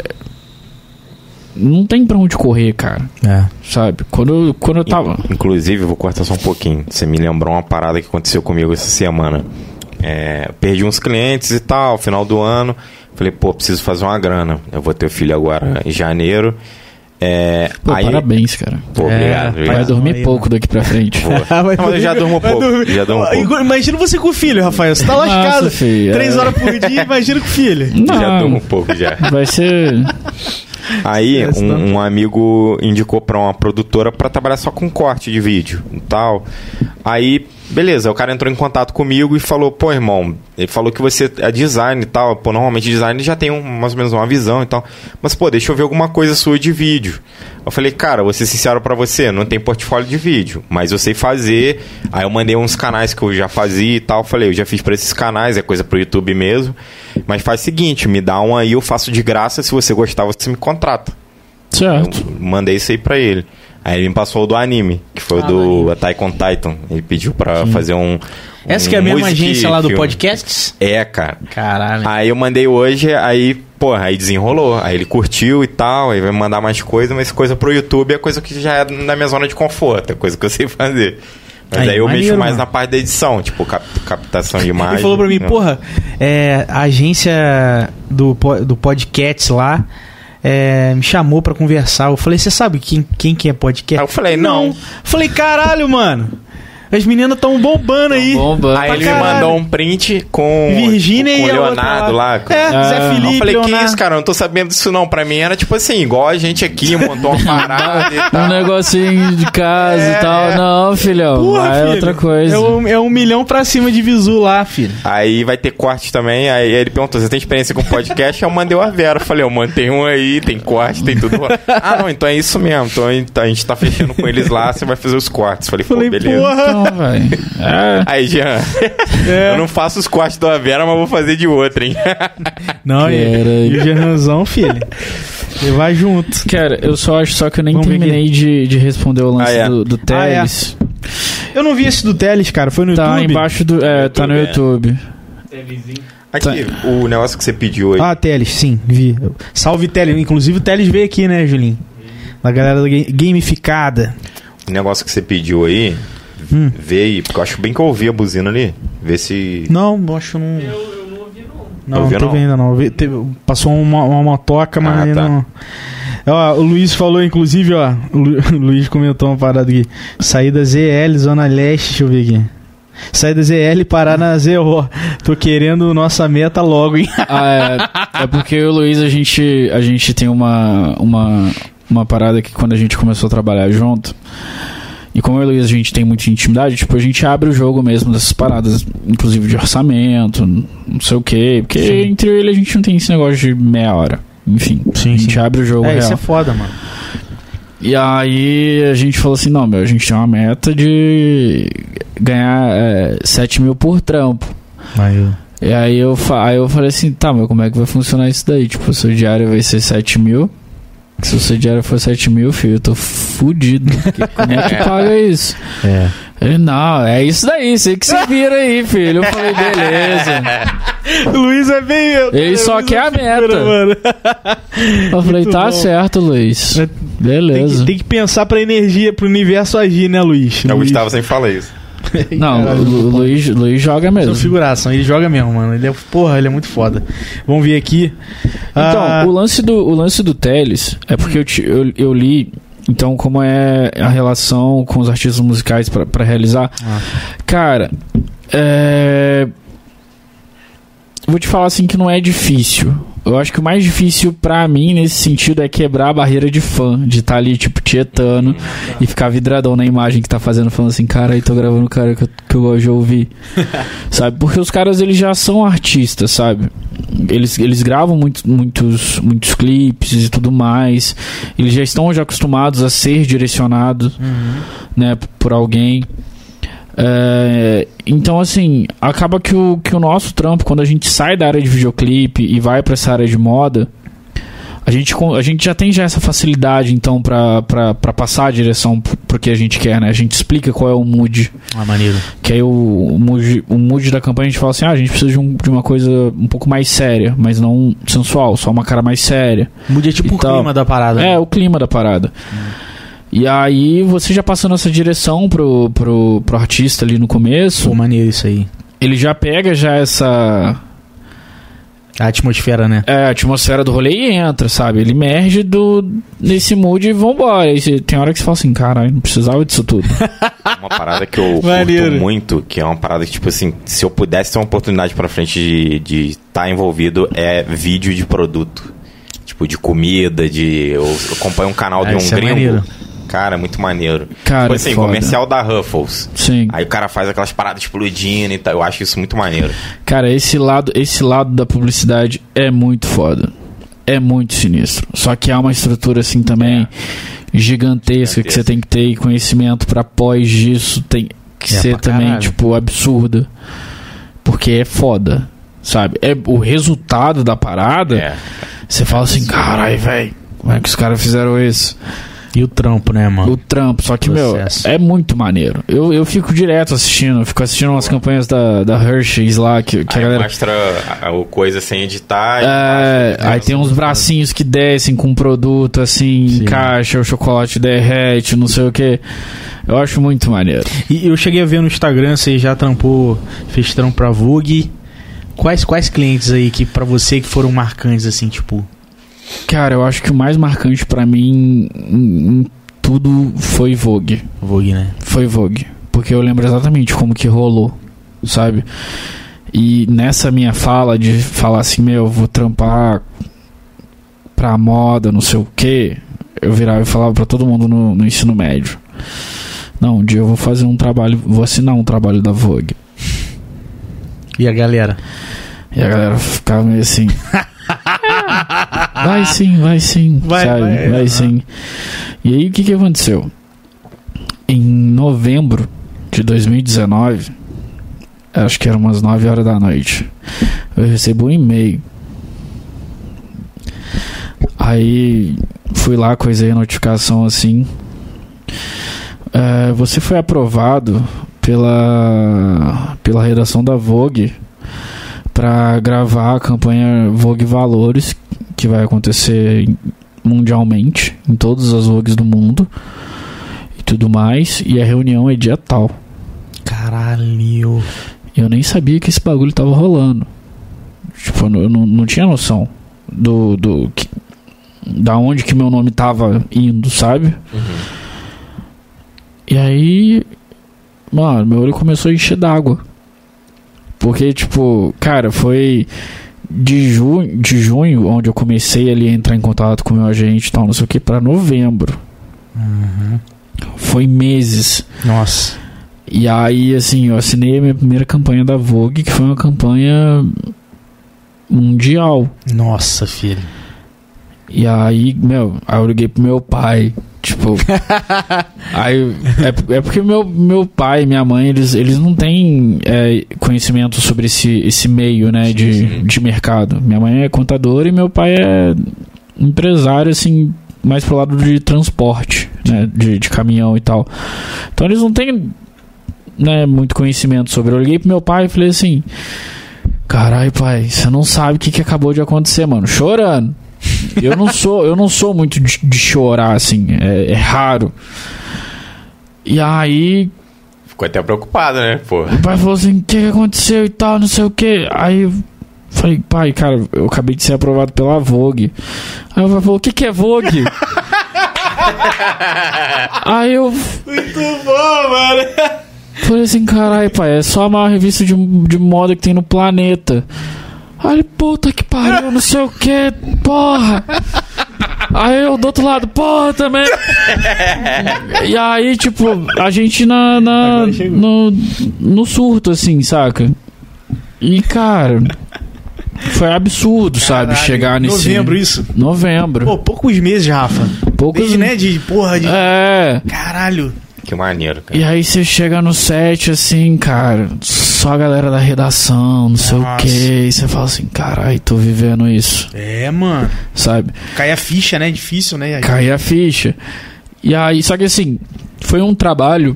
não tem pra onde correr, cara. É. Sabe? Quando, eu- quando eu tava. Inclusive, vou cortar só um pouquinho. Você me lembrou uma parada que aconteceu comigo essa semana. É, perdi uns clientes e tal, final do ano. Falei, pô, preciso fazer uma grana. Eu vou ter filho agora em janeiro. É, Pô, aí, parabéns, cara. Pô, É, obrigado. vai obrigado. dormir aí, pouco daqui pra frente. Não, mas eu já durmo pouco. dormir. Já durmo pouco. Imagina você com o filho, Rafael. Você tá Nossa, lascado. filho, é. Três horas por dia, imagina com o filho. Já durmo Não, um pouco já. vai ser. Aí É, um, um amigo indicou pra uma produtora pra trabalhar só com corte de vídeo e tal. Aí, beleza, o cara entrou em contato comigo e falou, pô, irmão, ele falou que você é design e tal. Pô, normalmente design já tem um- mais ou menos uma visão e tal. Mas, pô, deixa eu ver alguma coisa sua de vídeo. Eu falei, cara, vou ser sincero pra você, não tem portfólio de vídeo, mas eu sei fazer. Aí eu mandei uns canais que eu já fazia e tal. Falei, eu já fiz pra esses canais, é coisa pro YouTube mesmo. Mas faz o seguinte, me dá um aí, eu faço de graça. Se você gostar, você me contrata. Certo. Eu mandei isso aí pra ele. Aí ele me passou o do anime, que foi o Ah, do Attack on Titan. Ele pediu pra fazer um. Essa um que é a mesma agência lá do filme. podcast? É, cara. Caralho. Aí eu mandei hoje, aí, porra, aí desenrolou. Aí ele curtiu e tal, aí vai me mandar mais coisa, mas coisa pro YouTube é coisa que já é na minha zona de conforto, é coisa que eu sei fazer. Mas Aí, aí, eu maneiro, mexo mais mano. na parte da edição, tipo, cap- captação de imagem. Ele falou pra mim, né? porra, é, a agência do, do podcast lá é, me chamou pra conversar. Eu falei, você sabe quem, quem que é podcast? Aí eu falei, não. Falei, caralho, mano. As meninas tão bombando aí. Bomba. Aí ele me mandou um print com, Virgínia com e o a outra Leonardo lá. com- É, Zé Ah. Eu Felipe, falei, que Leonardo. isso, cara? Eu não tô sabendo disso não. Pra mim era tipo assim, igual a gente aqui, montou uma parada e Um tal. negocinho de casa e tal. Não, filhão. Porra, vai filho. outra coisa. É um, é um milhão pra cima de visu lá, filho. Aí vai ter corte também. Aí ele perguntou: você tem experiência com podcast? Eu mandei o Avera. Eu falei, eu mantei um aí, tem corte, tem tudo. ah, não, então é isso mesmo. Então a gente tá fechando com eles lá, você vai fazer os cortes. Falei, pô, Falei, beleza. porra. Velho. É. Aí, Jean, É. eu não faço os cortes do Avera, mas vou fazer de outra, hein? Não, e, e o Gernanzão, filho. Ele vai junto. Cara, eu só acho só que eu nem Vamos terminei de, de responder o lance Ah, é. do, do Ah, é. Teles. Eu não vi esse do Teles, cara. Foi no Tá YouTube. embaixo do. É, tá no YouTube, YouTube. Aqui, o negócio que você pediu aí. Ah, Teles, sim, vi. Salve Teles. Inclusive o Teles veio aqui, né, Julinho? Da galera da ga- gamificada. O negócio que você pediu aí, Hum. vê aí, porque eu acho bem que eu ouvi a buzina ali. Vê se. Não, eu acho que não. Eu, não ouvi, não. Não, Ouviu, não teve não? ainda não. Vi- teve- passou uma, uma motoca, mas Ah, aí tá. não. Ó, o Luiz falou, inclusive, ó. O Lu- o Luiz comentou uma parada aqui. Saída ZL, Zona Leste, deixa eu ver aqui. Saída ZL, parar na ZO. Tô querendo nossa meta logo, hein? Ah, é, é porque eu e o Luiz, a gente, a gente tem uma, uma, uma parada que quando a gente começou a trabalhar junto. E como eu e o Luiz a gente tem muita intimidade, tipo, a gente abre o jogo mesmo dessas paradas, inclusive de orçamento, não sei o quê. Porque Sim. entre ele a gente não tem esse negócio de meia hora. Enfim, Sim, a gente sim. abre o jogo É, real. isso é foda, mano. E aí a gente falou assim, não, meu, a gente tem uma meta de ganhar é, 7 mil por trampo. Aí eu... E aí eu, aí eu falei assim, tá, mas como é que vai funcionar isso daí? Tipo, o seu diário vai ser 7 mil. Se o seu diário for 7 mil, filho, eu tô fudido. Porque como é que paga isso? É. Ele, não, é isso daí, você que se vira aí, filho. Eu falei, beleza. O Luiz é bem eu. Ele só O Luiz quer é a meta. mano. Eu falei, Muito tá bom. certo, Luiz. Tem Beleza. que, tem que pensar pra energia, pro universo agir, né, Luiz? O Luiz. Gustavo sempre fala isso. Não, o Caralho, Lu- Luiz, Luiz joga São mesmo. figuração, ele joga mesmo, mano. Ele é, porra, ele é muito foda. Vamos ver aqui. Então, Ah, o lance do, o lance do Teles é porque eu, ti- eu, eu li. Então, como é a relação com os artistas musicais pra pra realizar? Ah. Cara, é. Vou te falar assim que não é difícil. Eu acho que o mais difícil pra mim nesse sentido é quebrar a barreira de fã, de estar ali, tipo, tietando e ficar vidradão na imagem que tá fazendo, falando assim, cara, aí tô gravando o cara que eu, que eu gosto de ouvir. sabe? Porque os caras, eles já são artistas, sabe? Eles, eles gravam muito, muitos, muitos clipes e tudo mais. Eles já estão já acostumados a ser direcionados, uhum. né, por alguém. É, então, assim, acaba que o, que o nosso trampo, quando a gente sai da área de videoclipe e vai pra essa área de moda, A gente, a gente já tem já essa facilidade, então, pra passar a direção pro, que a gente quer, né? A gente explica qual é o mood. Ah, maneiro. Que aí o, o, mood, o mood da campanha a gente fala assim: ah, a gente precisa de, um- de uma coisa um pouco mais séria, mas não sensual, só uma cara mais séria. Muda tipo o Então, clima da parada. É, o clima da parada. E aí, você já passando essa direção pro, pro, pro artista ali no começo, Pô, maneiro isso aí. ele já pega já essa A atmosfera, né? é, atmosfera do rolê e entra, sabe? Ele emerge do, nesse mood e vambora. Você- tem hora que você fala assim, caralho, não precisava disso tudo. Uma parada que eu Maneiro. curto muito, que é uma parada que, tipo assim, se eu pudesse ter uma oportunidade pra frente de estar envolvido, é vídeo de produto. Tipo, de comida, de. Eu acompanho um canal Ah, de um é gringo. maneiro. Cara, muito maneiro. Cara, tipo assim, foda. comercial da Ruffles. Sim. Aí o cara faz aquelas paradas explodindo e tal. Eu acho isso muito maneiro. Cara, esse lado, esse lado da publicidade é muito foda. É muito sinistro. Só que há uma estrutura assim também gigantesca, que você tem que ter e conhecimento pra pós disso tem que É ser também caralho. tipo absurda. Porque é foda, sabe? É o resultado da parada. É. Você fala assim, carai, velho, como é que os caras fizeram isso? E o trampo, né, mano? O trampo, só que, Processo. meu, é muito maneiro. Eu, eu fico direto assistindo, eu fico assistindo umas campanhas da, da Hershey's lá, que, que a Aí galera. mostra a, a coisa sem editar. É, aí tem uns bracinhos que descem com produto assim, Sim. encaixa, o chocolate derrete, não sei o que. Eu acho muito maneiro. E eu cheguei a ver no Instagram, você já trampou, fez trampo pra Vogue. Quais, quais clientes aí que pra você que foram marcantes, assim, tipo... Cara, eu acho que o mais marcante pra mim em, em tudo foi Vogue. Vogue, né? Foi Vogue. Porque eu lembro exatamente como que rolou, sabe? E nessa minha fala de falar assim, meu, vou trampar pra moda, não sei o que, eu virava e falava pra todo mundo no, no ensino médio. Não, um dia eu vou fazer um trabalho, vou assinar um trabalho da Vogue. E a galera? E a galera ficava meio assim. "Ah, vai sim, vai sim. Vai, sabe? vai, Vai, sim. E aí o que, que aconteceu? Em novembro de 2019, acho que era umas 9 horas da noite, eu recebo um e-mail. Aí fui lá, coisei a notificação assim. É, você foi aprovado pela, pela redação da Vogue para gravar a campanha Vogue Valores, que vai acontecer mundialmente, em todas as Vogues do mundo e tudo mais. E a reunião é dia tal. Caralho. Eu nem sabia que esse bagulho tava rolando. Tipo, eu não, não, tinha noção do. do que- da onde que meu nome tava indo, sabe? E aí. Mano, meu olho começou a encher d'água. Porque, tipo, cara, foi de junho, de junho, onde eu comecei ali a entrar em contato com o meu agente e tal, não sei o que, pra novembro. Foi meses. Nossa. E aí, assim, eu assinei a minha primeira campanha da Vogue, que foi uma campanha mundial. Nossa, filho. E aí, meu, aí eu liguei pro meu pai, tipo... aí, é, é porque meu, meu pai e minha mãe, eles, eles não têm é, conhecimento sobre esse, esse meio, né, de, sim. de mercado. Minha mãe é contadora e meu pai é empresário, assim, mais pro lado de transporte, né, de, de caminhão e tal. Então eles não têm, né, muito conhecimento sobre. Eu liguei pro meu pai e falei assim... Caralho, pai, você não sabe o que, que acabou de acontecer, mano. Chorando. Eu não sou, eu não sou muito de, de chorar, assim. É, é raro. E aí, Ficou até preocupado, né? Pô. o pai falou assim: o que, aconteceu e tal, não sei o que. Aí eu falei, pai, cara, eu acabei de ser aprovado pela Vogue. Aí o pai falou: o que, que é Vogue? aí eu Muito bom, mano. Falei assim, caralho, pai, é só a maior revista de, de moda que tem no planeta. Aí ele, puta que pariu, não sei o que, porra. Aí eu do outro lado, porra também. e aí, tipo, a gente na, na no, no surto, assim, saca? E, cara, foi absurdo, sabe? Caralho, Chegar nesse. Novembro, isso. Novembro. Pô, poucos meses, Rafa. Poucos. Desde, né, de porra, de... É. Caralho. Que maneiro, cara. E aí você chega no set, assim, cara, só a galera da redação, não sei o Nossa. quê. E você fala assim, carai, tô vivendo isso, É, mano. sabe? Cai a ficha, né? Difícil, né? Cair a ficha. E aí, só que assim, foi um trabalho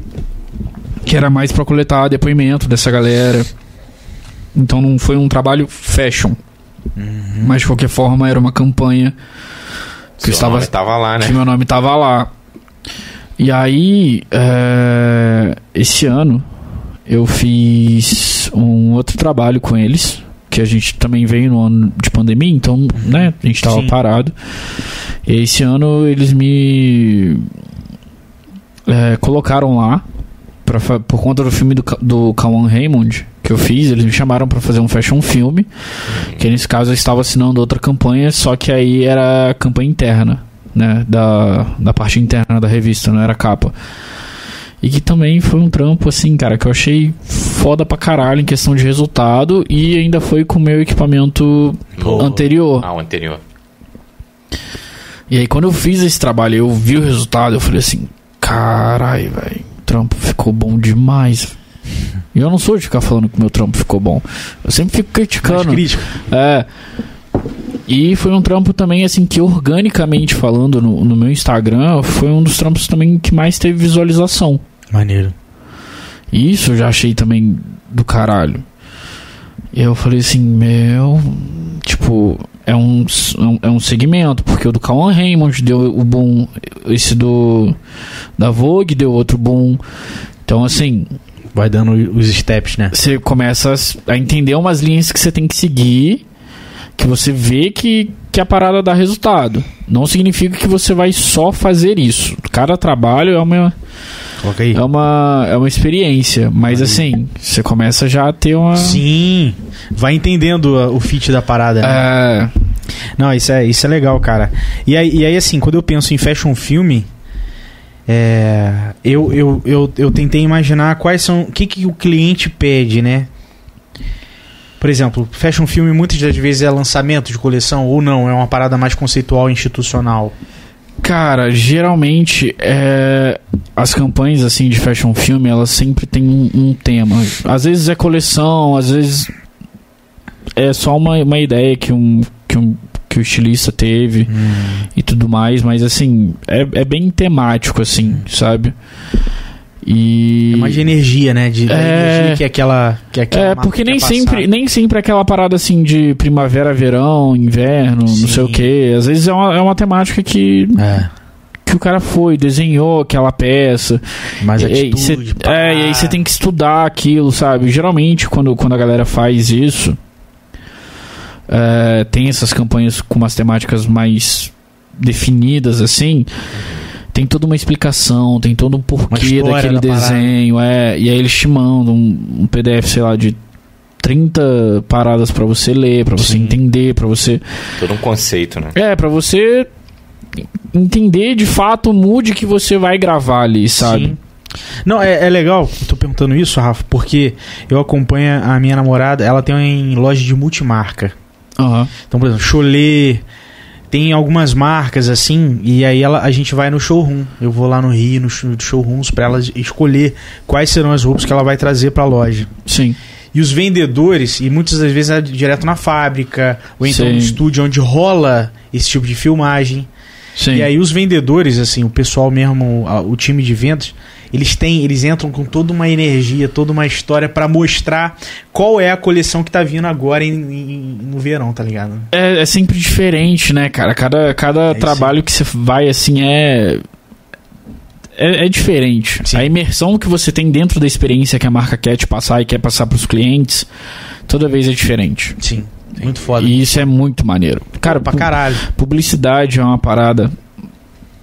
que era mais pra coletar depoimento dessa galera. Então não foi um trabalho fashion. Mas de qualquer forma era uma campanha que Seu eu estava nome tava lá, né? que meu nome tava lá. E aí, é, esse ano, eu fiz um outro trabalho com eles, que a gente também veio no ano de pandemia, então, né, a gente tava Sim. parado. E esse ano eles me é, colocaram lá, pra, por conta do filme do, do Kawan Raymond, que eu fiz, eles me chamaram pra fazer um fashion filme, que nesse caso eu estava assinando outra campanha, só que aí era campanha interna, né, da, da parte interna da revista, não era capa. E que também foi um trampo, assim, cara, que eu achei foda pra caralho em questão de resultado e ainda foi com o meu equipamento anterior. Ah, o anterior. E aí quando eu fiz esse trabalho eu vi o resultado, eu falei assim, carai, velho, o trampo ficou bom demais. E eu não sou de ficar falando que o meu trampo ficou bom. Eu sempre fico Mais criticando. crítico. É. E foi um trampo também, assim, que organicamente falando no, no meu Instagram, foi um dos trampos também que mais teve visualização. Maneiro. Isso eu já achei também do caralho. E eu falei assim, meu. Tipo, é um, é um, é um segmento, porque o do Kawan Raymond deu o boom, esse do. Da Vogue deu outro boom. Então, assim, Vai dando os steps, né? você começa a entender umas linhas que você tem que seguir, que você vê que, que a parada dá resultado. Não significa que você vai só fazer isso. Cada trabalho é uma, é uma, é uma experiência, mas assim, você começa já a ter uma. Sim. Vai entendendo o fit da parada, né? É, Não, isso é, isso é legal, cara. E aí, e aí, assim, quando eu penso em fashion filme, é, eu, eu, eu, eu tentei imaginar quais são. O que, que o cliente pede, né? Por exemplo, fashion filme muitas das vezes é lançamento de coleção ou não, é uma parada mais conceitual e institucional. Cara, geralmente é, as campanhas assim de fashion film elas sempre têm um, um tema. Às vezes é coleção, às vezes é só uma, uma ideia que um, que um que o estilista teve e tudo mais, mas assim é, é bem temático assim, sabe? E É mais de energia, né? De, É. energia que é aquela. Que é, aquela é, porque quer nem passar. sempre, nem sempre é aquela parada assim de primavera, verão, inverno, não sei o Sim. que. Às vezes é uma, é uma temática que É, que o cara foi, desenhou aquela peça. aí atitude. cê- é, e aí você tem que estudar aquilo, sabe? Geralmente, quando, quando a galera faz isso, é, tem essas campanhas com umas temáticas mais definidas, assim. Tem toda uma explicação, tem todo um porquê daquele da parada. desenho, é. E aí eles te mandam um, um PDF, sei lá, de 30 paradas pra você ler, pra você Sim. entender, pra você Todo um conceito, né? é, pra você entender de fato o mood que você vai gravar ali, sabe? Sim. Não, é, é legal, eu tô perguntando isso, Rafa, porque eu acompanho a minha namorada, ela tem em loja de multimarca. Aham. Então, por exemplo, Cholê, tem algumas marcas assim, e aí ela, a gente vai no showroom. Eu vou lá no Rio, nos show- showrooms, pra ela escolher quais serão as roupas que ela vai trazer pra loja. Sim. E os vendedores, e muitas das vezes é direto na fábrica, ou então Sim. no estúdio onde rola esse tipo de filmagem. Sim. E aí os vendedores, assim, o pessoal mesmo, a- o time de vendas, eles têm, eles entram com toda uma energia, toda uma história pra mostrar qual é a coleção que tá vindo agora em- em- no verão, tá ligado? É, é sempre diferente, né, cara? Cada, cada É trabalho que você vai, assim, é. É, é diferente. Sim. A imersão que você tem dentro da experiência que a marca quer te passar e quer passar pros clientes, toda vez é diferente. Sim. Muito foda. E isso é muito maneiro. Cara, pra caralho. publicidade é uma parada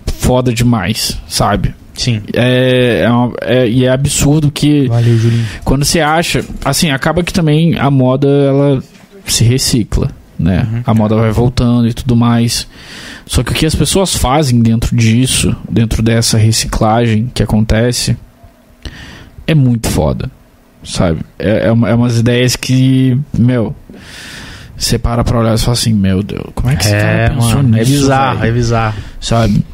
foda demais, sabe? Sim. É, é, uma- é- e é absurdo que Valeu, Julinho. quando você acha, assim, acaba que também a moda ela se recicla, né? Uhum. A moda vai voltando e tudo mais. Só que o que as pessoas fazem dentro disso, dentro dessa reciclagem que acontece, é muito foda, sabe? É, é, uma- é umas ideias que, meu, você para pra olhar e fala assim, meu Deus, como é que esse É, cara pensou mano, é nisso, bizarro, velho? é bizarro. sabe?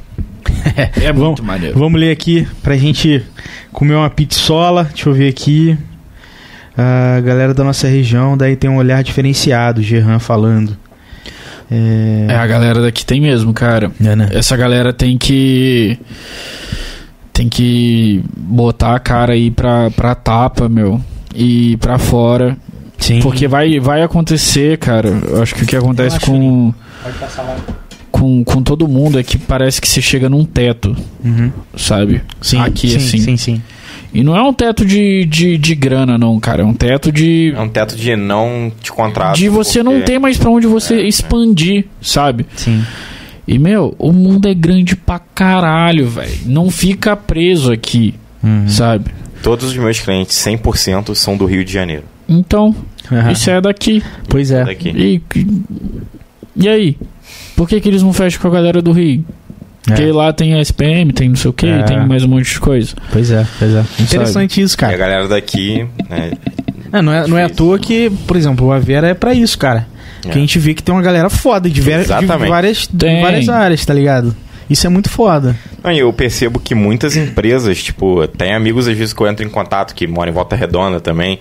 É vamos, muito maneiro. Vamos ler aqui pra gente comer uma pizzola. Deixa eu ver aqui. A galera da nossa região, daí tem um olhar diferenciado, Gerran falando. É, É, a galera daqui tem mesmo, cara. é, né? Essa galera tem que. Tem que botar a cara aí pra, pra tapa, meu. E pra fora. Sim. Porque vai, vai acontecer, cara. Eu acho que o que acontece com. Com, com todo mundo é que parece que você chega num teto, Uhum. sabe? Sim, Aqui, sim, assim. sim, sim. E não é um teto de, de, de grana, não, cara. É um teto de. É um teto de não te contrato. De você não porque- ter mais pra onde você expandir, sabe? Sim. E, meu, o mundo é grande pra caralho, velho. Não fica preso aqui, Uhum. sabe? Todos os meus clientes, 100% são do Rio de Janeiro. Então, Aham. isso é daqui. Pois é. Daqui. E, e aí? Por que, que eles não fecham com a galera do Rio? Porque É. lá tem a SPM, tem não sei o que, É. tem mais um monte de coisa. Pois é, pois é. Interessante isso, E a cara. galera daqui, né, É, não, é, não é à toa que, por exemplo, o Avera é pra isso, cara. É. Que a gente vê que tem uma galera foda de, ver- de várias, de várias áreas, tá ligado? Isso é muito foda. Não, e eu percebo que muitas empresas, tipo, tem amigos às vezes que eu entro em contato que moram em Volta Redonda também,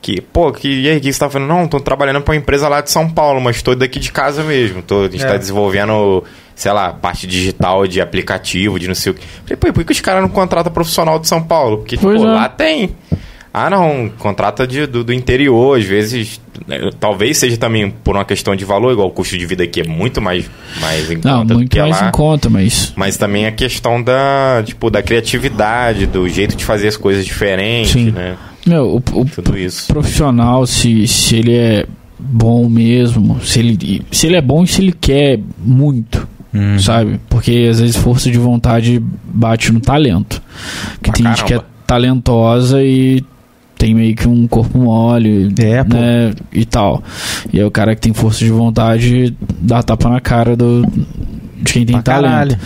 que, pô, que, e aí, o que você tá falando? Não, tô trabalhando pra uma empresa lá de São Paulo, mas tô daqui de casa mesmo. Tô, a gente É. tá desenvolvendo, sei lá, parte digital de aplicativo, de não sei o que. Falei, pô, e por que os caras não contratam profissional de São Paulo? Porque, tipo, Pois é. lá tem. Ah, não, contrata de, do, do interior, às vezes. né, Talvez seja também por uma questão de valor, igual o custo de vida aqui é muito mais, mais em Não, conta do muito que mais lá. em conta, mas. Mas também a questão da, tipo, da criatividade, do jeito de fazer as coisas diferentes, Sim. né? Meu, o, o profissional, se, se ele é bom mesmo, se ele, se ele é bom e se ele quer muito, Uhum. sabe? Porque às vezes força de vontade bate no talento. Porque tem gente que é caramba. talentosa e tem meio que um corpo mole, É, né? E tal. E aí o cara que tem força de vontade dá tapa na cara do, de quem tem Pra talento. caralho.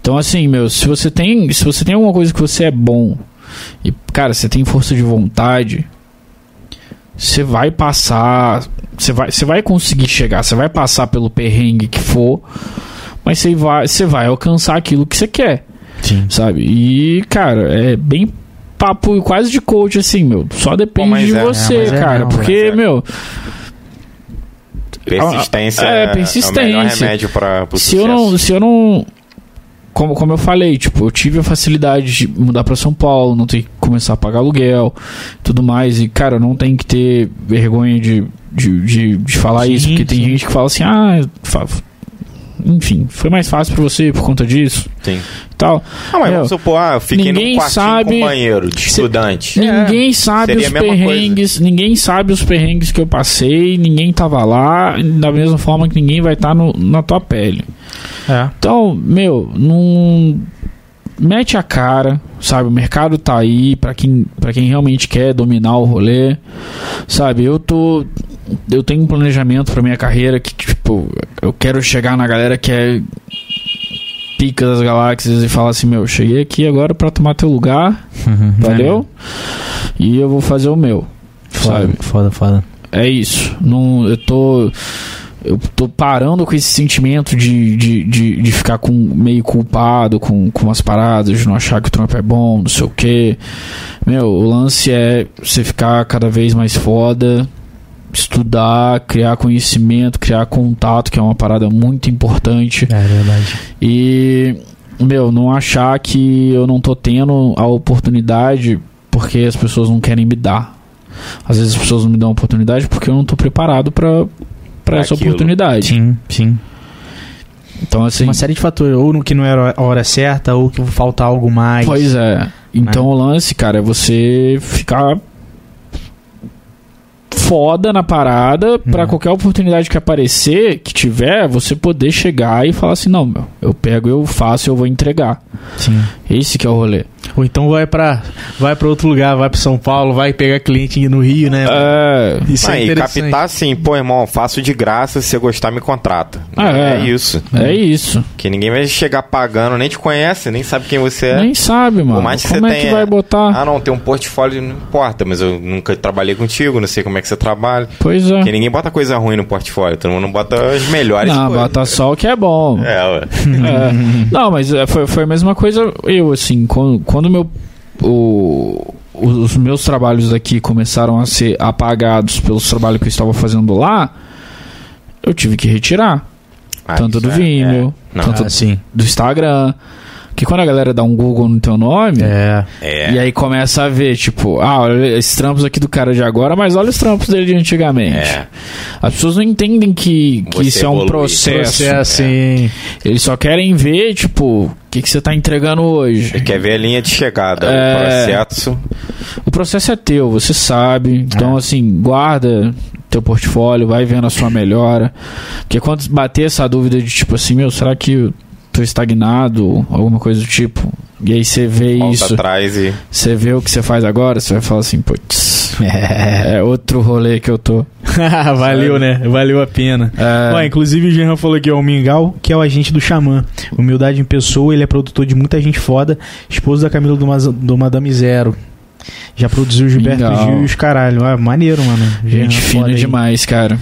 Então assim, meu, se você tem, se você tem alguma coisa que você é bom e cara, você tem força de vontade, você vai passar, você vai, você vai conseguir chegar, você vai passar pelo perrengue que for, mas você vai, você vai alcançar aquilo que você quer, Sim. sabe? E cara, é bem papo quase de coach assim, meu. Só depende mas de é, você, é, é cara, mesmo, porque é. meu, Persistência É, é, persistência. o melhor remédio para se eu sucesso. não, se eu não como, como eu falei, tipo, eu tive a facilidade de mudar pra São Paulo, não ter que começar a pagar aluguel, tudo mais, e cara, não tem que ter vergonha de, de, de, de falar Sim, isso, porque tem sim. gente que fala assim, ah, enfim, foi mais fácil pra você por conta disso Sim. tal. Não, mas vamos supor, ah, eu fiquei ninguém num quartinho sabe- com banheiro de estudante. Ninguém sabe seria os perrengues, ninguém sabe os perrengues que eu passei, ninguém tava lá, da mesma forma que ninguém vai estar na tua pele. É. Então, meu, não mete a cara, sabe? O mercado tá aí pra quem para quem realmente quer dominar o rolê. Sabe? Eu tô eu tenho um planejamento pra minha carreira que tipo, eu quero chegar na galera que é pica das galáxias e falar assim, meu, cheguei aqui agora pra tomar teu lugar, Uhum. valeu? E eu vou fazer o meu. Foda, Sabe? foda, foda. É isso. Não, eu tô. Eu tô parando com esse sentimento de, de, de, de ficar com, meio culpado com, com as paradas, de não achar que o trampo é bom, não sei o que. Meu, o lance é você ficar cada vez mais foda, estudar, criar conhecimento, criar contato, que é uma parada muito importante. É verdade. E, meu, não achar que eu não tô tendo a oportunidade porque as pessoas não querem me dar. Às vezes as pessoas não me dão a oportunidade porque eu não tô preparado pra para essa Aquilo. oportunidade. Sim, sim. Então, assim. Uma série de fatores. Ou no que não era a hora certa, ou que falta algo mais. Pois é. Então o lance, cara, é você ficar foda na parada pra Uhum. qualquer oportunidade que aparecer, que tiver, você poder chegar e falar assim, não, meu, eu pego, eu faço, eu vou entregar. Sim. Esse que é o rolê. Ou então vai pra, vai pra outro lugar, vai pra São Paulo, vai pegar cliente no Rio, né? É, Isso é Aí, interessante. captar assim, pô, irmão, faço de graça, se você gostar, me contrata. Ah, é. é. isso. é isso. Que ninguém vai chegar pagando, nem te conhece, nem sabe quem você é. Nem sabe, mano. Por mais que Como você é que tenha- vai botar? Ah, não, tem um portfólio, não importa, mas eu nunca trabalhei contigo, não sei como é que você trabalha. Pois é. Porque ninguém bota coisa ruim no portfólio, todo mundo bota as melhores Não, coisas. bota só o que é bom. É, ué. É. Não, mas é, foi, foi a mesma coisa eu, assim, quando, quando meu, o, os meus trabalhos aqui começaram a ser apagados pelos trabalhos que eu estava fazendo lá, eu tive que retirar. Ah, tanto do é- Vimeo, é. Tanto Ah, sim. do Instagram. Que quando a galera dá um Google no teu nome, É. é. e aí começa a ver, tipo, ah, olha esses trampos aqui do cara de agora, mas olha os trampos dele de antigamente. É. As pessoas não entendem que, que isso é um processo. Processo, sim. Eles só querem ver, tipo, o que, que você tá entregando hoje. Você quer ver a linha de chegada, É. o processo. O processo é teu, você sabe. Então, assim, guarda teu portfólio, vai vendo a sua melhora. Porque quando bater essa dúvida de tipo assim, meu, será que tô estagnado? Alguma coisa do tipo. E aí você vê Volta isso, atrás e. você vê o que você faz agora, você vai falar assim, putz, é outro rolê que eu tô. Valeu, né? Valeu a pena. É, Ó, inclusive o Jean falou aqui, ó, o Mingau, que é o agente do Xamã. Humildade em pessoa, ele é produtor de muita gente foda, esposo da Camila do, Maz- do Madame Zero. Já produziu Gilberto Mingau. Gil e os caralho. Ah, maneiro, mano. Jean, gente fina foda aí. demais, cara.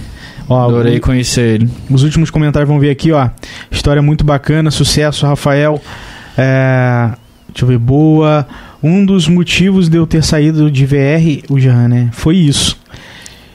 Ó, Adorei o- conhecer ele. Os últimos comentários vão ver aqui, ó. História muito bacana, sucesso, Rafael. É, deixa eu ver, boa. Um dos motivos de eu ter saído de VR, o Jean, né? Foi isso.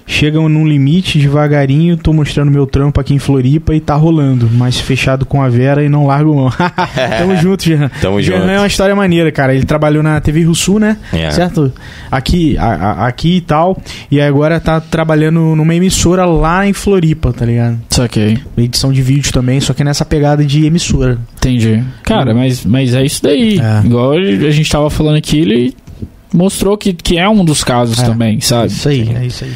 Chegam num limite devagarinho, tô mostrando meu trampo aqui em Floripa e tá rolando, mas fechado com a Vera e não largo mão. Tamo junto, Jean. Tamo Jean junto. é uma história maneira, cara. Ele trabalhou na TV Rio Sul, né? É. Certo? Aqui, a- a- aqui e tal. E agora tá trabalhando numa emissora lá em Floripa, tá ligado? Saquei. edição de vídeo também, só que nessa pegada de emissora. Entendi. Cara, mas, mas é isso daí. É. Igual a gente tava falando aqui, ele mostrou que, que é um dos casos É. também, sabe? Isso aí, é isso aí.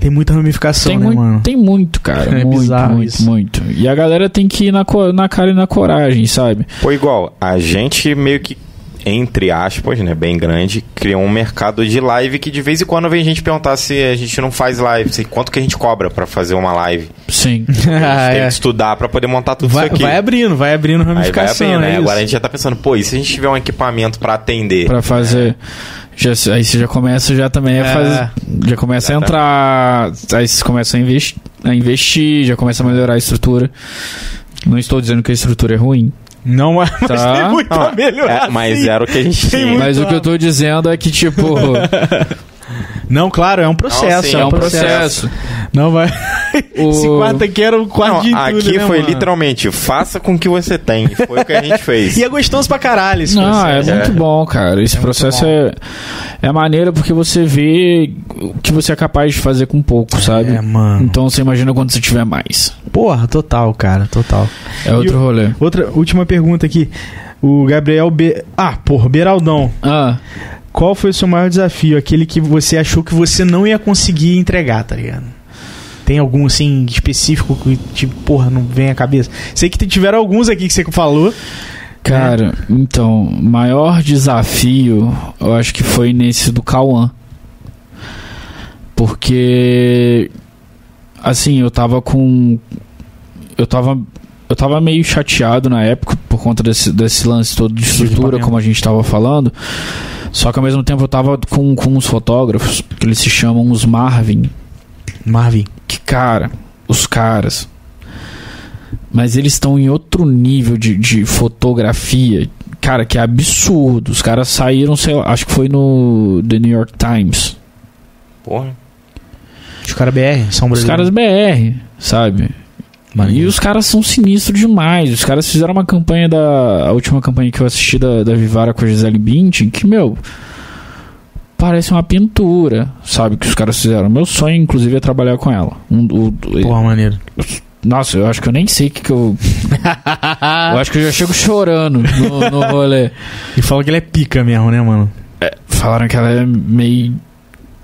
Tem muita ramificação, Tem, né, muito, mano? tem muito, cara. É muito, bizarro muito, isso. muito. E a galera tem que ir na, na cara e na coragem, sabe? Pô, igual, a gente meio que, entre aspas, né, bem grande, criou um mercado de live que de vez em quando vem gente perguntar se a gente não faz live, se quanto que a gente cobra pra fazer uma live. Sim. A gente Ah, tem é. que estudar pra poder montar tudo vai, isso aqui. vai abrindo, vai abrindo Aí vai ramificação, abrir, né? é. Agora a gente já tá pensando, pô, e se a gente tiver um equipamento pra atender? pra fazer. Já, aí você já começa já também a É. fazer. Já começa a entrar. Aí você começa a investir, a investir, já começa a melhorar a estrutura. Não estou dizendo que a estrutura é ruim. Não, mas Tá. tem muito Não, a melhorar. é, mas sim. era o que a gente tinha. Mas o que eu tô dizendo é que, tipo, Não, claro, é um processo. sim, é um processo. Não vai. O- Esse quarto aqui era o quarto Não, de tudo, aqui né, foi mano? literalmente, faça com o que você tem. Foi o que a gente fez. E é gostoso pra caralho esse Não, é processo. muito bom, cara. Esse É processo é, é maneiro porque você vê o que você é capaz de fazer com pouco, sabe? É, mano. Então você imagina quando você tiver mais. Porra, total, cara, total. É outro o- rolê. Outra última pergunta aqui. O Gabriel B. Ah, porra, Beraldão. Ah, Qual foi o seu maior desafio? Aquele que você achou que você não ia conseguir entregar, tá ligado? Tem algum, assim, específico que, tipo, porra, não vem à cabeça? Sei que tiveram alguns aqui que você falou. cara, então, maior desafio, eu acho que foi nesse do Cauã. Porque assim, eu tava com eu tava eu tava meio chateado na época por conta desse, desse lance todo de estrutura, como a gente tava falando. Só que ao mesmo tempo eu tava com, com uns fotógrafos, que eles se chamam os Marvin, Marvin. que cara, os caras. Mas eles estão em outro nível de, de fotografia, cara, que é absurdo. Os caras saíram, sei lá, acho que foi no The New York Times. Porra. Os caras BR, são Os caras BR, sabe? E os caras são sinistros demais. Os caras fizeram uma campanha da. A última campanha que eu assisti da, da Vivara com a Gisele Bündchen, que, meu. Parece uma pintura, sabe? Que os caras fizeram. Meu sonho, inclusive, é trabalhar com ela. Um, o- Porra, maneiro. nossa, eu acho que eu nem sei o que, que eu. eu acho que eu já chego chorando no, no rolê. E fala que ele é pica mesmo, né, mano? Falaram que ela é meio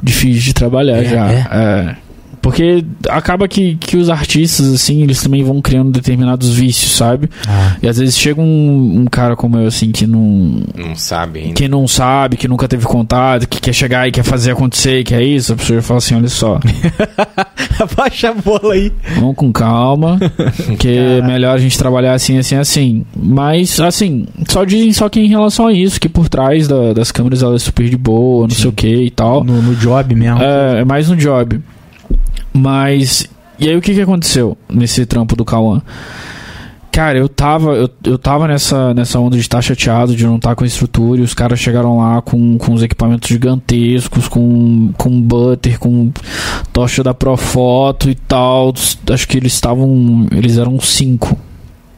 difícil de trabalhar É, já. é? É. porque acaba que, que os artistas, assim, eles também vão criando determinados vícios, sabe? Ah. E às vezes chega um, um cara como eu, assim, que não, Não sabe ainda. que não sabe, que nunca teve contato, que quer chegar e quer fazer acontecer, que é isso, a pessoa já fala assim, olha só, Baixa a bola aí. vamos com calma, que é melhor a gente trabalhar assim, assim, assim. Mas, assim, só dizem só que em relação a isso, que por trás da- das câmeras ela é super de boa, não sei o que e tal. No, no job mesmo. É, é mais no job. Mas. E aí o que, que aconteceu nesse trampo do Cauã? Cara, eu tava, eu, eu tava nessa, nessa onda de estar chateado, de não estar com a estrutura, e os caras chegaram lá com, com os equipamentos gigantescos, com, com butter, com tocha da Profoto e tal. Acho que eles estavam. Eles eram cinco.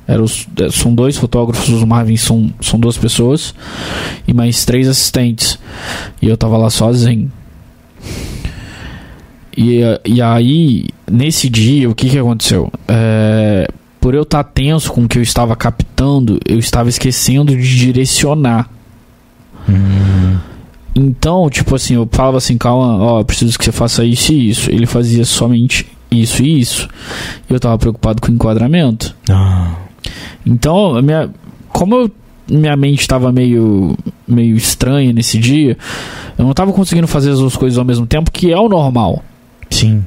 Eram eh, são dois fotógrafos, os Marvin são, são duas pessoas, e mais três assistentes. E eu tava lá sozinho. E, e aí, nesse dia, o que, que aconteceu? É, por eu estar tenso com o que eu estava captando, eu estava esquecendo de direcionar. Então, tipo assim, eu falava assim, calma, ó, eu preciso que você faça isso e isso. Ele fazia somente isso e isso. Eu tava preocupado com o enquadramento. Ah. Então, minha, como eu- minha mente estava meio, meio estranha nesse dia, eu não estava conseguindo fazer as duas coisas ao mesmo tempo, que é o normal. Sim.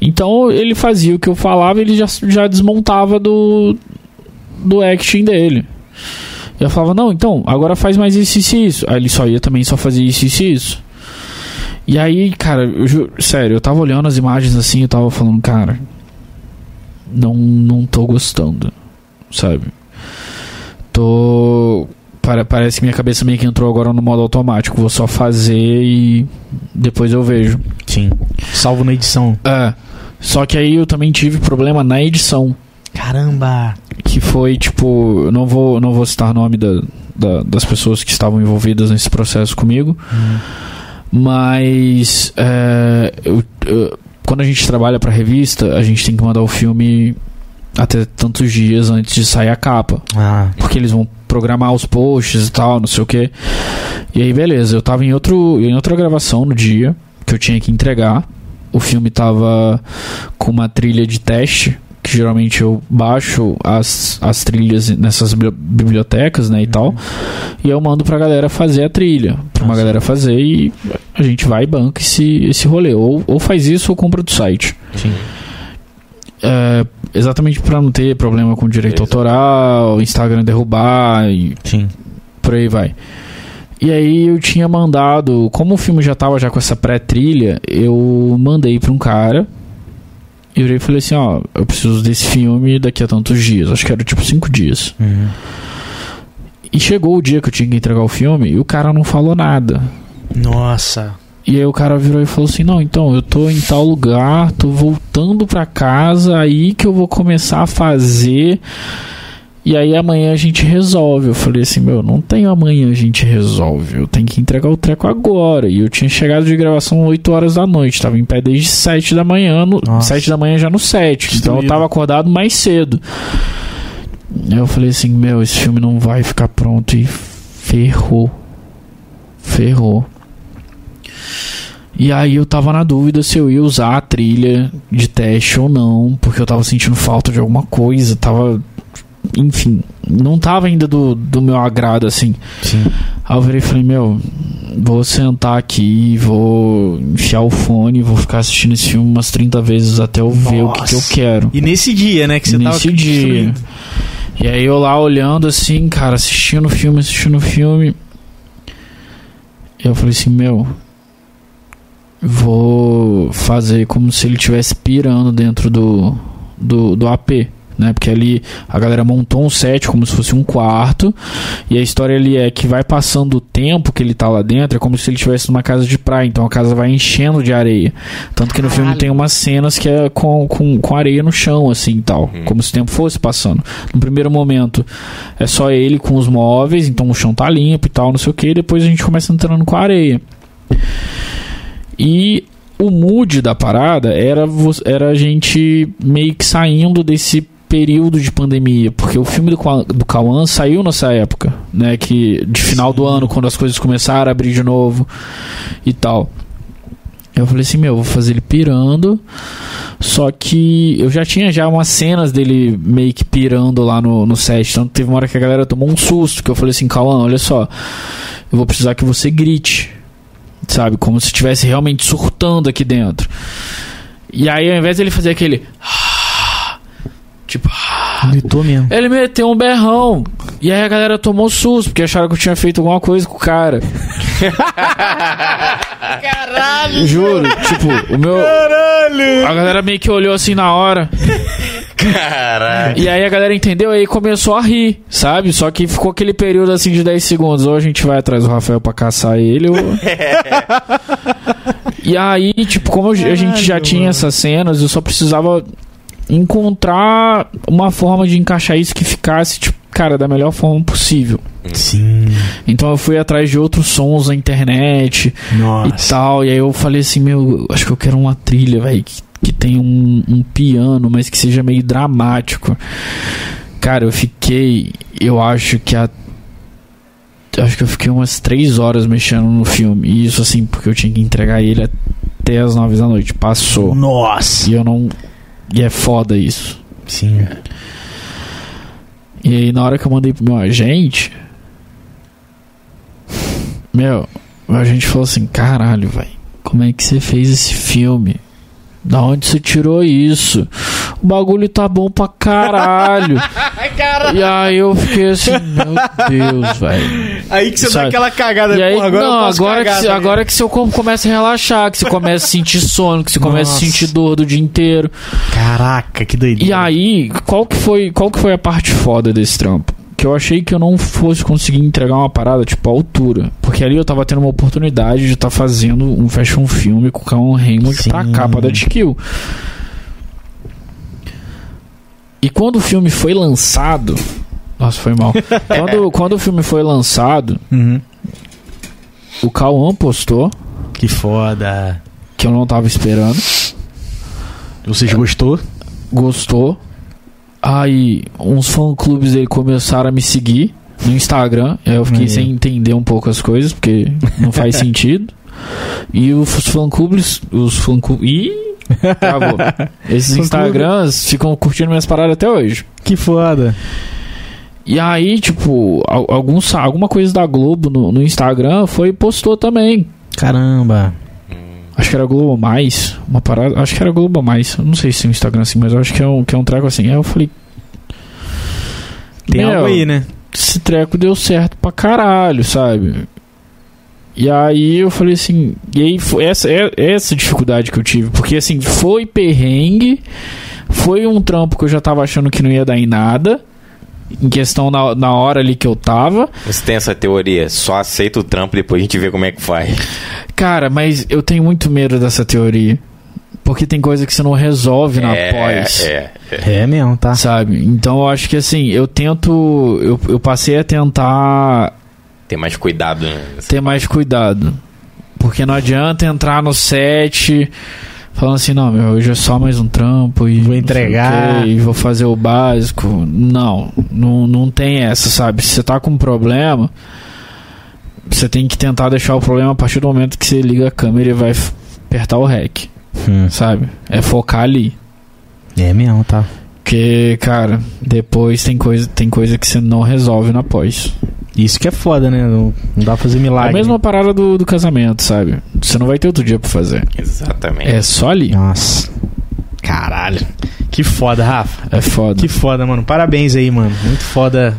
Então ele fazia o que eu falava, ele já, já desmontava do do acting dele. Eu falava, não, então, agora faz mais isso, isso e isso. Aí ele só ia também só fazia isso, isso e isso. E aí, cara, eu sério, eu tava olhando as imagens assim, eu tava falando, cara, não, não tô gostando, sabe? Tô. Pare- Parece que minha cabeça meio que entrou agora no modo automático. Vou só fazer e depois eu vejo. Sim. Salvo na edição. É. Só que aí eu também tive problema na edição. Caramba. Que foi, tipo, não vou, não vou citar nome da, da- das pessoas que estavam envolvidas nesse processo comigo. Mas é, eu- eu- quando a gente trabalha pra revista, a gente tem que mandar o filme até tantos dias antes de sair a capa. Ah. Porque eles vão programar os posts e tal, não sei o que. E aí, beleza, eu tava em, outro, em outra gravação no dia que eu tinha que entregar. O filme tava com uma trilha de teste, que geralmente eu baixo as, as trilhas nessas bi- bibliotecas, né, e tal. E eu mando pra galera fazer a trilha. Pra uma Nossa. galera fazer e a gente vai e banca esse, esse rolê. Ou, ou faz isso ou compra do site. Sim. É, exatamente pra não ter problema com direito Exato. autoral, Instagram derrubar e Sim. por aí vai. E aí eu tinha mandado, como o filme já tava já com essa pré-trilha, eu mandei pra um cara. E eu falei assim, ó, eu preciso desse filme daqui a tantos dias. Acho que era tipo cinco dias. Uhum. E chegou o dia que eu tinha que entregar o filme e o cara não falou nada. Nossa. E aí o cara virou e falou assim: Não, então eu tô em tal lugar, tô voltando pra casa, aí que eu vou começar a fazer. E aí amanhã a gente resolve. Eu falei assim: Meu, não tem amanhã a gente resolve. Eu tenho que entregar o treco agora. E eu tinha chegado de gravação 8 horas da noite. Tava em pé desde 7 da manhã. No, Nossa. 7 da manhã já no 7. Então eu Destruído. tava acordado mais cedo. Aí eu falei assim: Meu, esse filme não vai ficar pronto. E ferrou. Ferrou. E aí eu tava na dúvida se eu ia usar a trilha de teste ou não, porque eu tava sentindo falta de alguma coisa, tava. Enfim, não tava ainda do, do meu agrado assim. Sim. Aí eu virei e falei, meu, vou sentar aqui, vou enfiar o fone, vou ficar assistindo esse filme umas 30 vezes até eu ver o que, que eu Nossa. quero. E nesse dia, né, que você Nesse tava dia. destruindo. E aí eu lá olhando assim, cara, assistindo o filme, assistindo o filme. Eu falei assim, meu, vou fazer como se ele estivesse pirando dentro do, do, do AP. Né, porque ali a galera montou um set como se fosse um quarto e a história ali é que vai passando o tempo que ele tá lá dentro é como se ele estivesse numa casa de praia então a casa vai enchendo de areia tanto que no filme Caralho. tem umas cenas que é com, com, com areia no chão assim e tal Uhum. como se o tempo fosse passando no primeiro momento é só ele com os móveis, então o chão tá limpo e tal, não sei o que, e depois a gente começa entrando com a areia. E o mood da parada era, era a gente meio que saindo desse período de pandemia, porque o filme do, do Kawan saiu nessa época, né, que de final do ano, quando as coisas começaram a abrir de novo e tal. Eu falei assim, meu, vou fazer ele pirando. Só que eu já tinha já umas cenas dele meio que pirando lá no, no set. Então teve uma hora que a galera tomou um susto. Que eu falei assim, Cauã, olha só. Eu vou precisar que você grite. Sabe? Como se estivesse realmente surtando aqui dentro. E aí, ao invés dele fazer aquele. Tipo. Gritou mesmo. Ele meteu um berrão. E aí a galera tomou susto, porque acharam que eu tinha feito alguma coisa com o cara. Caralho! Juro, tipo, o meu. Caralho! A galera meio que olhou assim na hora. Caralho. E aí a galera entendeu aí começou a rir, sabe? Só que ficou aquele período assim de 10 segundos. Ou a gente vai atrás do Rafael pra caçar ele, ou. e aí, tipo, como a gente já tinha mano. essas cenas, eu só precisava encontrar uma forma de encaixar isso que ficasse, tipo, cara, da melhor forma possível. Sim. Então eu fui atrás de outros sons na internet e Nossa. tal. E aí eu falei assim, meu, acho que eu quero uma trilha, velho, que, que tenha um, um piano, mas que seja meio dramático. Cara, eu fiquei, eu acho que a acho que eu fiquei umas três horas mexendo no filme. E isso assim, porque eu tinha que entregar ele até as nove da noite. Passou. Nossa. E eu não. E é foda isso. Sim. E aí na hora que eu mandei pro meu agente. Meu, o agente falou assim, caralho, velho, como é que você fez esse filme? Da onde você tirou isso? O bagulho tá bom pra caralho. e aí eu fiquei assim, meu Deus, velho. Aí que você dá Sabe? aquela cagada. E aí, porra, agora não, agora, que, se- agora que seu corpo começa a relaxar, que você começa a sentir sono, que você começa a Nossa. sentir dor do dia inteiro. Caraca, que doideira. E aí, qual que foi, qual que foi a parte foda desse trampo? Que eu achei que eu não fosse conseguir entregar uma parada tipo à altura, porque ali eu tava tendo uma oportunidade de estar fazendo um fashion filme com o Cauan Raymond Sim. pra capa da TQ. E quando o filme foi lançado, nossa, foi mal. quando, quando o filme foi lançado, Uhum. o Cauã postou Que foda. que eu não tava esperando. Vocês gostou? gostou. Aí uns fã-clubes dele começaram a me seguir no Instagram. Aí eu fiquei sem entender um pouco as coisas, porque não faz sentido. E os fã-clubes. Os fã-clubes. Ih! Travou. Esses. Instagrams ficam curtindo minhas paradas até hoje. Que foda. E aí, tipo, al- alguns, alguma coisa da Globo no, no Instagram foi e postou também. Caramba. Acho que era Globo Mais, uma parada. Acho que era Globo Mais. Não sei se é um Instagram assim, mas acho que é um, que é um treco assim. Aí eu falei, Tem algo aí, né? esse treco deu certo pra caralho, sabe? E aí eu falei assim, e aí foi essa, é, essa dificuldade que eu tive, porque assim, foi perrengue, foi um trampo que eu já tava achando que não ia dar em nada, em questão na, na hora ali que eu tava. Você tem essa teoria, só aceita o trampo depois a gente vê como é que faz. Cara, mas eu tenho muito medo dessa teoria. Porque tem coisa que você não resolve na é, pós. é, É mesmo, tá? Sabe? Então eu acho que assim, eu tento. Eu, eu passei a tentar tem mais cuidado. Né? ter mais cuidado. Porque não adianta entrar no set falando assim, não, meu, hoje é só mais um trampo e Vou entregar. quê, e vou fazer o básico. Não, não, não tem essa, sabe? Se você tá com um problema, você tem que tentar deixar o problema a partir do momento que você liga a câmera e vai apertar o REC, Hum. sabe? É focar ali. É mesmo, tá? Porque, cara, depois tem coisa, tem coisa que você não resolve na pós. Isso que é foda, né? Não, não dá pra fazer É milagre. a mesma parada do, do casamento, sabe? Você não vai ter outro dia pra fazer. Exatamente. É só ali. Nossa. Caralho. Que foda, Rafa. É foda. Que foda, mano. Parabéns aí, mano. Muito foda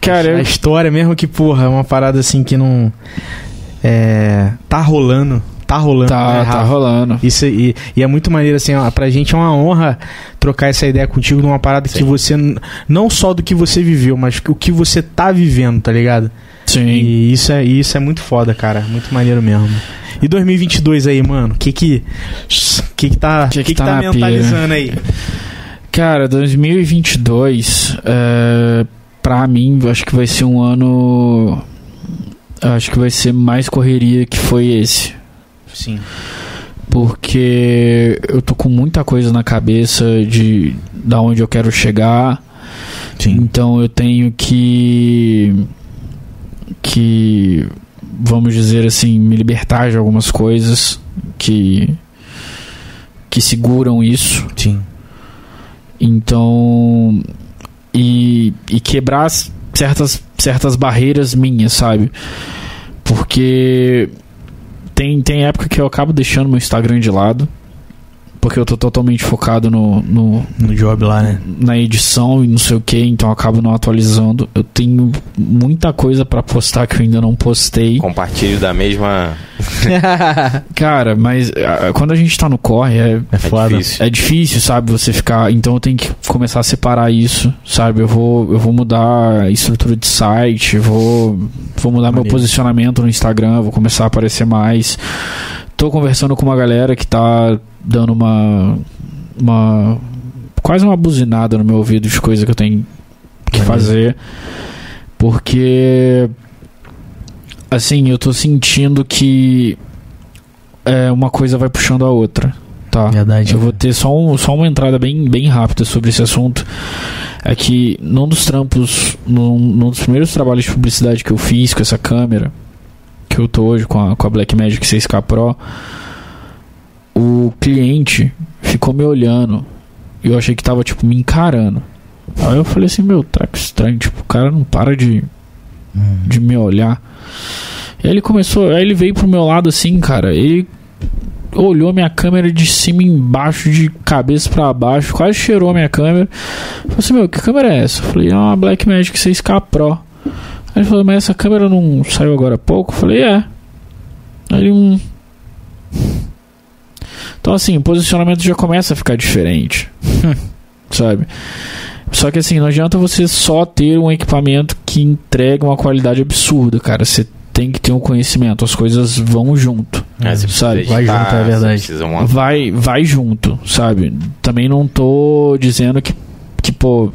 Cara, a eu, história, mesmo que, porra, é uma parada assim que não. É. Tá rolando. Tá rolando. tá, né, tá rolando. Isso, e, e é muito maneiro, assim, ó, pra gente é uma honra trocar essa ideia contigo numa parada que Sim. você, n- não só do que você viveu, mas o que você tá vivendo, tá ligado? Sim. E isso é, isso é muito foda, cara, muito maneiro mesmo. E 2022 aí, mano, o que que, que que tá, Que que que que tá tá mentalizando aí? Cara, 2022, é, pra mim, acho que vai ser um ano. Acho que vai ser mais correria que foi esse. Sim. Porque eu tô com muita coisa na cabeça de da onde eu quero chegar. Sim. Então eu tenho que que vamos dizer assim, me libertar de algumas coisas que que seguram isso. Sim. Então, e, e quebrar as- certas, certas barreiras minhas, sabe? Porque tem, tem época que eu acabo deixando meu Instagram de lado. Porque eu tô totalmente focado no, no, No job lá, né? na edição e não sei o que, então eu acabo não atualizando. Eu tenho muita coisa pra postar que eu ainda não postei. Compartilho da mesma. Cara, mas ah, quando a gente tá no corre, é, É foda. difícil. é difícil, sabe, você ficar. Então eu tenho que começar a separar isso, sabe? Eu vou, eu vou mudar a estrutura de site, vou, vou mudar meu Maneiro. posicionamento no Instagram, vou começar a aparecer mais. Tô conversando com uma galera que tá dando uma. uma quase uma buzinada no meu ouvido de coisa que eu tenho que fazer. Porque. Assim, eu tô sentindo que. É, uma coisa vai puxando a outra. Tá. Verdade. Eu vou ter só, um, só uma entrada bem, bem rápida sobre esse assunto. É que num dos trampos, num, num dos primeiros trabalhos de publicidade que eu fiz com essa câmera, que eu tô hoje com a, com a Blackmagic 6K Pro, o cliente ficou me olhando e eu achei que tava, tipo, me encarando. Aí eu falei assim, meu, tá que estranho, tipo, o cara não para de, Hum. de me olhar. E aí ele começou, aí ele veio pro meu lado assim, cara, ele olhou minha câmera de cima embaixo, de cabeça pra baixo, quase cheirou a minha câmera. Falei assim, meu, que câmera é essa? Eu falei, é uma Blackmagic 6K Pro. Aí ele falou, mas essa câmera não saiu agora há pouco? Eu falei, é. Aí ele, um... Então assim, o posicionamento já começa a ficar diferente. sabe? Só que assim, não adianta você só ter um equipamento que entrega uma qualidade absurda, cara. Você tem que ter um conhecimento, as coisas vão junto. É, sabe? vai junto, é verdade. Vai, vai junto, sabe? Também não tô dizendo que, que pô,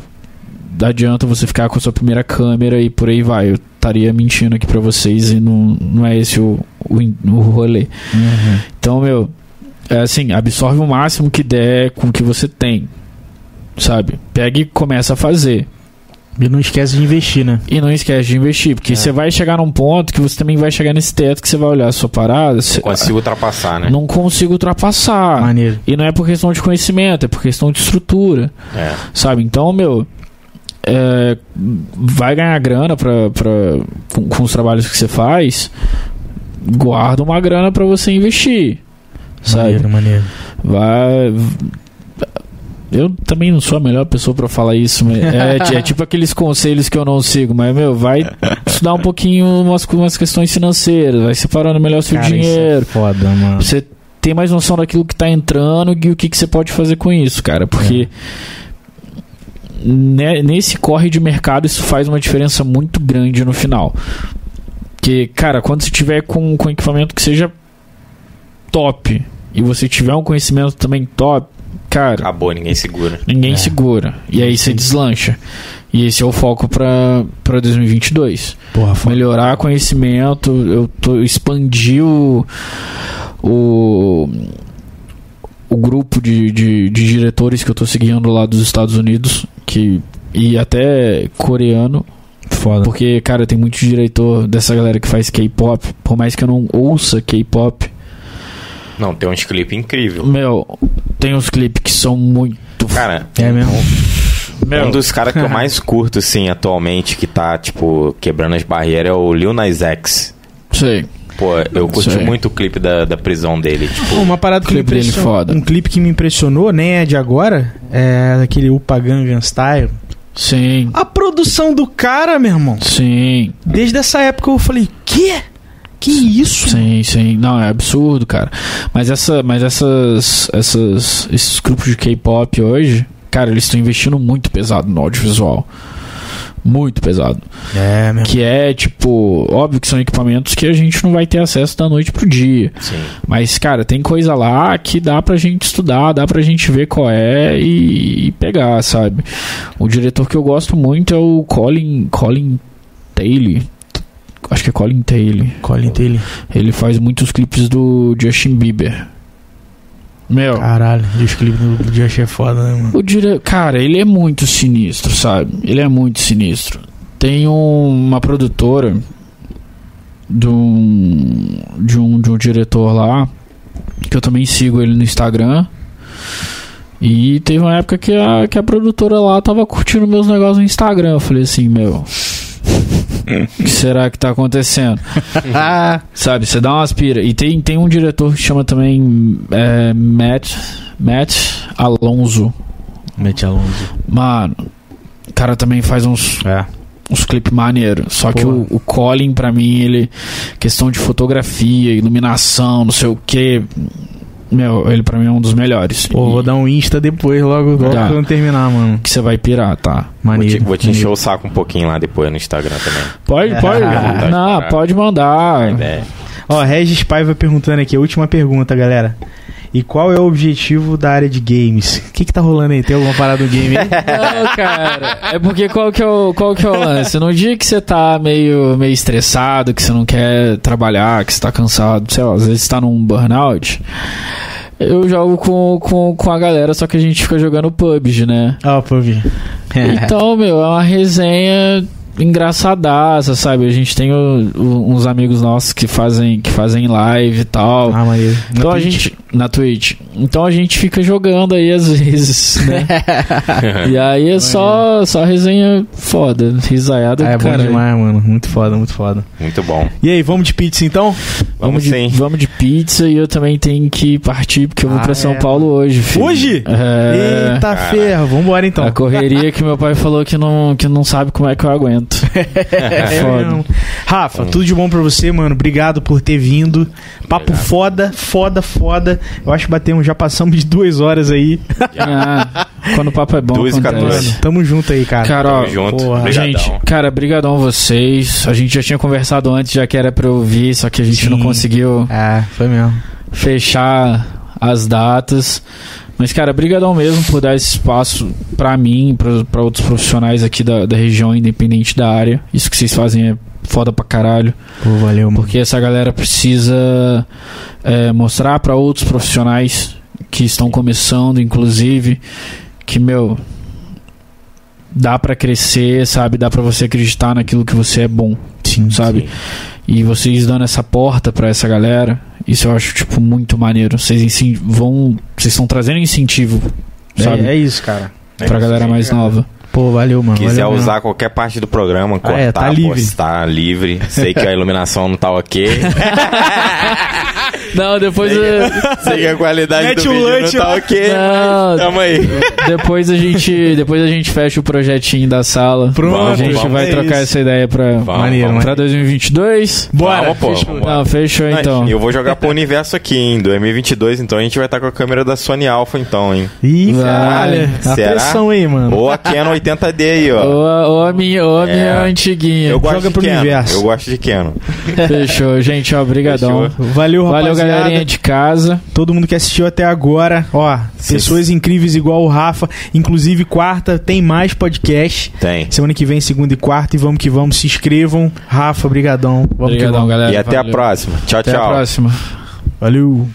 adianta você ficar com a sua primeira câmera e por aí vai. Eu estaria mentindo aqui pra vocês e não, não é esse o, o, o rolê. Uhum. Então, meu, é assim, absorve o máximo que der com o que você tem. Sabe? Pega e começa a fazer. E não esquece de investir, né? E não esquece de investir, porque É. você vai chegar num ponto que você também vai chegar nesse teto que você vai olhar a sua parada. Você, Consigo ultrapassar, né? não consigo ultrapassar. Maneiro. E não é por questão de conhecimento, é por questão de estrutura, É. sabe? Então, meu, é, vai ganhar grana pra, pra, com, com os trabalhos que você faz, guarda uma grana pra você investir, sabe? Maneiro, maneiro. Vai. Eu também não sou a melhor pessoa pra falar isso, mas é, é tipo aqueles conselhos que eu não sigo, mas meu, vai estudar um pouquinho umas, umas questões financeiras, vai separando melhor seu Cara, é dinheiro, foda, mano. você ter mais noção daquilo que tá entrando e o que, que você pode fazer com isso, cara. Porque ne- nesse corre de mercado isso faz uma diferença muito grande no final. Porque, cara, quando você tiver com, com equipamento que seja top e você tiver um conhecimento também top, cara, Acabou, ninguém segura. ninguém É. segura. E aí você deslancha. E esse é o foco pra pra 2022 Porra, foda. melhorar conhecimento, eu tô expandir o, o, o grupo de, de, de diretores que eu tô seguindo lá dos Estados Unidos, que e até coreano, Foda. porque cara, tem muito diretor dessa galera que faz K-pop, por mais que eu não ouça K-pop, Não, tem uns clipes incríveis. meu, tem uns clipes que são muito Cara, É mesmo? meu, um dos caras que eu mais curto, assim, atualmente, que tá, tipo, quebrando as barreiras é o Lil Nas X. sei. Pô, eu curti muito o clipe da, da prisão dele. Tipo, uma parada que me clipe dele impressionou. foda. Um clipe que me impressionou, nem é de agora, é daquele Upa Gangnam Style. Sim. A produção do cara, meu irmão. Sim. Desde essa época eu falei, quê? Que isso? Sim, sim. Não, é absurdo, cara. Mas essa, mas essas, essas, esses grupos de K-pop hoje, cara, eles estão investindo muito pesado no audiovisual. Muito pesado. É, meu Que é, tipo, óbvio que são equipamentos que a gente não vai ter acesso da noite pro dia. sim. Mas, cara, tem coisa lá que dá pra gente estudar, dá pra gente ver qual é e, e pegar, sabe? O diretor que eu gosto muito é o Colin, Colin Taylor. Acho que é Colin Taylor. Colin Taylor. Ele faz muitos clipes do Justin Bieber. Meu, Caralho, e os clipes do, Josh é foda, né, mano? o dire... cara, ele é muito sinistro, sabe? Ele é muito sinistro. Tem um- uma produtora de um, de um, de um diretor lá, que eu também sigo ele no Instagram. E teve uma época que a, que a produtora lá tava curtindo meus negócios no Instagram. Eu falei assim, meu. O que será que tá acontecendo? Sabe, você dá uma aspira. E tem, tem um diretor que chama também é, Matt, Matt Alonso. Mete Alonso. Mano, o cara também faz uns, É. uns clipes maneiros. Só que Pô. o, o Colin, pra mim, ele. Questão de fotografia, iluminação, não sei o que. Meu, ele pra mim é um dos melhores. Pô, E vou dar um Insta depois, logo, logo quando terminar, mano. Que você vai pirar, tá? Vou te, Maneiro. vou te encher maneiro. o saco um pouquinho lá depois no Instagram também. Pode, pode. Ah, não, tá. pode mandar. É. Ó, Regis Paiva perguntando aqui, a última pergunta, galera. E qual é o objetivo da área de games? O que que tá rolando aí? Tem alguma parada do game aí? Não, cara. É porque qual que é o, qual que é o lance? No dia que você tá meio, meio estressado, que você não quer trabalhar, que você tá cansado, sei lá, às vezes você tá num burnout. Eu jogo com, com, com a galera, só que a gente fica jogando PUBG, né? Ó, pô, vi. Então, meu, é uma resenha engraçadaça, sabe? A gente tem o- o- uns amigos nossos que fazem, que fazem live e tal. Ah, maneiro. Então a gente. Na Twitch. Então a gente fica jogando aí às vezes, né? e aí é só, só resenha foda. Risaiada, É bom cara. demais, mano. Muito foda, muito foda. Muito bom. E aí, vamos de pizza então? Vamos de, sim. vamos de pizza e eu também tenho que partir porque eu vou Ah, pra São é. Paulo hoje, filho. Hoje? É. Eita Caraca. ferro, vambora então. A correria que meu pai falou que não, que não sabe como é que eu aguento. É foda. mesmo. Rafa, tudo de bom pra você, mano. Obrigado por ter vindo. Papo Obrigado. foda, foda, foda. Eu acho que batemos, já passamos de duas horas aí. Ah, quando o papo é bom, Duas e tamo junto aí, cara. Cara, ó, Tamo junto. porra. Gente, cara, brigadão vocês. A gente já tinha conversado antes, já que era pra eu ouvir, só que a gente não Sim. conseguiu Ah, foi mesmo. fechar as datas. Mas, cara, brigadão mesmo por dar esse espaço pra mim, pra, pra outros profissionais aqui da, da região, independente da área. Isso que vocês fazem é foda pra caralho. Pô, valeu, mano. Porque essa galera precisa é, mostrar pra outros profissionais que estão começando, inclusive, que, meu, dá pra crescer, sabe? Dá pra você acreditar naquilo que você é bom, Sim, sabe? Sim. E vocês dando essa porta pra essa galera, isso eu acho, tipo, muito maneiro. Vocês vão. Vocês estão trazendo incentivo, sabe? É, é isso, cara. pra galera mais nova. Pô, valeu, mano. Quiser valeu usar qualquer parte do programa, cortar, é, tá livre. postar, livre. Sei que a iluminação não tá ok. Não, depois. eu- Sei que a qualidade Mete do o vídeo lunch não tá ok. Não, Tamo aí. depois a gente. Depois a gente fecha o projetinho da sala. Pronto, a gente vamos, vai é trocar isso. essa ideia pra, Vamos, Maneiro, vamos. pra 2022. Bora. Vamos, pô, fechou. Não, fechou então. E eu vou jogar pro universo aqui em 2022, então a gente vai estar com a câmera da Sony Alpha, então, hein? Ih, caralho. A Será? pressão aí, mano. Ou a Canon 80D aí, ó. Ou a, ou a minha, ou a É. minha antiguinha. Eu gosto joga de pro Canon. universo. Eu gosto de Canon. Fechou, gente, ó, brigadão. Fechou. Valeu, Valeu, rapaziada. Galerinha de casa. Todo mundo que assistiu até agora, ó, Sim. pessoas incríveis igual o Rafa. Inclusive, quarta tem mais podcast. Tem. Semana que vem, segunda e quarta. E vamos que vamos. Se inscrevam. Rafa, brigadão. Vamos que vamos. galera. E até a Valeu. próxima. Tchau, Até tchau. a próxima. Valeu.